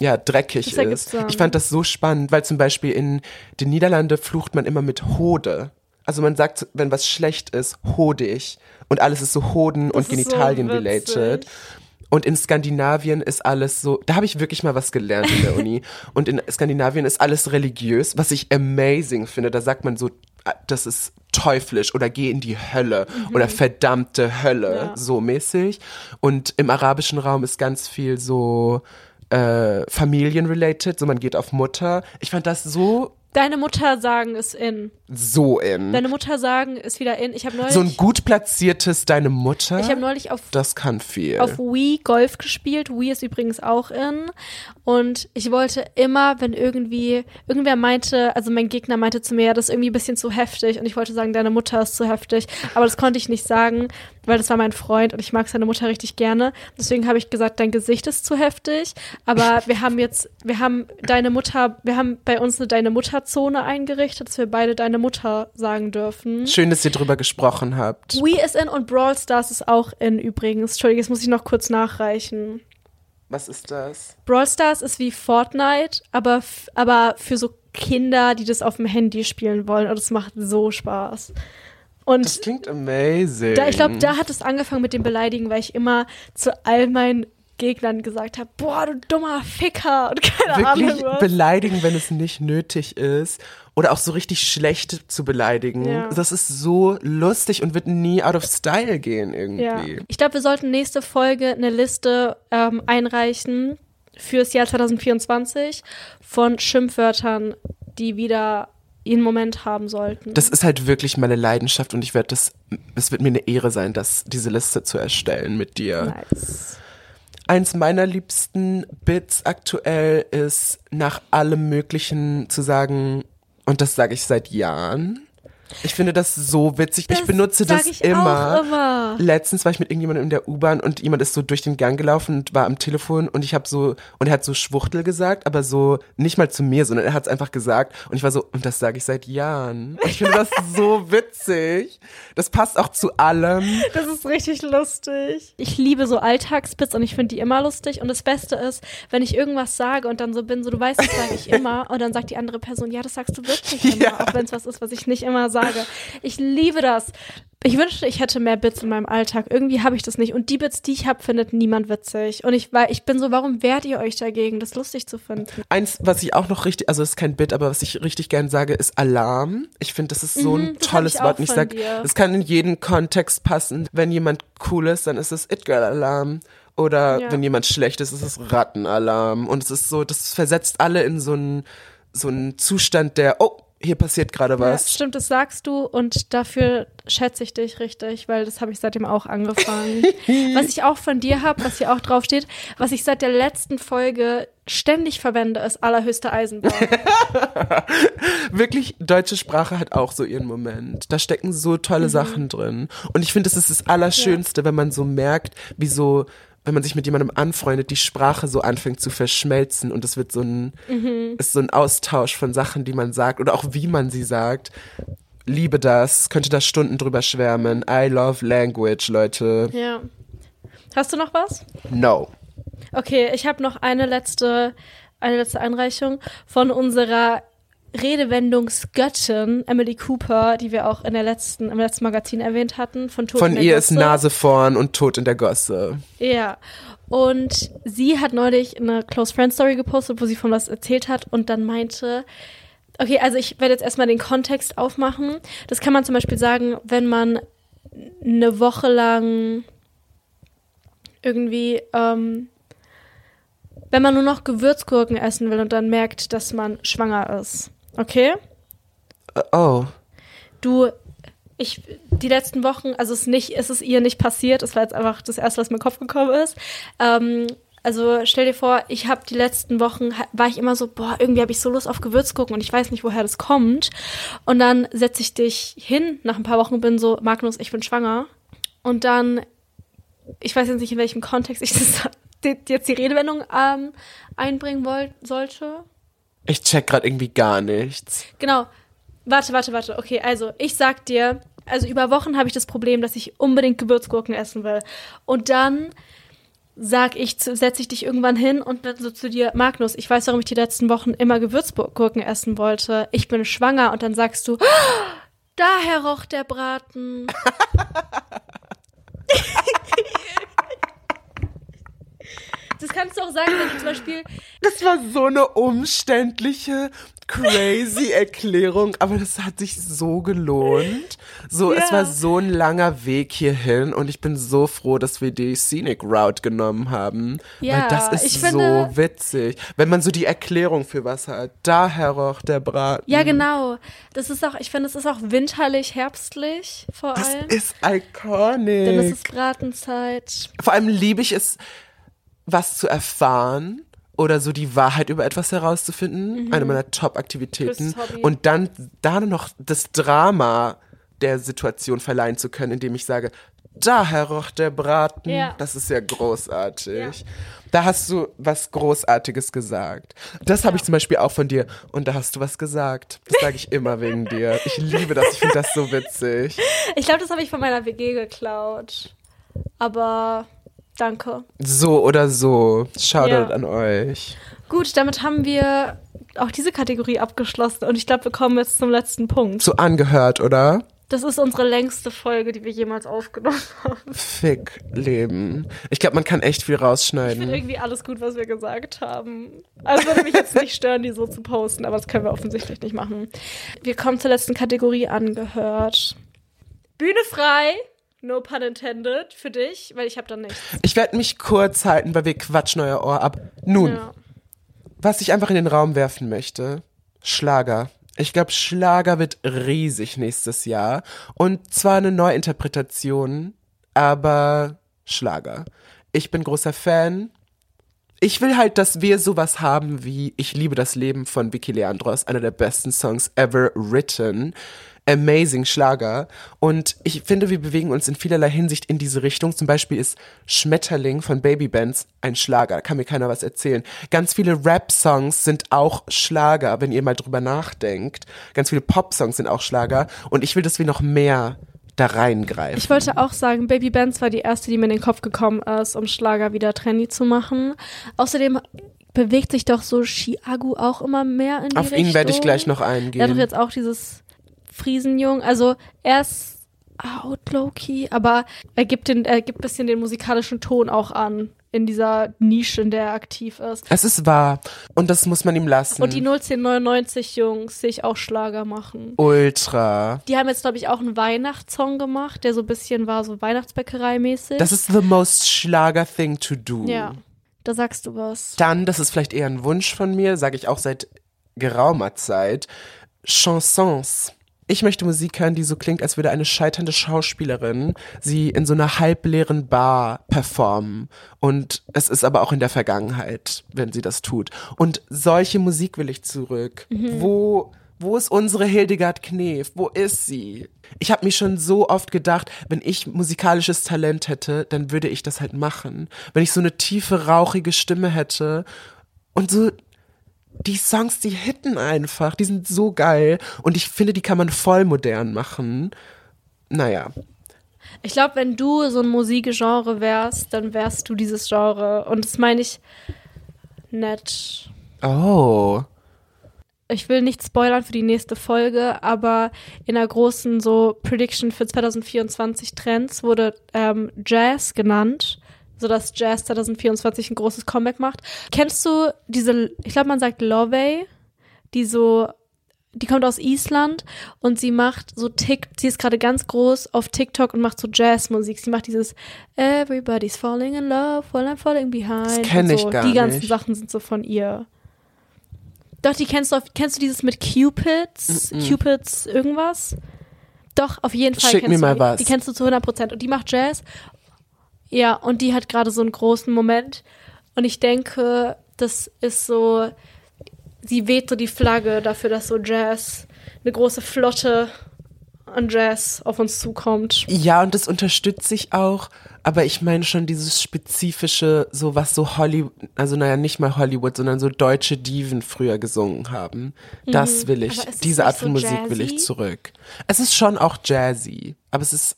ja, dreckig Das ist. Ich fand das so spannend, weil zum Beispiel in den Niederlanden flucht man immer mit Hode. also man sagt, wenn was schlecht ist, hodig. Und alles ist so Hoden und ist so Genitalien-related. witzig. und in Skandinavien ist alles so, da habe ich wirklich mal was gelernt in der Uni. Und in Skandinavien ist alles religiös, was ich amazing finde. Da sagt man so, ah, das ist teuflisch oder geh in die Hölle oder verdammte Hölle, Ja. so mäßig. Und im arabischen Raum ist ganz viel so äh, familienrelated, so man geht auf Mutter. Ich fand das so, Deine Mutter sagen ist in. so in. Deine Mutter sagen ist wieder in. Ich habe neulich, so ein gut platziertes Deine Mutter, ich habe neulich auf das kann viel. auf Wii Golf gespielt. Wii ist übrigens auch in. Und ich wollte immer, wenn irgendwie, irgendwer meinte, also mein Gegner meinte zu mir, ja, das ist irgendwie ein bisschen zu heftig. Und ich wollte sagen, deine Mutter ist zu heftig. Aber das konnte ich nicht sagen, weil das war mein Freund und ich mag seine Mutter richtig gerne. Deswegen habe ich gesagt, dein Gesicht ist zu heftig. Aber wir haben jetzt, wir haben deine Mutter, wir haben bei uns eine deine Mutter-Zone eingerichtet, dass wir beide deine Mutter sagen dürfen. Schön, dass ihr drüber gesprochen habt. Wii ist in und Brawl Stars ist auch in übrigens. Entschuldigung, jetzt muss ich noch kurz nachreichen. Was ist das? Brawl Stars ist wie Fortnite, aber, aber für so Kinder, die das auf dem Handy spielen wollen. Und es macht so Spaß. Und Das klingt amazing. da, ich glaube, da hat es angefangen mit dem Beleidigen, weil ich immer zu all meinen Gegnern gesagt habe, boah, du dummer Ficker und keine wirklich Ahnung was. beleidigen, wenn es nicht nötig ist. Oder auch so richtig schlecht zu beleidigen. Ja. Das ist so lustig und wird nie out of style gehen irgendwie. Ja. Ich glaube, wir sollten nächste Folge eine Liste ähm, einreichen fürs Jahr 2024 von Schimpfwörtern, die wieder ihren Moment haben sollten. Das ist halt wirklich meine Leidenschaft und ich werde das, es wird mir eine Ehre sein, das, diese Liste zu erstellen mit dir. nice. Eins meiner liebsten Bits aktuell ist, nach allem Möglichen zu sagen, und das sage ich seit Jahren. Ich finde das so witzig. ich Das benutze sag das ich immer. immer. Letztens war ich mit irgendjemandem in der U-Bahn und jemand ist so durch den Gang gelaufen und war am Telefon und ich habe so und er hat so Schwuchtel gesagt, aber so nicht mal zu mir, sondern er hat es einfach gesagt und ich war so und das sage ich seit Jahren. Und ich finde das so witzig. Das passt auch zu allem. Das ist richtig lustig. Ich liebe so Alltagsbits und ich finde die immer lustig. Und das Beste ist, wenn ich irgendwas sage und dann so bin, so du weißt, das sage ich immer. Und dann sagt die andere Person, ja, das sagst du wirklich immer, Ja. auch wenn es was ist, was ich nicht immer sage. Ich liebe das. Ich wünschte, ich hätte mehr Bits in meinem Alltag. Irgendwie habe ich das nicht. Und die Bits, die ich habe, findet niemand witzig. Und ich, ich bin so, warum wehrt ihr euch dagegen, das lustig zu finden? Eins, was ich auch noch richtig, also das ist kein Bit, aber was ich richtig gern sage, ist Alarm. Ich finde, das ist so ein Mhm, hab tolles ich Wort. Und ich von sag, dir. es kann in jeden Kontext passen. Wenn jemand cool ist, dann ist es It Girl Alarm. Oder Ja. wenn jemand schlecht ist, ist es Rattenalarm. Und es ist so, das versetzt alle in so einen, so einen Zustand der, oh, hier passiert gerade Ja, was. stimmt, das sagst du und dafür schätze ich dich richtig, weil das habe ich seitdem auch angefangen. was ich auch von dir habe, was hier auch drauf steht, was ich seit der letzten Folge ständig verwende, ist allerhöchste Eisenbahn. Wirklich, deutsche Sprache hat auch so ihren Moment. Da stecken so tolle Mhm. Sachen drin. Und ich finde, es ist das Allerschönste, wenn man so merkt, wie so, wenn man sich mit jemandem anfreundet, die Sprache so anfängt zu verschmelzen und es wird so ein, Mhm. ist so ein Austausch von Sachen, die man sagt oder auch wie man sie sagt. Liebe das, könnte da Stunden drüber schwärmen. I love language, Leute. ja. Hast du noch was? No. Okay, ich habe noch eine letzte, eine letzte Einreichung von unserer Redewendungsgöttin Emily Cooper, die wir auch in der letzten, im letzten Magazin erwähnt hatten, von Tod Von in der ihr ist Gosse. Nase vorn und Tod in der Gosse. Ja. Und sie hat neulich eine Close Friend Story gepostet, wo sie von was erzählt hat und dann meinte, okay, also ich werde jetzt erstmal den Kontext aufmachen. Das kann man zum Beispiel sagen, wenn man eine Woche lang irgendwie, ähm, wenn man nur noch Gewürzgurken essen will und dann merkt, dass man schwanger ist. Okay? Äh, Oh. du, ich, die letzten Wochen, also es ist nicht, es ist ihr nicht passiert, es war jetzt einfach das erste, was mir in den Kopf gekommen ist. Ähm, also stell dir vor, ich habe die letzten Wochen, war ich immer so, boah, irgendwie habe ich so Lust auf Gewürzgurken und ich weiß nicht, woher das kommt. Und dann setze ich dich hin nach ein paar Wochen bin so, Magnus, ich bin schwanger. Und dann, ich weiß jetzt nicht, in welchem Kontext ich das, jetzt die Redewendung ähm, einbringen wollt, sollte. Ich check gerade irgendwie gar nichts. Genau. Warte, warte, warte. Okay, also ich sag dir, also über Wochen habe ich das Problem, dass ich unbedingt Gewürzgurken essen will. Und dann sag ich, setze ich dich irgendwann hin und dann so zu dir, Magnus, ich weiß, warum ich die letzten Wochen immer Gewürzgurken essen wollte. Ich bin schwanger und dann sagst du, "Ah, Daher roch der Braten. das kannst du auch sagen, wenn du zum Beispiel Das war so eine umständliche, crazy Erklärung, aber das hat sich so gelohnt. So, es Ja. war so ein langer Weg hierhin und ich bin so froh, dass wir die Scenic Route genommen haben. Ja, weil das ist ich so finde- witzig. Wenn man so die Erklärung für was hat. Daher roch der Braten. Ja, genau. Das ist auch, ich finde, es ist auch winterlich, herbstlich vor Das allem. ist iconic. Ist es Bratenzeit. Vor allem liebe ich es, was zu erfahren oder so die Wahrheit über etwas herauszufinden. Eine meiner Top-Aktivitäten. Und dann da noch das Drama der Situation verleihen zu können, indem ich sage, daher roch der Braten. Ja. Das ist ja großartig. Ja. Da hast du was Großartiges gesagt. Das habe ich zum Beispiel auch von dir. Und da hast du was gesagt. Das sage ich immer wegen dir. Ich liebe das. Ich finde das so witzig. Ich glaube, das habe ich von meiner WG geklaut. Aber danke. So oder so. Shoutout Ja. an euch. Gut, damit haben wir auch diese Kategorie abgeschlossen. Und ich glaube, wir kommen jetzt zum letzten Punkt. So angehört, oder? Das ist unsere längste Folge, die wir jemals aufgenommen haben. Fick Leben. Ich glaube, man kann echt viel Ich finde rausschneiden. irgendwie alles gut, was wir gesagt haben. Also würde mich jetzt nicht stören, die so zu posten, aber das können wir offensichtlich nicht machen. Wir kommen zur letzten Kategorie angehört. Bühne frei, no pun intended, für dich, weil ich habe da nichts. Ich werde mich kurz halten, weil wir quatschen euer Ohr ab. Nun, Ja. was ich einfach in den Raum werfen möchte. Schlager. Ich glaube, Schlager wird riesig nächstes Jahr. Und zwar eine Neuinterpretation, aber Schlager. Ich bin großer Fan. Ich will halt, dass wir sowas haben wie Ich liebe das Leben von Vicky Leandros, einer der besten Songs ever written. Amazing Schlager. Und ich finde, wir bewegen uns in vielerlei Hinsicht in diese Richtung. Zum Beispiel ist Schmetterling von Babybands ein Schlager. Da kann mir keiner was erzählen. Ganz viele Rap-Songs sind auch Schlager, wenn ihr mal drüber nachdenkt. Ganz viele Pop-Songs sind auch Schlager. Und ich will, dass wir noch mehr da reingreifen. Ich wollte auch sagen, Baby Benz war die erste, die mir in den Kopf gekommen ist, um Schlager wieder trendy zu machen. Außerdem bewegt sich doch so Chiagu auch immer mehr in die Auf Richtung. ihn werde ich gleich noch Er hat eingehen. doch jetzt auch dieses Friesenjung. Also er ist out low-key, aber er gibt, den, er gibt bisschen den musikalischen Ton auch an in dieser Nische, in der er aktiv ist. es ist wahr. Und das muss man ihm lassen. Und die 01099 Jungs sehe ich auch Schlager machen. Ultra. Die haben jetzt, glaube ich, auch einen Weihnachtssong gemacht, der so ein bisschen war, so Weihnachtsbäckerei-mäßig. Das ist the most Schlager thing to do. Ja, da sagst du was. Dann, das ist vielleicht eher ein Wunsch von mir, sage ich auch seit geraumer Zeit, Chansons. Ich möchte Musik hören, die so klingt, als würde eine scheiternde Schauspielerin sie in so einer halbleeren Bar performen. Und es ist aber auch in der Vergangenheit, wenn sie das tut. Und solche Musik will ich zurück. Wo, wo ist unsere Hildegard Knef? Wo ist sie? Ich habe mich schon so oft gedacht, wenn ich musikalisches Talent hätte, dann würde ich das halt machen. Wenn ich so eine tiefe, rauchige Stimme hätte und so die Songs, die hitten einfach, die sind so geil und ich finde, die kann man voll modern machen. Naja, Ich glaube, wenn du so ein Musikgenre wärst, dann wärst du dieses Genre. Und das meine ich nett. oh, Ich will nicht spoilern für die nächste Folge, aber in der großen so Prediction für 2024 Trends wurde ähm, Jazz genannt, sodass Jazz 2024 ein großes Comeback macht. Kennst du diese, ich glaube, man sagt Lovey, die so, die kommt aus Island und sie macht so Tick, sie ist gerade ganz groß auf TikTok und macht so Jazzmusik. Sie macht dieses Everybody's falling in love while I'm falling behind. kenn und ich so. gar Die ganzen nicht. Sachen sind so von ihr. Doch, die kennst du, auf, kennst du dieses mit Cupids? Cupids irgendwas? Doch, auf jeden Fall Schick kennst mir du mal die. was. Die kennst du zu 100 Prozent. Und die macht Jazz. Ja, und die hat gerade so einen großen Moment. Und ich denke, das ist so, sie weht so die Flagge dafür, dass so Jazz, eine große Flotte an Jazz auf uns zukommt. Ja, und das unterstütze ich auch, aber ich meine schon dieses spezifische, so was so Hollywood, also naja, nicht mal Hollywood, sondern so deutsche Diven früher gesungen haben. Das will ich, Mhm. Diese Art von so Musik will ich zurück. Es ist schon auch jazzy, aber es ist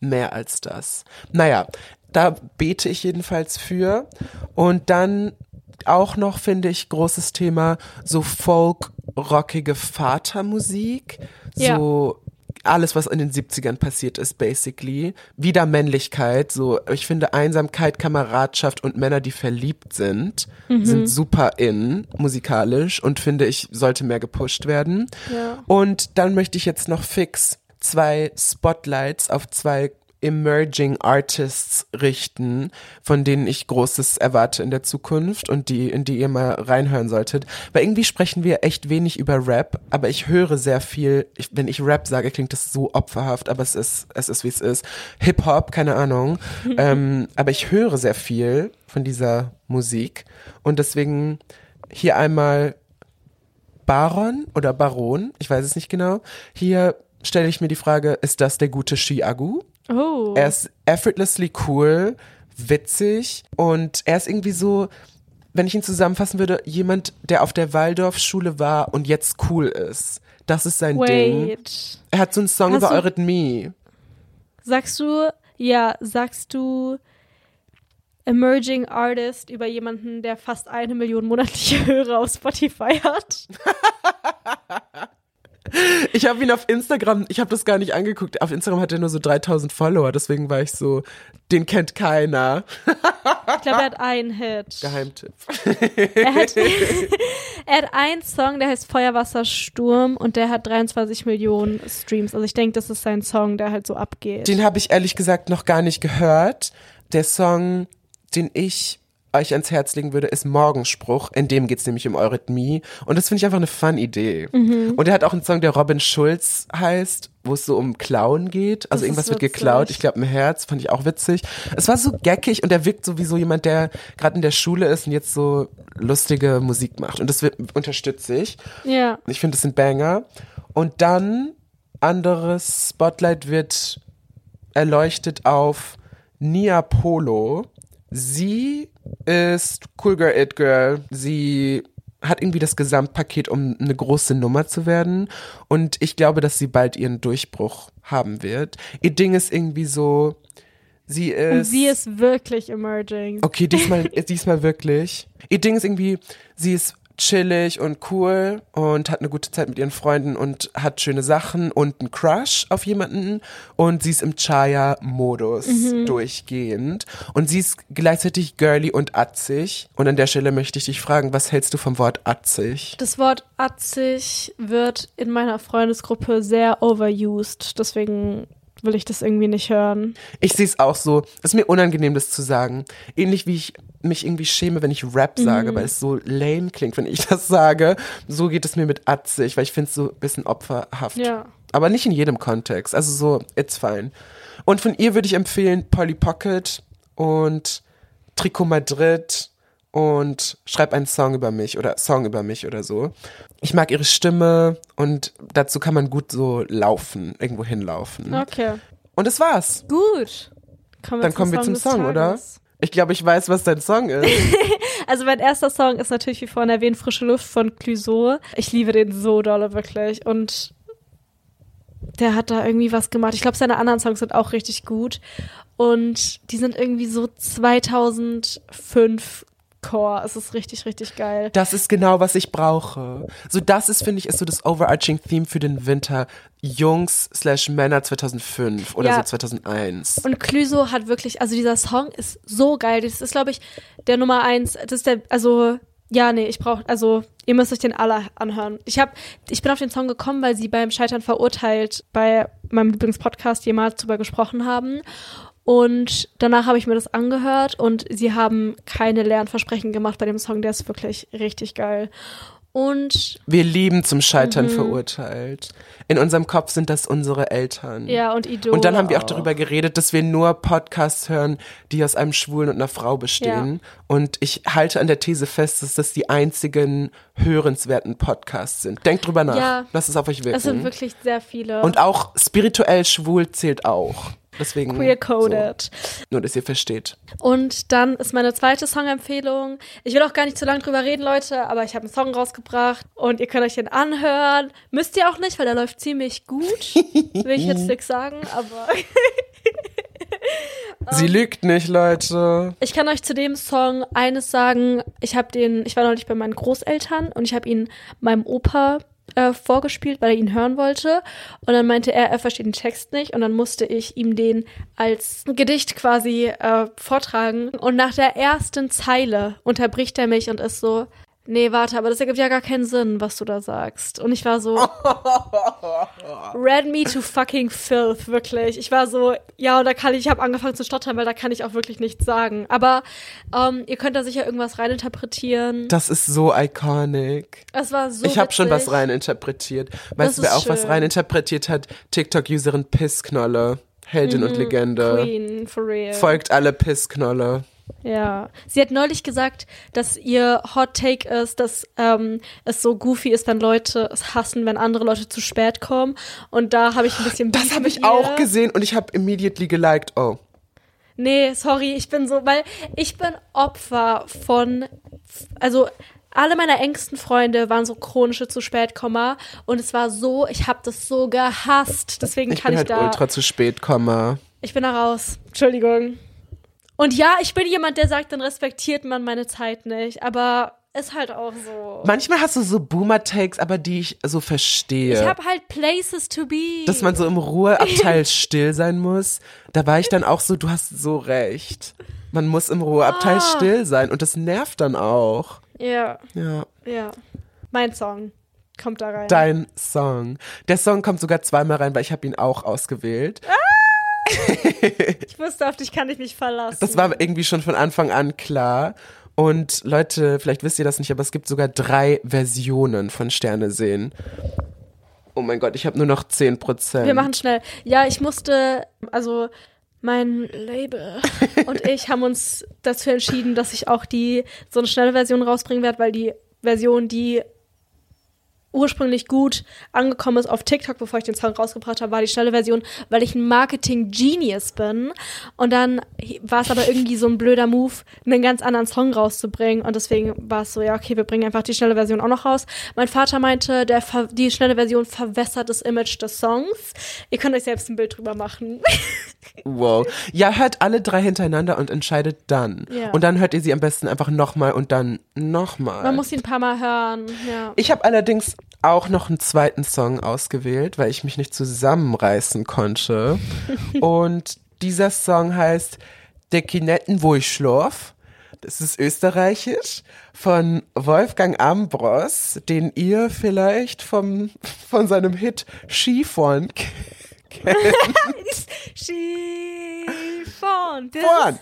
mehr als das. Naja, da bete ich jedenfalls für. Und dann auch noch, finde ich, großes Thema, so folk-rockige Vatermusik. Ja. So alles, was in den 70ern passiert ist, basically. Wieder Männlichkeit, so, ich finde Einsamkeit, Kameradschaft und Männer, die verliebt sind, sind super in, musikalisch und finde ich, sollte mehr gepusht werden. Ja. Und dann möchte ich jetzt noch fix zwei Spotlights auf zwei Emerging Artists richten, von denen ich Großes erwarte in der Zukunft und die, in die ihr mal reinhören solltet. Weil irgendwie sprechen wir echt wenig über Rap, aber ich höre sehr viel, ich, wenn ich Rap sage, klingt das so opferhaft, aber es ist, es ist wie es ist. Hip-Hop, keine Ahnung. ähm, aber ich höre sehr viel von dieser Musik und deswegen hier einmal Baron oder Baron, ich weiß es nicht genau. Hier stelle ich mir die Frage, ist das der gute Shiagu? Oh. Er ist effortlessly cool, witzig und er ist irgendwie so, wenn ich ihn zusammenfassen würde, jemand, der auf der Waldorfschule war und jetzt cool ist. Das ist sein Ding. Wait. Er hat so einen Song Hast über Eurythmie. Sagst du, ja, sagst du Emerging Artist über jemanden, der fast eine Million monatliche Hörer auf Spotify hat? Ich habe ihn auf Instagram, ich habe das gar nicht angeguckt. Auf Instagram hat er nur so 3000 Follower, deswegen war ich so, den kennt keiner. Ich glaube, er hat einen Hit. Geheimtipp. Er hat, er hat einen Song, der heißt Feuerwasser Sturm und der hat 23 Millionen Streams. Also ich denke, das ist sein Song, der halt so abgeht. Den habe ich ehrlich gesagt noch gar nicht gehört. Der Song, den ich euch ans Herz legen würde, ist Morgenspruch. In dem geht's nämlich um Eurythmie. Und das finde ich einfach eine Fun-Idee. Mhm. Und er hat auch einen Song, der Robin Schulz heißt, wo es so um Klauen geht. Also Das irgendwas wird geklaut. Ich glaube, ein Herz fand ich auch witzig. Es war so geckig und er wirkt so wie so jemand, der gerade in der Schule ist und jetzt so lustige Musik macht. Und das wird, unterstütze ich. ja. Ich finde, das sind Banger. Und dann, anderes Spotlight wird erleuchtet auf Nia Polo. Sie ist Cool Girl, It Girl. Sie hat irgendwie das Gesamtpaket, um eine große Nummer zu werden. Und ich glaube, dass sie bald ihren Durchbruch haben wird. Ihr Ding ist irgendwie so, sie ist. Und sie ist wirklich emerging. Okay, diesmal, diesmal wirklich. Ihr Ding ist irgendwie, sie ist chillig und cool und hat eine gute Zeit mit ihren Freunden und hat schöne Sachen und einen Crush auf jemanden und sie ist im Chaya-Modus durchgehend und sie ist gleichzeitig girly und atzig und an der Stelle möchte ich dich fragen, was hältst du vom Wort atzig? Das Wort atzig wird in meiner Freundesgruppe sehr overused. Deswegen will ich das irgendwie nicht hören. Ich sehe es auch so. Es ist mir unangenehm, das zu sagen. Ähnlich wie ich mich irgendwie schäme, wenn ich Rap sage, weil es so lame klingt, wenn ich das sage. So geht es mir mit Atzig, weil ich finde es so ein bisschen opferhaft. Ja. Aber nicht in jedem Kontext. Also so, it's fine. Und von ihr würde ich empfehlen Polly Pocket und Trikot Madrid und schreib einen Song über mich oder Song über mich oder so. Ich mag ihre Stimme und dazu kann man gut so laufen, irgendwo hinlaufen. Okay. Und das war's. Gut. Kommen Dann kommen wir zum Song, oder? Ich glaube, ich weiß, was dein Song ist. Also mein erster Song ist natürlich wie vorhin erwähnt Frische Luft von Clouseau. Ich liebe den so dolle wirklich und der hat da irgendwie was gemacht. Ich glaube, seine anderen Songs sind auch richtig gut und die sind irgendwie so 2005 Core. Es ist richtig, richtig geil. Das ist genau, was ich brauche. So, das ist, finde ich, ist so das overarching Theme für den Winter. Jungs slash Männer 2005 oder Ja. so 2001. Und Clüso hat wirklich, also dieser Song ist so geil. Das ist, glaube ich, der Nummer eins. Das ist der, also, ja, nee, ich brauche, also, ihr müsst euch den alle anhören. Ich hab, ich bin auf den Song gekommen, weil sie beim Scheitern verurteilt bei meinem Lieblingspodcast jemals drüber gesprochen haben. Und danach habe ich mir das angehört und sie haben keine leeren Versprechen gemacht bei dem Song. Der ist wirklich richtig geil. Und Wir lieben zum Mhm. Scheitern verurteilt. In unserem Kopf sind das unsere Eltern. ja, und Idol. Und dann haben wir auch darüber geredet, dass wir nur Podcasts hören, die aus einem Schwulen und einer Frau bestehen. Und ich halte an der These fest, dass das die einzigen hörenswerten Podcasts sind. Denkt drüber nach. Ja. Lasst es auf euch wirken. Es sind wirklich sehr viele. und auch spirituell schwul zählt auch. Deswegen. Queer-coded. So, nur, dass ihr versteht. Und dann ist meine zweite Songempfehlung. Ich will auch gar nicht zu lange drüber reden, Leute, aber ich habe einen Song rausgebracht und ihr könnt euch den anhören. Müsst ihr auch nicht, weil der läuft ziemlich gut. Will ich jetzt nichts sagen, aber Sie lügt nicht, Leute. ich kann euch zu dem Song eines sagen. Ich habe den, ich war neulich bei meinen Großeltern und ich habe ihn meinem Opa äh, vorgespielt, weil er ihn hören wollte. Und dann meinte er, er versteht den Text nicht. Und dann musste ich ihm den als Gedicht quasi äh, vortragen. Und nach der ersten Zeile unterbricht er mich und ist so, nee, warte, aber das ergibt ja gar keinen Sinn, was du da sagst. Und ich war so, read me to fucking filth, wirklich. Ich war so, ja, und da kann ich, ich habe angefangen zu stottern, weil da kann ich auch wirklich nichts sagen. Aber ähm, ihr könnt da sicher irgendwas reininterpretieren. Das ist so iconic. Es war so Ich habe schon was reininterpretiert. Weißt du, wer auch was schön. reininterpretiert hat? TikTok-Userin Pissknolle. Heldin und Legende. Mhm. Queen, for real. Folgt alle Pissknolle. Ja. Sie hat neulich gesagt, dass ihr Hot Take ist, dass ähm, es so goofy ist, wenn Leute es hassen, wenn andere Leute zu spät kommen. Und da habe ich ein bisschen Das habe ich auch ihr. gesehen und ich habe immediately geliked. Oh. Nee, sorry, ich bin so, weil ich bin Opfer von, also alle meiner engsten Freunde waren so chronische zu spät Komma und es war so, ich habe das so gehasst. Deswegen Ich kann bin ich halt da, ultra zu spät, Komma. ich bin da raus. Entschuldigung. Und ja, ich bin jemand, der sagt, dann respektiert man meine Zeit nicht, aber ist halt auch so. Manchmal hast du so Boomer-Takes, aber die ich so verstehe. Ich habe halt places to be. dass man so im Ruheabteil still sein muss. Da war ich dann auch so, du hast so recht. Man muss im Ruheabteil Ah. still sein und das nervt dann auch. ja, Ja. ja. Mein Song kommt da rein. Dein Song. Der Song kommt sogar zweimal rein, weil ich habe ihn auch ausgewählt. ich wusste, auf dich kann ich mich verlassen. Das war irgendwie schon von Anfang an klar. Und Leute, vielleicht wisst ihr das nicht, aber es gibt sogar drei Versionen von Sterne sehen. Oh mein Gott, ich habe nur noch 10 Prozent. Wir machen schnell. Ja, ich musste, also mein Label und ich haben uns dazu entschieden, dass ich auch die so eine schnelle Version rausbringen werde, weil die Version, die ursprünglich gut angekommen ist auf TikTok, bevor ich den Song rausgebracht habe, war die schnelle Version, weil ich ein Marketing-Genius bin. Und dann war es aber irgendwie so ein blöder Move, einen ganz anderen Song rauszubringen. Und deswegen war es so, ja, okay, wir bringen einfach die schnelle Version auch noch raus. Mein Vater meinte, der die schnelle Version verwässert das Image des Songs. Ihr könnt euch selbst ein Bild drüber machen. Wow. Ja, hört alle drei hintereinander und entscheidet dann. Ja. Und dann hört ihr sie am besten einfach nochmal und dann nochmal. Man muss ihn ein paar Mal hören. Ja. Ich habe allerdings auch noch einen zweiten Song ausgewählt, weil ich mich nicht zusammenreißen konnte. und dieser Song heißt Der Kinetten, wo ich schlaf. Das ist österreichisch von Wolfgang Ambros, den ihr vielleicht vom, von seinem Hit Skifahren Skifahren. Das Vorn.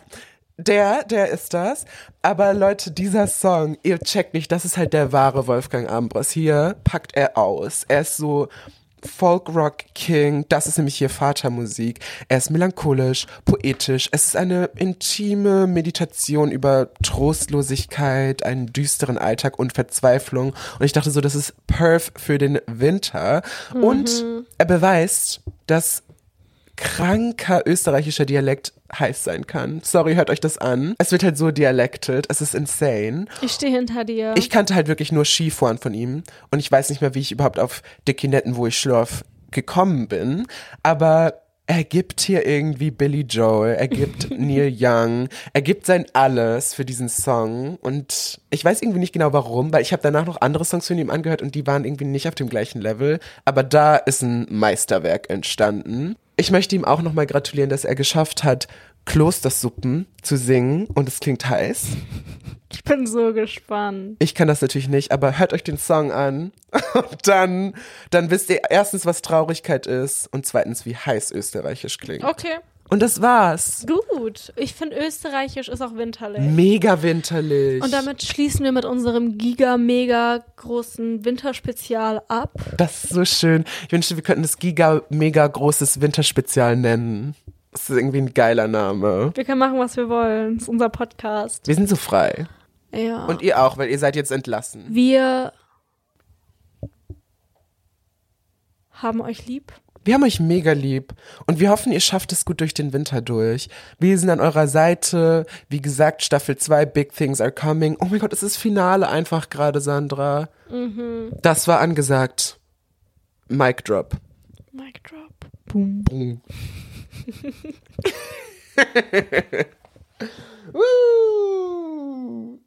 Der, der ist das. Aber Leute, dieser Song, ihr checkt nicht, das ist halt der wahre Wolfgang Ambros. Hier packt er aus. Er ist so Folk Rock King. Das ist nämlich hier Vatermusik. Er ist melancholisch, poetisch. Es ist eine intime Meditation über Trostlosigkeit, einen düsteren Alltag und Verzweiflung. Und ich dachte so, das ist perf für den Winter. Und er beweist, dass kranker österreichischer Dialekt heiß sein kann. Sorry, hört euch das an. Es wird halt so dialektet. Es ist insane. Ich stehe hinter dir. Ich kannte halt wirklich nur Skifahren von ihm und ich weiß nicht mehr, wie ich überhaupt auf Dickinetten, wo ich schlaf, gekommen bin. Aber er gibt hier irgendwie Billy Joel, er gibt Neil Young, er gibt sein Alles für diesen Song und ich weiß irgendwie nicht genau warum, weil ich habe danach noch andere Songs von ihm angehört und die waren irgendwie nicht auf dem gleichen Level, aber da ist ein Meisterwerk entstanden. Ich möchte ihm auch nochmal gratulieren, dass er geschafft hat, Klostersuppen zu singen und es klingt heiß. ich bin so gespannt. Ich kann das natürlich nicht, aber hört euch den Song an und dann, dann wisst ihr erstens, was Traurigkeit ist und zweitens, wie heiß österreichisch klingt. Okay. Und das war's. Gut. Ich finde, österreichisch ist auch winterlich. Mega winterlich. Und damit schließen wir mit unserem giga, mega großen Winterspezial ab. das ist so schön. Ich wünschte, wir könnten das giga, mega großes Winterspezial nennen. Das ist irgendwie ein geiler Name. Wir können machen, was wir wollen. Das ist unser Podcast. Wir sind so frei. Ja. Und ihr auch, weil ihr seid jetzt entlassen. wir haben euch lieb. Wir haben euch mega lieb und wir hoffen, ihr schafft es gut durch den Winter durch. Wir sind an eurer Seite. Wie gesagt, Staffel 2, Big Things are coming. Oh mein Gott, es ist Finale einfach gerade, Sandra. Das war angesagt. Mic drop. Mic drop. Boom. Woo!